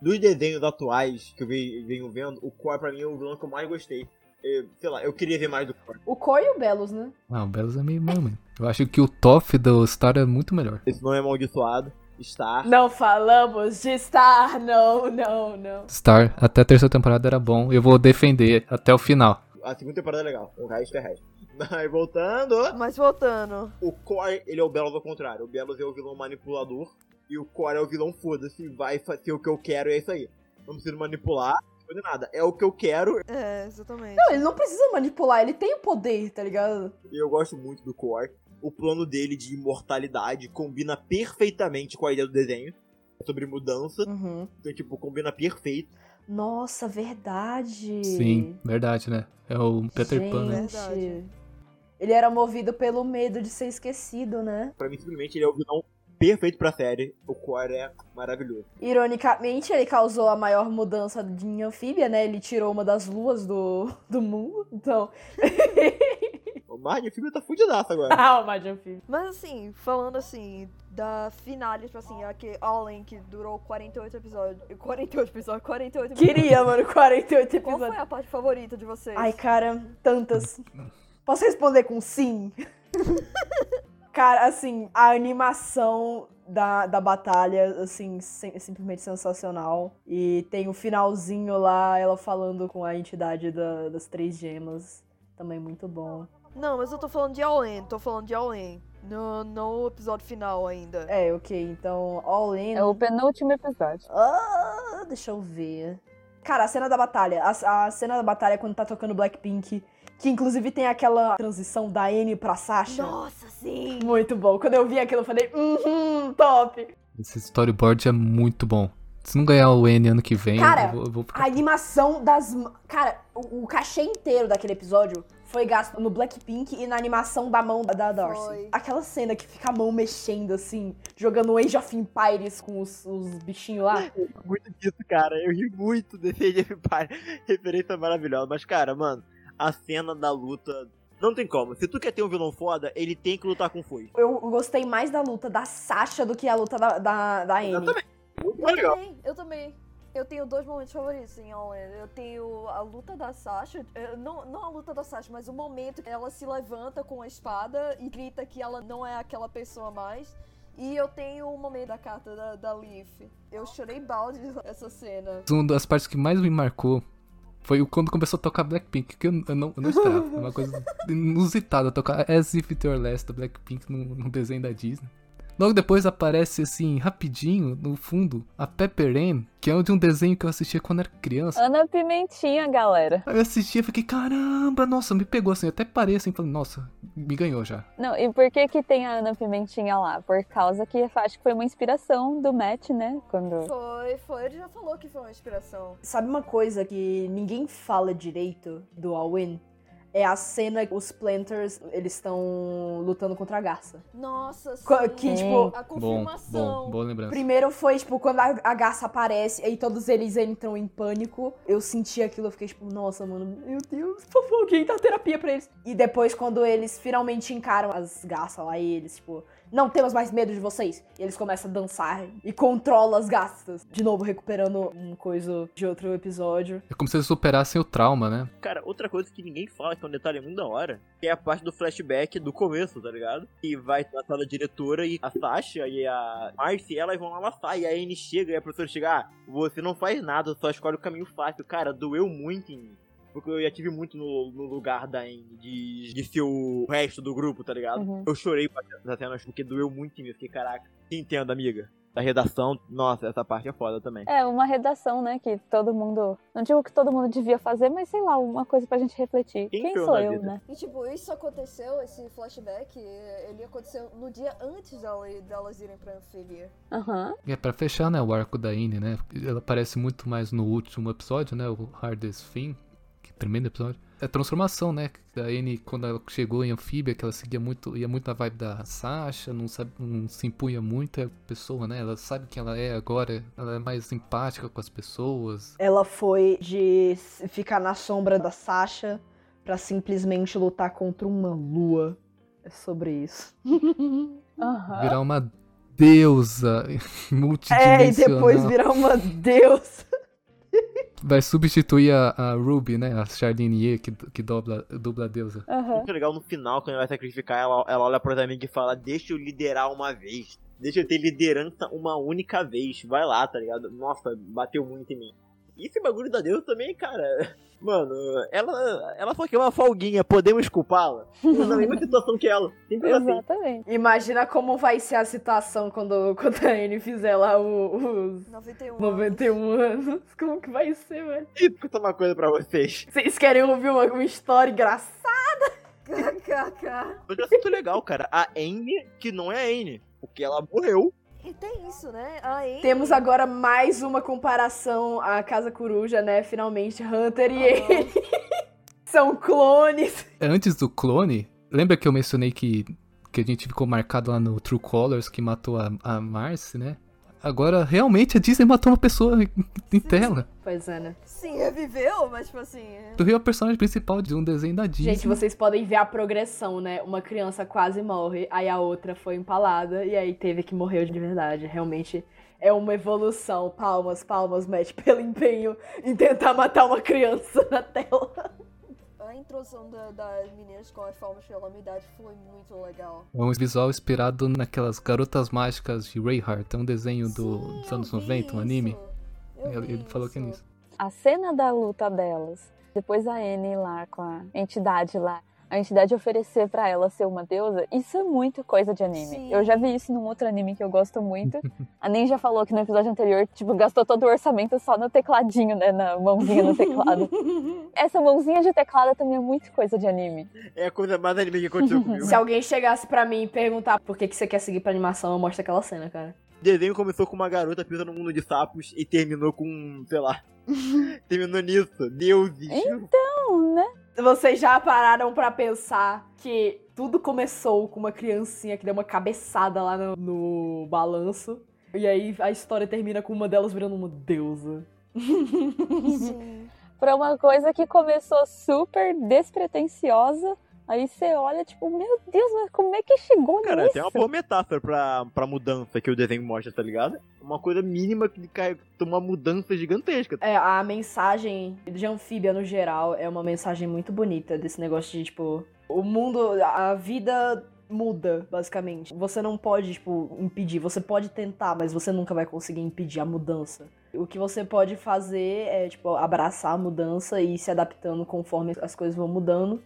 [SPEAKER 4] Dos desenhos atuais que eu ve- venho vendo, o Core pra mim é o vilão que eu mais gostei. Eu- sei lá, eu queria ver mais do Core.
[SPEAKER 5] o Koi e o Belos, né?
[SPEAKER 1] Ah, o Belos é meio mano. Eu acho que o Toff do Star é muito melhor.
[SPEAKER 4] Esse nome é amaldiçoado. Star.
[SPEAKER 5] Não falamos de Star, não, não, não.
[SPEAKER 1] Star, até a terceira temporada era bom. Eu vou defender até o final.
[SPEAKER 4] A segunda temporada é legal. O resto é resto. Aí voltando.
[SPEAKER 3] Mas voltando.
[SPEAKER 4] O Core, ele é o Belos ao contrário. O Belos é o vilão manipulador. E o Core é o vilão foda-se. Vai fazer o que eu quero e é isso aí. Não preciso manipular. Não fazer nada. É o que eu quero.
[SPEAKER 3] É, exatamente.
[SPEAKER 5] Não, ele não precisa manipular, ele tem o poder, tá ligado?
[SPEAKER 4] E eu gosto muito do Core. O plano dele de imortalidade combina perfeitamente com a ideia do desenho. Sobre mudança.
[SPEAKER 5] Uhum.
[SPEAKER 4] Então, tipo, combina perfeito.
[SPEAKER 5] Nossa, verdade.
[SPEAKER 1] Sim, verdade, né? É o Peter Pan, né?
[SPEAKER 5] Gente,
[SPEAKER 3] Verdade.
[SPEAKER 5] Ele era movido pelo medo de ser esquecido, né?
[SPEAKER 4] Pra mim, simplesmente, ele é o vilão perfeito pra série. O core é maravilhoso.
[SPEAKER 5] Ironicamente, ele causou a maior mudança de anfíbia, né? Ele tirou uma das luas do, do mundo. Então.
[SPEAKER 4] O mar de tá fudidaço agora.
[SPEAKER 5] ah, o mar de.
[SPEAKER 3] Mas assim, falando assim, da finale, tipo assim, aquele All In que durou 48 episódios. 48 episódios, 48 episódios.
[SPEAKER 5] Queria, mano, 48
[SPEAKER 3] Qual
[SPEAKER 5] episódios.
[SPEAKER 3] foi a parte favorita de vocês?
[SPEAKER 5] Ai, cara, tantas. Posso responder com sim? cara, assim, a animação da, da batalha, assim, sim- é simplesmente sensacional. E tem o finalzinho lá, ela falando com a entidade da- das três gemas. Também muito bom.
[SPEAKER 3] Não, mas eu tô falando de All In, tô falando de All In. No, no episódio final ainda.
[SPEAKER 5] É, ok, então, All In.
[SPEAKER 2] É o penúltimo episódio.
[SPEAKER 5] Ah, deixa eu ver. Cara, a cena da batalha. A, a cena da batalha é quando tá tocando Blackpink. Que inclusive tem aquela transição da Anne pra Sasha.
[SPEAKER 3] Nossa, sim!
[SPEAKER 5] Muito bom. Quando eu vi aquilo, eu falei, uhum, top.
[SPEAKER 1] Esse storyboard é muito bom. Se não ganhar o N ano que vem,
[SPEAKER 5] Cara,
[SPEAKER 1] eu, vou, eu vou ficar.
[SPEAKER 5] A animação das. Cara, o, o cachê inteiro daquele episódio foi gasto no Blackpink e na animação da mão da, da Darcy.
[SPEAKER 3] Foi.
[SPEAKER 5] Aquela cena que fica a mão mexendo assim, jogando Age of Empires com os, os bichinhos lá.
[SPEAKER 4] muito disso, cara. Eu ri muito desse Age of Empires. Referência maravilhosa. Mas, cara, mano, a cena da luta. Não tem como. Se tu quer ter um vilão foda, ele tem que lutar com foice.
[SPEAKER 5] Eu gostei mais da luta da Sasha do que a luta da, da, da Anne.
[SPEAKER 4] Muito
[SPEAKER 3] Eu
[SPEAKER 4] legal.
[SPEAKER 3] também, eu também. Eu tenho dois momentos favoritos em All In. Eu tenho a luta da Sasha, eh, não, não a luta da Sasha, mas o momento que ela se levanta com a espada e grita que ela não é aquela pessoa mais. E eu tenho o momento da carta da, da Leaf. Eu chorei balde essa cena.
[SPEAKER 1] Uma das partes que mais me marcou foi quando começou a tocar Blackpink, que eu, eu não, eu não esperava. É uma coisa inusitada tocar As If It Were Last da Blackpink no desenho da Disney. Logo depois aparece assim, rapidinho, no fundo, a Pepper Ann, que é de um desenho que eu assistia quando era criança.
[SPEAKER 2] Ana Pimentinha, galera.
[SPEAKER 1] Aí eu assistia e fiquei, caramba, nossa, me pegou assim, eu até parei assim, falei, nossa, me ganhou já.
[SPEAKER 2] Não, e por que que tem a Ana Pimentinha lá? Por causa que acho que foi uma inspiração do Matt, né? Quando...
[SPEAKER 3] Foi, foi, ele já falou que foi uma inspiração.
[SPEAKER 5] Sabe uma coisa que ninguém fala direito do All-In? É a cena que os Planters, eles estão lutando contra a garça.
[SPEAKER 3] Nossa, sim.
[SPEAKER 5] Que, tipo,
[SPEAKER 3] a
[SPEAKER 1] Bom,
[SPEAKER 3] confirmação.
[SPEAKER 1] bom, boa lembrança.
[SPEAKER 5] Primeiro foi, tipo, quando a, a garça aparece e todos eles entram em pânico. Eu senti aquilo, eu fiquei tipo, nossa, mano, meu Deus, por favor, alguém dá terapia pra eles. E depois, quando eles finalmente encaram as garças lá e eles, tipo, não temos mais medo de vocês. E eles começam a dançar e controlam as garças. De novo, recuperando um coisa de outro episódio.
[SPEAKER 1] É como se eles superassem o trauma, né?
[SPEAKER 4] Cara, outra coisa que ninguém fala, que é um detalhe muito da hora, é a parte do flashback do começo, tá ligado? Que vai na sala diretora e a Sasha e a Marcy, elas vão lá laçar, e a Anne chega e a professora chega, ah, você não faz nada, só escolhe o caminho fácil. Cara, doeu muito em mim. Porque eu já tive muito no, no lugar da Anne, de, de ser o resto do grupo, tá ligado?
[SPEAKER 2] Uhum.
[SPEAKER 4] Eu chorei com essas cenas porque doeu muito em mim. Eu fiquei, caraca, te entendo, amiga. Da redação, nossa, essa parte é foda também.
[SPEAKER 2] É, uma redação, né? Que todo mundo. Não digo que todo mundo devia fazer, mas sei lá, uma coisa pra gente refletir.
[SPEAKER 4] Quem
[SPEAKER 2] Quem, sou eu,
[SPEAKER 4] vida?
[SPEAKER 2] né?
[SPEAKER 3] E tipo, isso aconteceu, esse flashback, ele aconteceu no dia antes dela, delas irem pra Anfíbia.
[SPEAKER 2] Aham.
[SPEAKER 1] E é pra fechar, né, o arco da Ine, né? Ela aparece muito mais no último episódio, né? O Hardest Thing. Que tremendo episódio. É a transformação, né? Da Anne, quando ela chegou em Anfíbia, que ela seguia muito, ia muito na vibe da Sasha, não, sabe, não se impunha muito a pessoa, né? Ela sabe quem ela é agora, ela é mais empática com as pessoas.
[SPEAKER 5] Ela foi de ficar na sombra da Sasha pra simplesmente lutar contra uma lua. É sobre isso.
[SPEAKER 2] Aham.
[SPEAKER 1] Virar uma deusa
[SPEAKER 5] É, e
[SPEAKER 1] multidimensional.
[SPEAKER 5] depois virar uma deusa.
[SPEAKER 1] Vai substituir a, a Ruby, né? A Charlene Ye, que, que dubla, dubla a deusa.
[SPEAKER 2] Aham.
[SPEAKER 4] Muito legal no final, quando ela vai sacrificar, ela, ela olha pros amigos e fala: Deixa eu liderar uma vez. Deixa eu ter liderança uma única vez. Vai lá, tá ligado? Nossa, bateu muito em mim. E esse bagulho da Deus também, cara. Mano, ela, ela só quer uma folguinha, podemos culpá-la? Na mesma situação que ela. Simples assim.
[SPEAKER 2] Exatamente.
[SPEAKER 5] Imagina como vai ser a situação quando, quando a Anne fizer lá o- os
[SPEAKER 3] 91.
[SPEAKER 5] 91 anos. Como que vai ser, velho?
[SPEAKER 4] E vou contar uma coisa pra vocês.
[SPEAKER 5] Vocês querem ouvir uma, uma história engraçada?
[SPEAKER 3] KKK.
[SPEAKER 4] Eu já sinto legal, cara. A Anne, que não é a Anne. Porque ela morreu.
[SPEAKER 3] E tem isso, né? A Amy...
[SPEAKER 5] Temos agora mais uma comparação à Casa Coruja, né? Finalmente, Hunter e ele são clones.
[SPEAKER 1] Antes do clone, lembra que eu mencionei que que a gente ficou marcado lá no True Colors, que matou a, a Marcy, né? Agora, realmente, a Disney matou uma pessoa em, em tela.
[SPEAKER 5] Pois é, né?
[SPEAKER 3] Sim, reviveu, mas tipo assim. é-
[SPEAKER 1] Tu viu a personagem principal de um desenho da Disney.
[SPEAKER 5] Gente, vocês podem ver a progressão, né? Uma criança quase morre, aí a outra foi empalada, e aí teve que morrer de verdade. Realmente é uma evolução. Palmas, palmas, Matt, pelo empenho em tentar matar uma criança na tela.
[SPEAKER 3] A introdução da- das meninas com as formas de calamidade foi muito legal.
[SPEAKER 1] É um visual inspirado naquelas garotas mágicas de Rayheart. É um desenho do,
[SPEAKER 3] Sim,
[SPEAKER 1] dos anos
[SPEAKER 3] eu vi
[SPEAKER 1] 90, um anime. Ele, ele falou que é
[SPEAKER 3] isso.
[SPEAKER 1] nisso.
[SPEAKER 2] A cena da luta delas, depois a Anne lá com a entidade lá, a entidade oferecer pra ela ser uma deusa, isso é muito coisa de anime.
[SPEAKER 3] Sim.
[SPEAKER 2] Eu já vi isso num outro anime que eu gosto muito. A Nen já falou que no episódio anterior, tipo, gastou todo o orçamento só no tecladinho, né, na mãozinha no teclado. Essa mãozinha de teclado também é muito coisa de anime.
[SPEAKER 4] É a coisa mais anime que aconteceu comigo.
[SPEAKER 5] Se alguém chegasse pra mim e perguntar por que, que você quer seguir pra animação, eu mostro aquela cena, cara.
[SPEAKER 4] O desenho começou com uma garota presa no mundo de sapos e terminou com, sei lá. terminou nisso. Deuses.
[SPEAKER 2] Então, né?
[SPEAKER 5] Vocês já pararam pra pensar que tudo começou com uma criancinha que deu uma cabeçada lá no, no balanço. E aí a história termina com uma delas virando uma deusa.
[SPEAKER 3] Sim.
[SPEAKER 2] Pra uma coisa que começou super despretensiosa, aí você olha, tipo, meu Deus, mas como é que chegou
[SPEAKER 4] Cara,
[SPEAKER 2] nisso?
[SPEAKER 4] tem uma boa metáfora pra, pra mudança que o desenho mostra, tá ligado? Uma coisa mínima que cai uma mudança gigantesca.
[SPEAKER 5] É, a mensagem de anfíbia no geral é uma mensagem muito bonita desse negócio de, tipo, o mundo, a vida muda, basicamente. Você não pode, tipo, impedir. Você pode tentar, mas você nunca vai conseguir impedir a mudança. O que você pode fazer é, tipo, abraçar a mudança e ir se adaptando conforme as coisas vão mudando.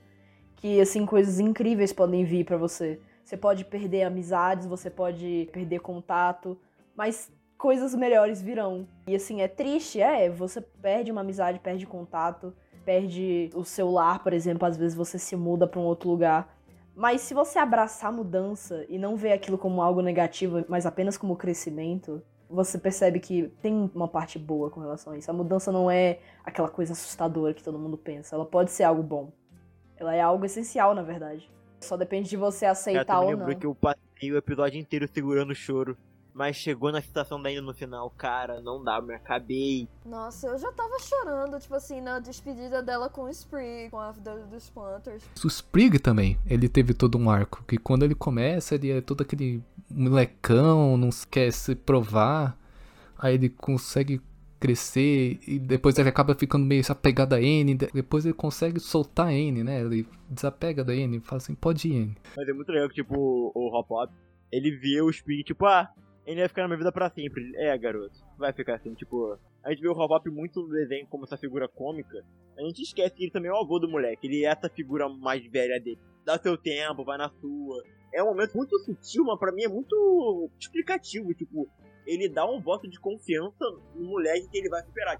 [SPEAKER 5] Que, assim, coisas incríveis podem vir pra você. Você pode perder amizades, você pode perder contato, mas coisas melhores virão. E assim, é triste, é, você perde uma amizade, perde contato, perde o seu lar, por exemplo, às vezes você se muda pra um outro lugar. Mas se você abraçar a mudança e não ver aquilo como algo negativo, mas apenas como crescimento, você percebe que tem uma parte boa com relação a isso. A mudança não é aquela coisa assustadora que todo mundo pensa. Ela pode ser algo bom. Ela é algo essencial, na verdade. Só depende de você
[SPEAKER 4] Cara,
[SPEAKER 5] aceitar
[SPEAKER 4] me
[SPEAKER 5] ou não.
[SPEAKER 4] que eu passei o episódio inteiro segurando o choro. Mas chegou na situação daí no final, cara, não dá, me acabei.
[SPEAKER 3] Nossa, eu já tava chorando, tipo assim, na despedida dela com o Spree, com a da- dos Planters.
[SPEAKER 1] O Sprig também, ele teve todo um arco. Que quando ele começa, ele é todo aquele molecão, não quer se provar. Aí ele consegue crescer e depois ele acaba ficando meio apegado a N. de- Depois ele consegue soltar a N, né? Ele desapega da N fala assim: pode ir, N.
[SPEAKER 4] Mas é muito legal que, tipo, o, Hop Hop, ele vê o Sprig, tipo, ah, ele vai ficar na minha vida pra sempre. É, garoto, vai ficar assim, tipo... A gente vê o Hop Hop muito no desenho como essa figura cômica. A gente esquece que ele também é o avô do moleque. Ele é essa figura mais velha dele. Dá seu tempo, vai na sua. É um momento muito sutil, mas pra mim é muito explicativo. Tipo, ele dá um voto de confiança no moleque que ele vai superar.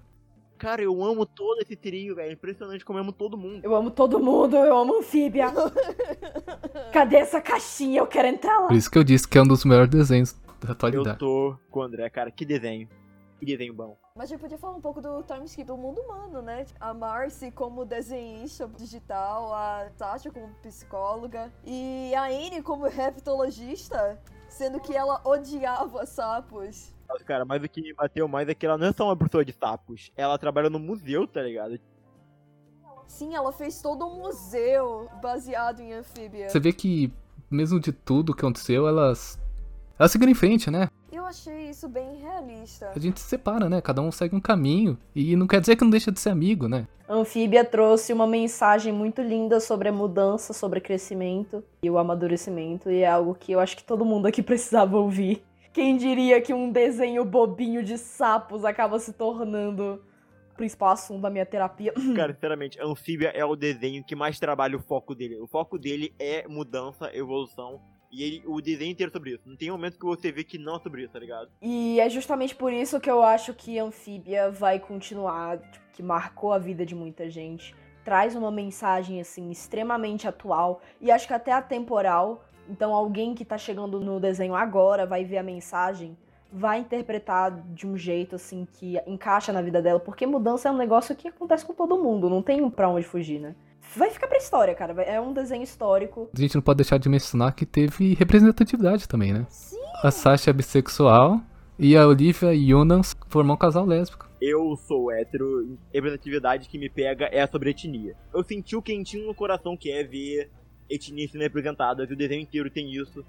[SPEAKER 4] Cara, eu amo todo esse trio, velho. É impressionante como eu amo todo mundo.
[SPEAKER 5] Eu amo todo mundo, eu amo anfíbia. Cadê essa caixinha? Eu quero entrar lá.
[SPEAKER 1] Por isso que eu disse que é um dos melhores desenhos da
[SPEAKER 4] Eu
[SPEAKER 1] atualidade.
[SPEAKER 4] tô com o André, cara. Que desenho. Que desenho bom.
[SPEAKER 3] Mas a gente podia falar um pouco do time skip do mundo humano, né? A Marcy como desenhista digital, a Tasha como psicóloga e a Anne como reptologista, sendo que ela odiava sapos.
[SPEAKER 4] Mas, Cara, mas o que me bateu mais é que ela não é só uma professora de sapos. Ela trabalha no museu, tá ligado?
[SPEAKER 3] Sim, ela fez todo um museu baseado em anfíbia.
[SPEAKER 1] Você vê que, mesmo de tudo que aconteceu, elas. Elas seguiram em frente, né?
[SPEAKER 3] Eu achei isso bem realista.
[SPEAKER 1] A gente se separa, né? Cada um segue um caminho. E não quer dizer que não deixa de ser amigo, né?
[SPEAKER 5] Anfíbia trouxe uma mensagem muito linda sobre a mudança, sobre o crescimento e o amadurecimento, e é algo que eu acho que todo mundo aqui precisava ouvir. Quem diria que um desenho bobinho de sapos acaba se tornando o principal assunto da minha terapia?
[SPEAKER 4] Cara, sinceramente, Anfíbia é o desenho que mais trabalha o foco dele. O foco dele é mudança, evolução. E ele, o desenho inteiro sobre isso. Não tem momento que você vê que não é sobre isso, tá ligado?
[SPEAKER 5] E é justamente por isso que eu acho que Anfíbia vai continuar, tipo, que marcou a vida de muita gente. Traz uma mensagem, assim, extremamente atual e acho que até atemporal. Então, alguém que tá chegando no desenho agora vai ver a mensagem, vai interpretar de um jeito, assim, que encaixa na vida dela. Porque mudança é um negócio que acontece com todo mundo, não tem pra onde fugir, né? Vai ficar pra história, cara. É um desenho histórico.
[SPEAKER 1] A gente não pode deixar de mencionar que teve representatividade também, né?
[SPEAKER 3] Sim.
[SPEAKER 1] A Sasha é bissexual e a Olivia e Jonas formam um casal lésbico.
[SPEAKER 4] Eu sou hétero, representatividade que me pega é sobre etnia. Eu senti o quentinho no coração que é ver etnias sendo representadas, e o desenho inteiro tem isso.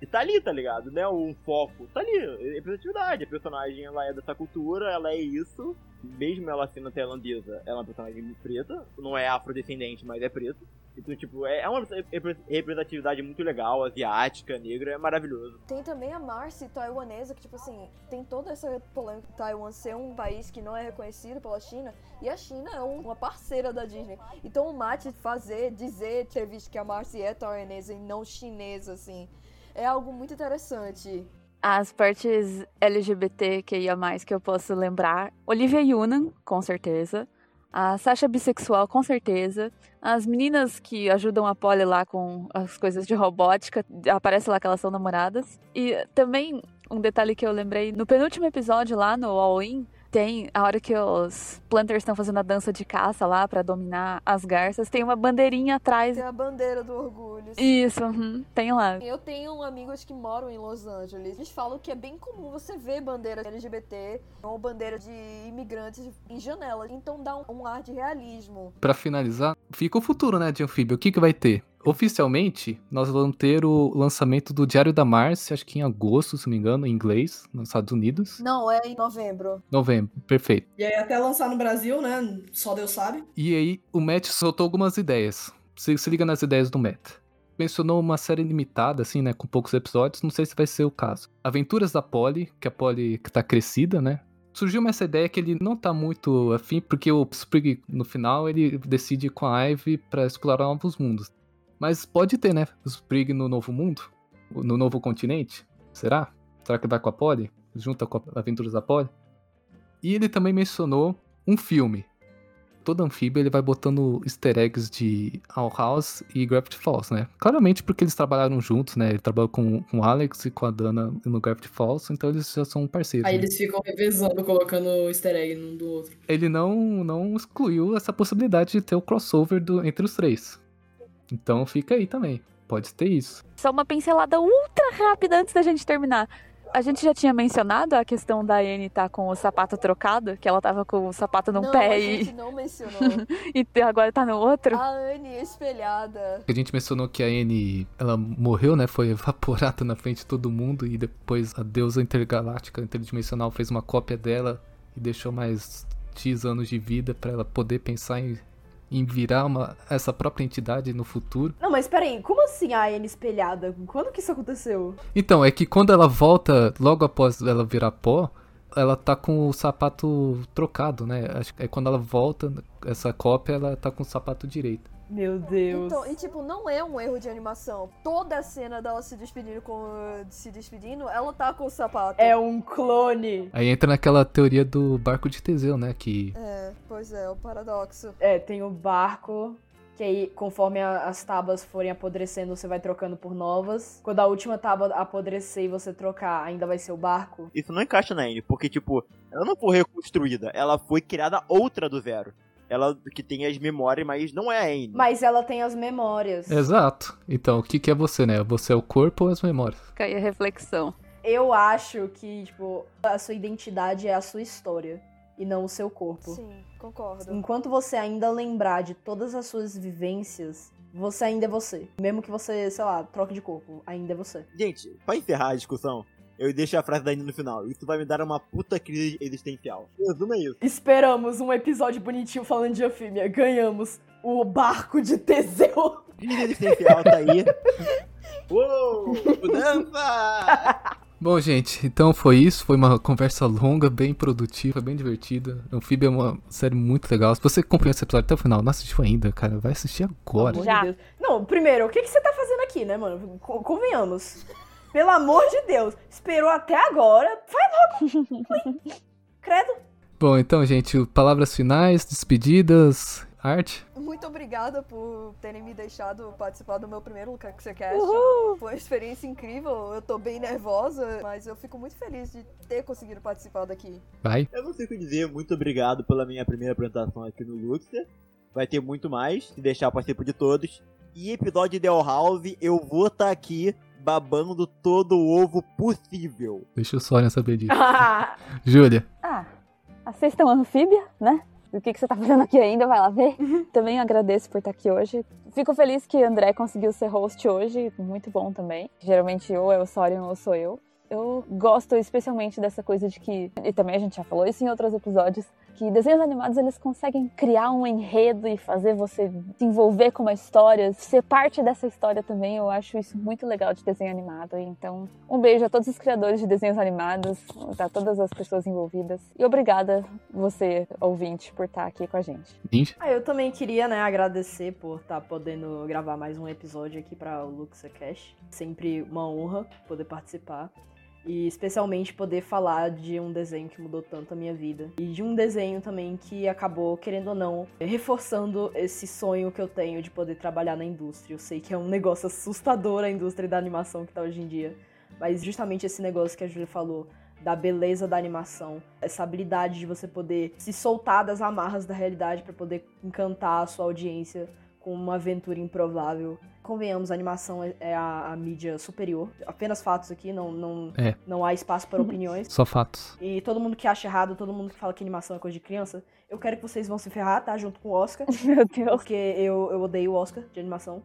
[SPEAKER 4] E tá ali, tá ligado? Não é um foco. Tá ali, é representatividade. A personagem ela é dessa cultura, ela é isso. Mesmo ela sendo tailandesa, ela é uma personagem preta. Não é afrodescendente, mas é preta. Então, tipo, é é uma repre- representatividade muito legal, asiática, negra, é maravilhoso.
[SPEAKER 3] Tem também a Marcy taiwanesa, que, tipo assim, tem toda essa polêmica Taiwan ser um país que não é reconhecido pela China, e a China é um- uma parceira da Disney. Então o Matt fazer, dizer, ter visto que a Marcy é taiwanesa e não chinesa, assim, é algo muito interessante.
[SPEAKER 2] As partes LGBTQIA+, que eu posso lembrar. Olivia Yunan, com certeza. A Sasha bissexual, com certeza. As meninas que ajudam a Polly lá com as coisas de robótica, aparece lá que elas são namoradas. E também, um detalhe que eu lembrei, no penúltimo episódio lá no All-In, tem a hora que os planters estão fazendo a dança de caça lá pra dominar as garças, tem uma bandeirinha atrás.
[SPEAKER 3] Tem a bandeira do orgulho.
[SPEAKER 2] Isso, uhum, tem lá.
[SPEAKER 3] Eu tenho amigos que moram em Los Angeles. Eles falam que é bem comum você ver bandeira LGBT ou bandeira de imigrantes em janelas. Então dá um, um ar de realismo.
[SPEAKER 1] Pra finalizar, fica o futuro, né, de Anfíbio? O que, que vai ter? Oficialmente, nós vamos ter o lançamento do Diário da Marcy, acho que em agosto, se não me engano, em inglês, nos Estados Unidos.
[SPEAKER 3] Não, é em novembro.
[SPEAKER 1] Novembro, perfeito.
[SPEAKER 6] E aí até lançar no Brasil, né? Só Deus sabe.
[SPEAKER 1] E aí, o Matt soltou algumas ideias. Se, se liga nas ideias do Matt. Mencionou uma série limitada, assim, né, com poucos episódios, não sei se vai ser o caso. Aventuras da Polly, que a Polly tá crescida, né? Surgiu essa ideia que ele não tá muito afim, porque o Sprig, no final, ele decide ir com a Ivy pra explorar novos mundos. Mas pode ter, né? O Sprig no novo mundo? No novo continente? Será? Será que vai com a Polly? Junta com a Aventuras da Polly? E ele também mencionou um filme. Todo anfíbio ele vai botando easter eggs de Owl House e Gravity Falls, né? Claramente porque eles trabalharam juntos, né? Ele trabalhou com, com o Alex e com a Dana no Gravity Falls, então eles já são parceiros.
[SPEAKER 6] Aí
[SPEAKER 1] né?
[SPEAKER 6] eles ficam revezando, colocando easter egg num do outro.
[SPEAKER 1] Ele não, não excluiu essa possibilidade de ter o crossover do- entre os três. Então fica aí também. Pode ter isso.
[SPEAKER 2] Só uma pincelada ultra rápida antes da gente terminar. A gente já tinha mencionado a questão da Anne estar com o sapato trocado, que ela tava com o sapato num
[SPEAKER 3] não,
[SPEAKER 2] pé
[SPEAKER 3] a
[SPEAKER 2] e,
[SPEAKER 3] gente não mencionou.
[SPEAKER 2] e agora tá no outro.
[SPEAKER 3] a Anne espelhada.
[SPEAKER 1] A gente mencionou que a Anne, ela morreu, né? Foi evaporada na frente de todo mundo e depois a deusa intergaláctica, interdimensional, fez uma cópia dela e deixou mais X anos de vida pra ela poder pensar em, em virar uma, essa própria entidade no futuro.
[SPEAKER 5] Não, mas peraí, como assim a Anne espelhada? Quando que isso aconteceu?
[SPEAKER 1] Então, é que quando ela volta, logo após ela virar pó, ela tá com o sapato trocado, né? É quando ela volta, essa cópia, ela tá com o sapato direito.
[SPEAKER 5] Meu Deus.
[SPEAKER 3] Então, e tipo, não é um erro de animação. Toda a cena dela se despedindo com. se despedindo, ela tá com o sapato.
[SPEAKER 5] É um clone.
[SPEAKER 1] Aí entra naquela teoria do barco de Teseu, né? Que
[SPEAKER 3] É, pois é, o paradoxo.
[SPEAKER 5] É, tem o barco, que aí, conforme a- as tábuas forem apodrecendo, você vai trocando por novas. Quando a última tábua apodrecer e você trocar, ainda vai ser o barco.
[SPEAKER 4] Isso não encaixa na Anne, porque, tipo, ela não foi reconstruída, ela foi criada outra do zero. Ela que tem as memórias, mas não é a Anne.
[SPEAKER 5] Mas ela tem as memórias.
[SPEAKER 1] Exato. Então, o que, que é você, né? Você é o corpo ou as memórias?
[SPEAKER 2] Fica aí a reflexão.
[SPEAKER 5] Eu acho que, tipo, a sua identidade é a sua história e não o seu corpo.
[SPEAKER 3] Sim, concordo.
[SPEAKER 5] Enquanto você ainda lembrar de todas as suas vivências, você ainda é você. Mesmo que você, sei lá, troque de corpo, ainda é você.
[SPEAKER 4] Gente, pra encerrar a discussão, eu deixo a frase da Anne no final. Isso vai me dar uma puta crise existencial. Resumo é isso.
[SPEAKER 5] Esperamos um episódio bonitinho falando de anfíbia. Ganhamos o barco de Teseu.
[SPEAKER 4] Crise existencial tá aí. Uou! Mudança!
[SPEAKER 1] Bom, gente, então foi isso. Foi uma conversa longa, bem produtiva, bem divertida. Anfíbia é uma série muito legal. Se você acompanhou esse episódio até o final, não assistiu ainda, cara, vai assistir agora.
[SPEAKER 2] Já.
[SPEAKER 5] Não, primeiro, o que, que você tá fazendo aqui, né, mano? Co- Convenhamos. Pelo amor de Deus. Esperou até agora. Vai logo. Ui. Credo.
[SPEAKER 1] Bom, então, gente, palavras finais, despedidas, arte.
[SPEAKER 3] Muito obrigada por terem me deixado participar do meu primeiro LucaXcast.
[SPEAKER 2] Uhul!
[SPEAKER 3] Foi uma experiência incrível. Eu tô bem nervosa, mas eu fico muito feliz de ter conseguido participar daqui.
[SPEAKER 1] Vai.
[SPEAKER 4] Eu não sei o que dizer, muito obrigado pela minha primeira apresentação aqui no Luxer. Vai ter muito mais, se deixar eu participo de todos. E episódio de The House, eu vou estar aqui babando todo o ovo possível.
[SPEAKER 1] Deixa o Sônia saber disso. Júlia.
[SPEAKER 2] Ah, assistam Anfíbia, né? O que, que você tá fazendo aqui ainda? Vai lá ver. Também agradeço por estar aqui hoje. Fico feliz que André conseguiu ser host hoje. Muito bom também. Geralmente ou é o Sorian ou sou eu. Eu gosto especialmente dessa coisa de que, e também a gente já falou isso em outros episódios, que desenhos animados eles conseguem criar um enredo e fazer você se envolver com uma história, ser parte dessa história também. Eu acho isso muito legal de desenho animado. Então, um beijo a todos os criadores de desenhos animados, a todas as pessoas envolvidas. E obrigada você, ouvinte, por estar aqui com a gente.
[SPEAKER 5] Ah, eu também queria, né, agradecer por estar podendo gravar mais um episódio aqui para o Luxa Cash. Sempre uma honra poder participar. E especialmente poder falar de um desenho que mudou tanto a minha vida. E de um desenho também que acabou, querendo ou não, reforçando esse sonho que eu tenho de poder trabalhar na indústria. Eu sei que é um negócio assustador a indústria da animação que tá hoje em dia. Mas justamente esse negócio que a Julia falou, da beleza da animação, essa habilidade de você poder se soltar das amarras da realidade para poder encantar a sua audiência com uma aventura improvável. Convenhamos, a animação é- é a, a mídia superior. Apenas fatos aqui, não, não,
[SPEAKER 1] É.
[SPEAKER 5] não há espaço para opiniões.
[SPEAKER 1] Só fatos.
[SPEAKER 5] E todo mundo que acha errado, todo mundo que fala que animação é coisa de criança, eu quero que vocês vão se ferrar, tá? Junto com o Oscar.
[SPEAKER 2] Meu Deus.
[SPEAKER 5] Porque eu, eu odeio o Oscar de animação.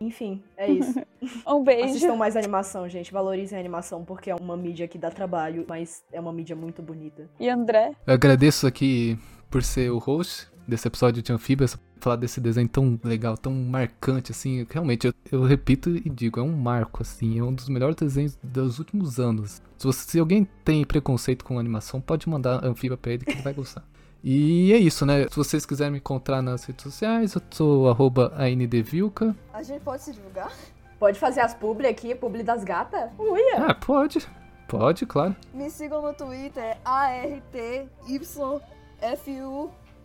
[SPEAKER 5] Enfim, é isso.
[SPEAKER 2] Um beijo.
[SPEAKER 5] Assistam mais animação, gente. Valorizem a animação, porque é uma mídia que dá trabalho, mas é uma mídia muito bonita.
[SPEAKER 2] E André?
[SPEAKER 1] Eu agradeço aqui por ser o host desse episódio de Anfíbias, falar desse desenho tão legal, tão marcante, assim. Realmente, eu, eu repito e digo, é um marco, assim. É um dos melhores desenhos dos últimos anos. Se, você- se alguém tem preconceito com animação, pode mandar Anfíbia pra ele que ele vai gostar. E é isso, né? Se vocês quiserem me encontrar nas redes sociais, eu sou arroba ANDVilca.
[SPEAKER 3] A gente pode se divulgar?
[SPEAKER 5] Pode fazer as publi aqui, publi das gatas? Uia!
[SPEAKER 1] Ah, pode. Pode, claro.
[SPEAKER 3] Me sigam no Twitter,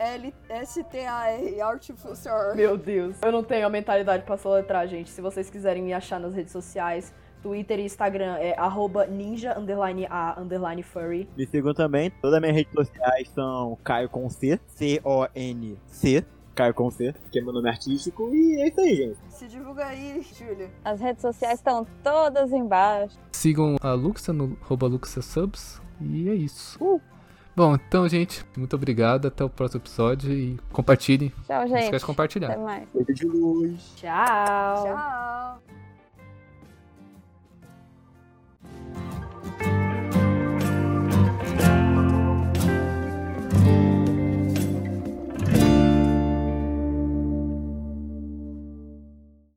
[SPEAKER 3] A-R-T-Y-F-U-L-S-T-A-R, Artificial.
[SPEAKER 5] Meu Deus. Eu não tenho a mentalidade pra soletrar, gente. Se vocês quiserem me achar nas redes sociais, Twitter e Instagram é arroba ninja underline a underline furry.
[SPEAKER 4] Me sigam também. Todas as minhas redes sociais são Caio com C, C-O-N-C, Caio com C, que é meu nome artístico. E é isso aí, gente.
[SPEAKER 3] Se divulga aí, Júlia.
[SPEAKER 2] As redes sociais estão todas embaixo.
[SPEAKER 1] Sigam a Luxa no arroba LuxaSubs. E é isso. Bom, então, gente, muito obrigado. Até o próximo episódio e compartilhem.
[SPEAKER 2] Tchau, gente.
[SPEAKER 1] Não esquece de compartilhar.
[SPEAKER 2] Até mais.
[SPEAKER 4] Beijo de luz.
[SPEAKER 5] Tchau.
[SPEAKER 3] Tchau.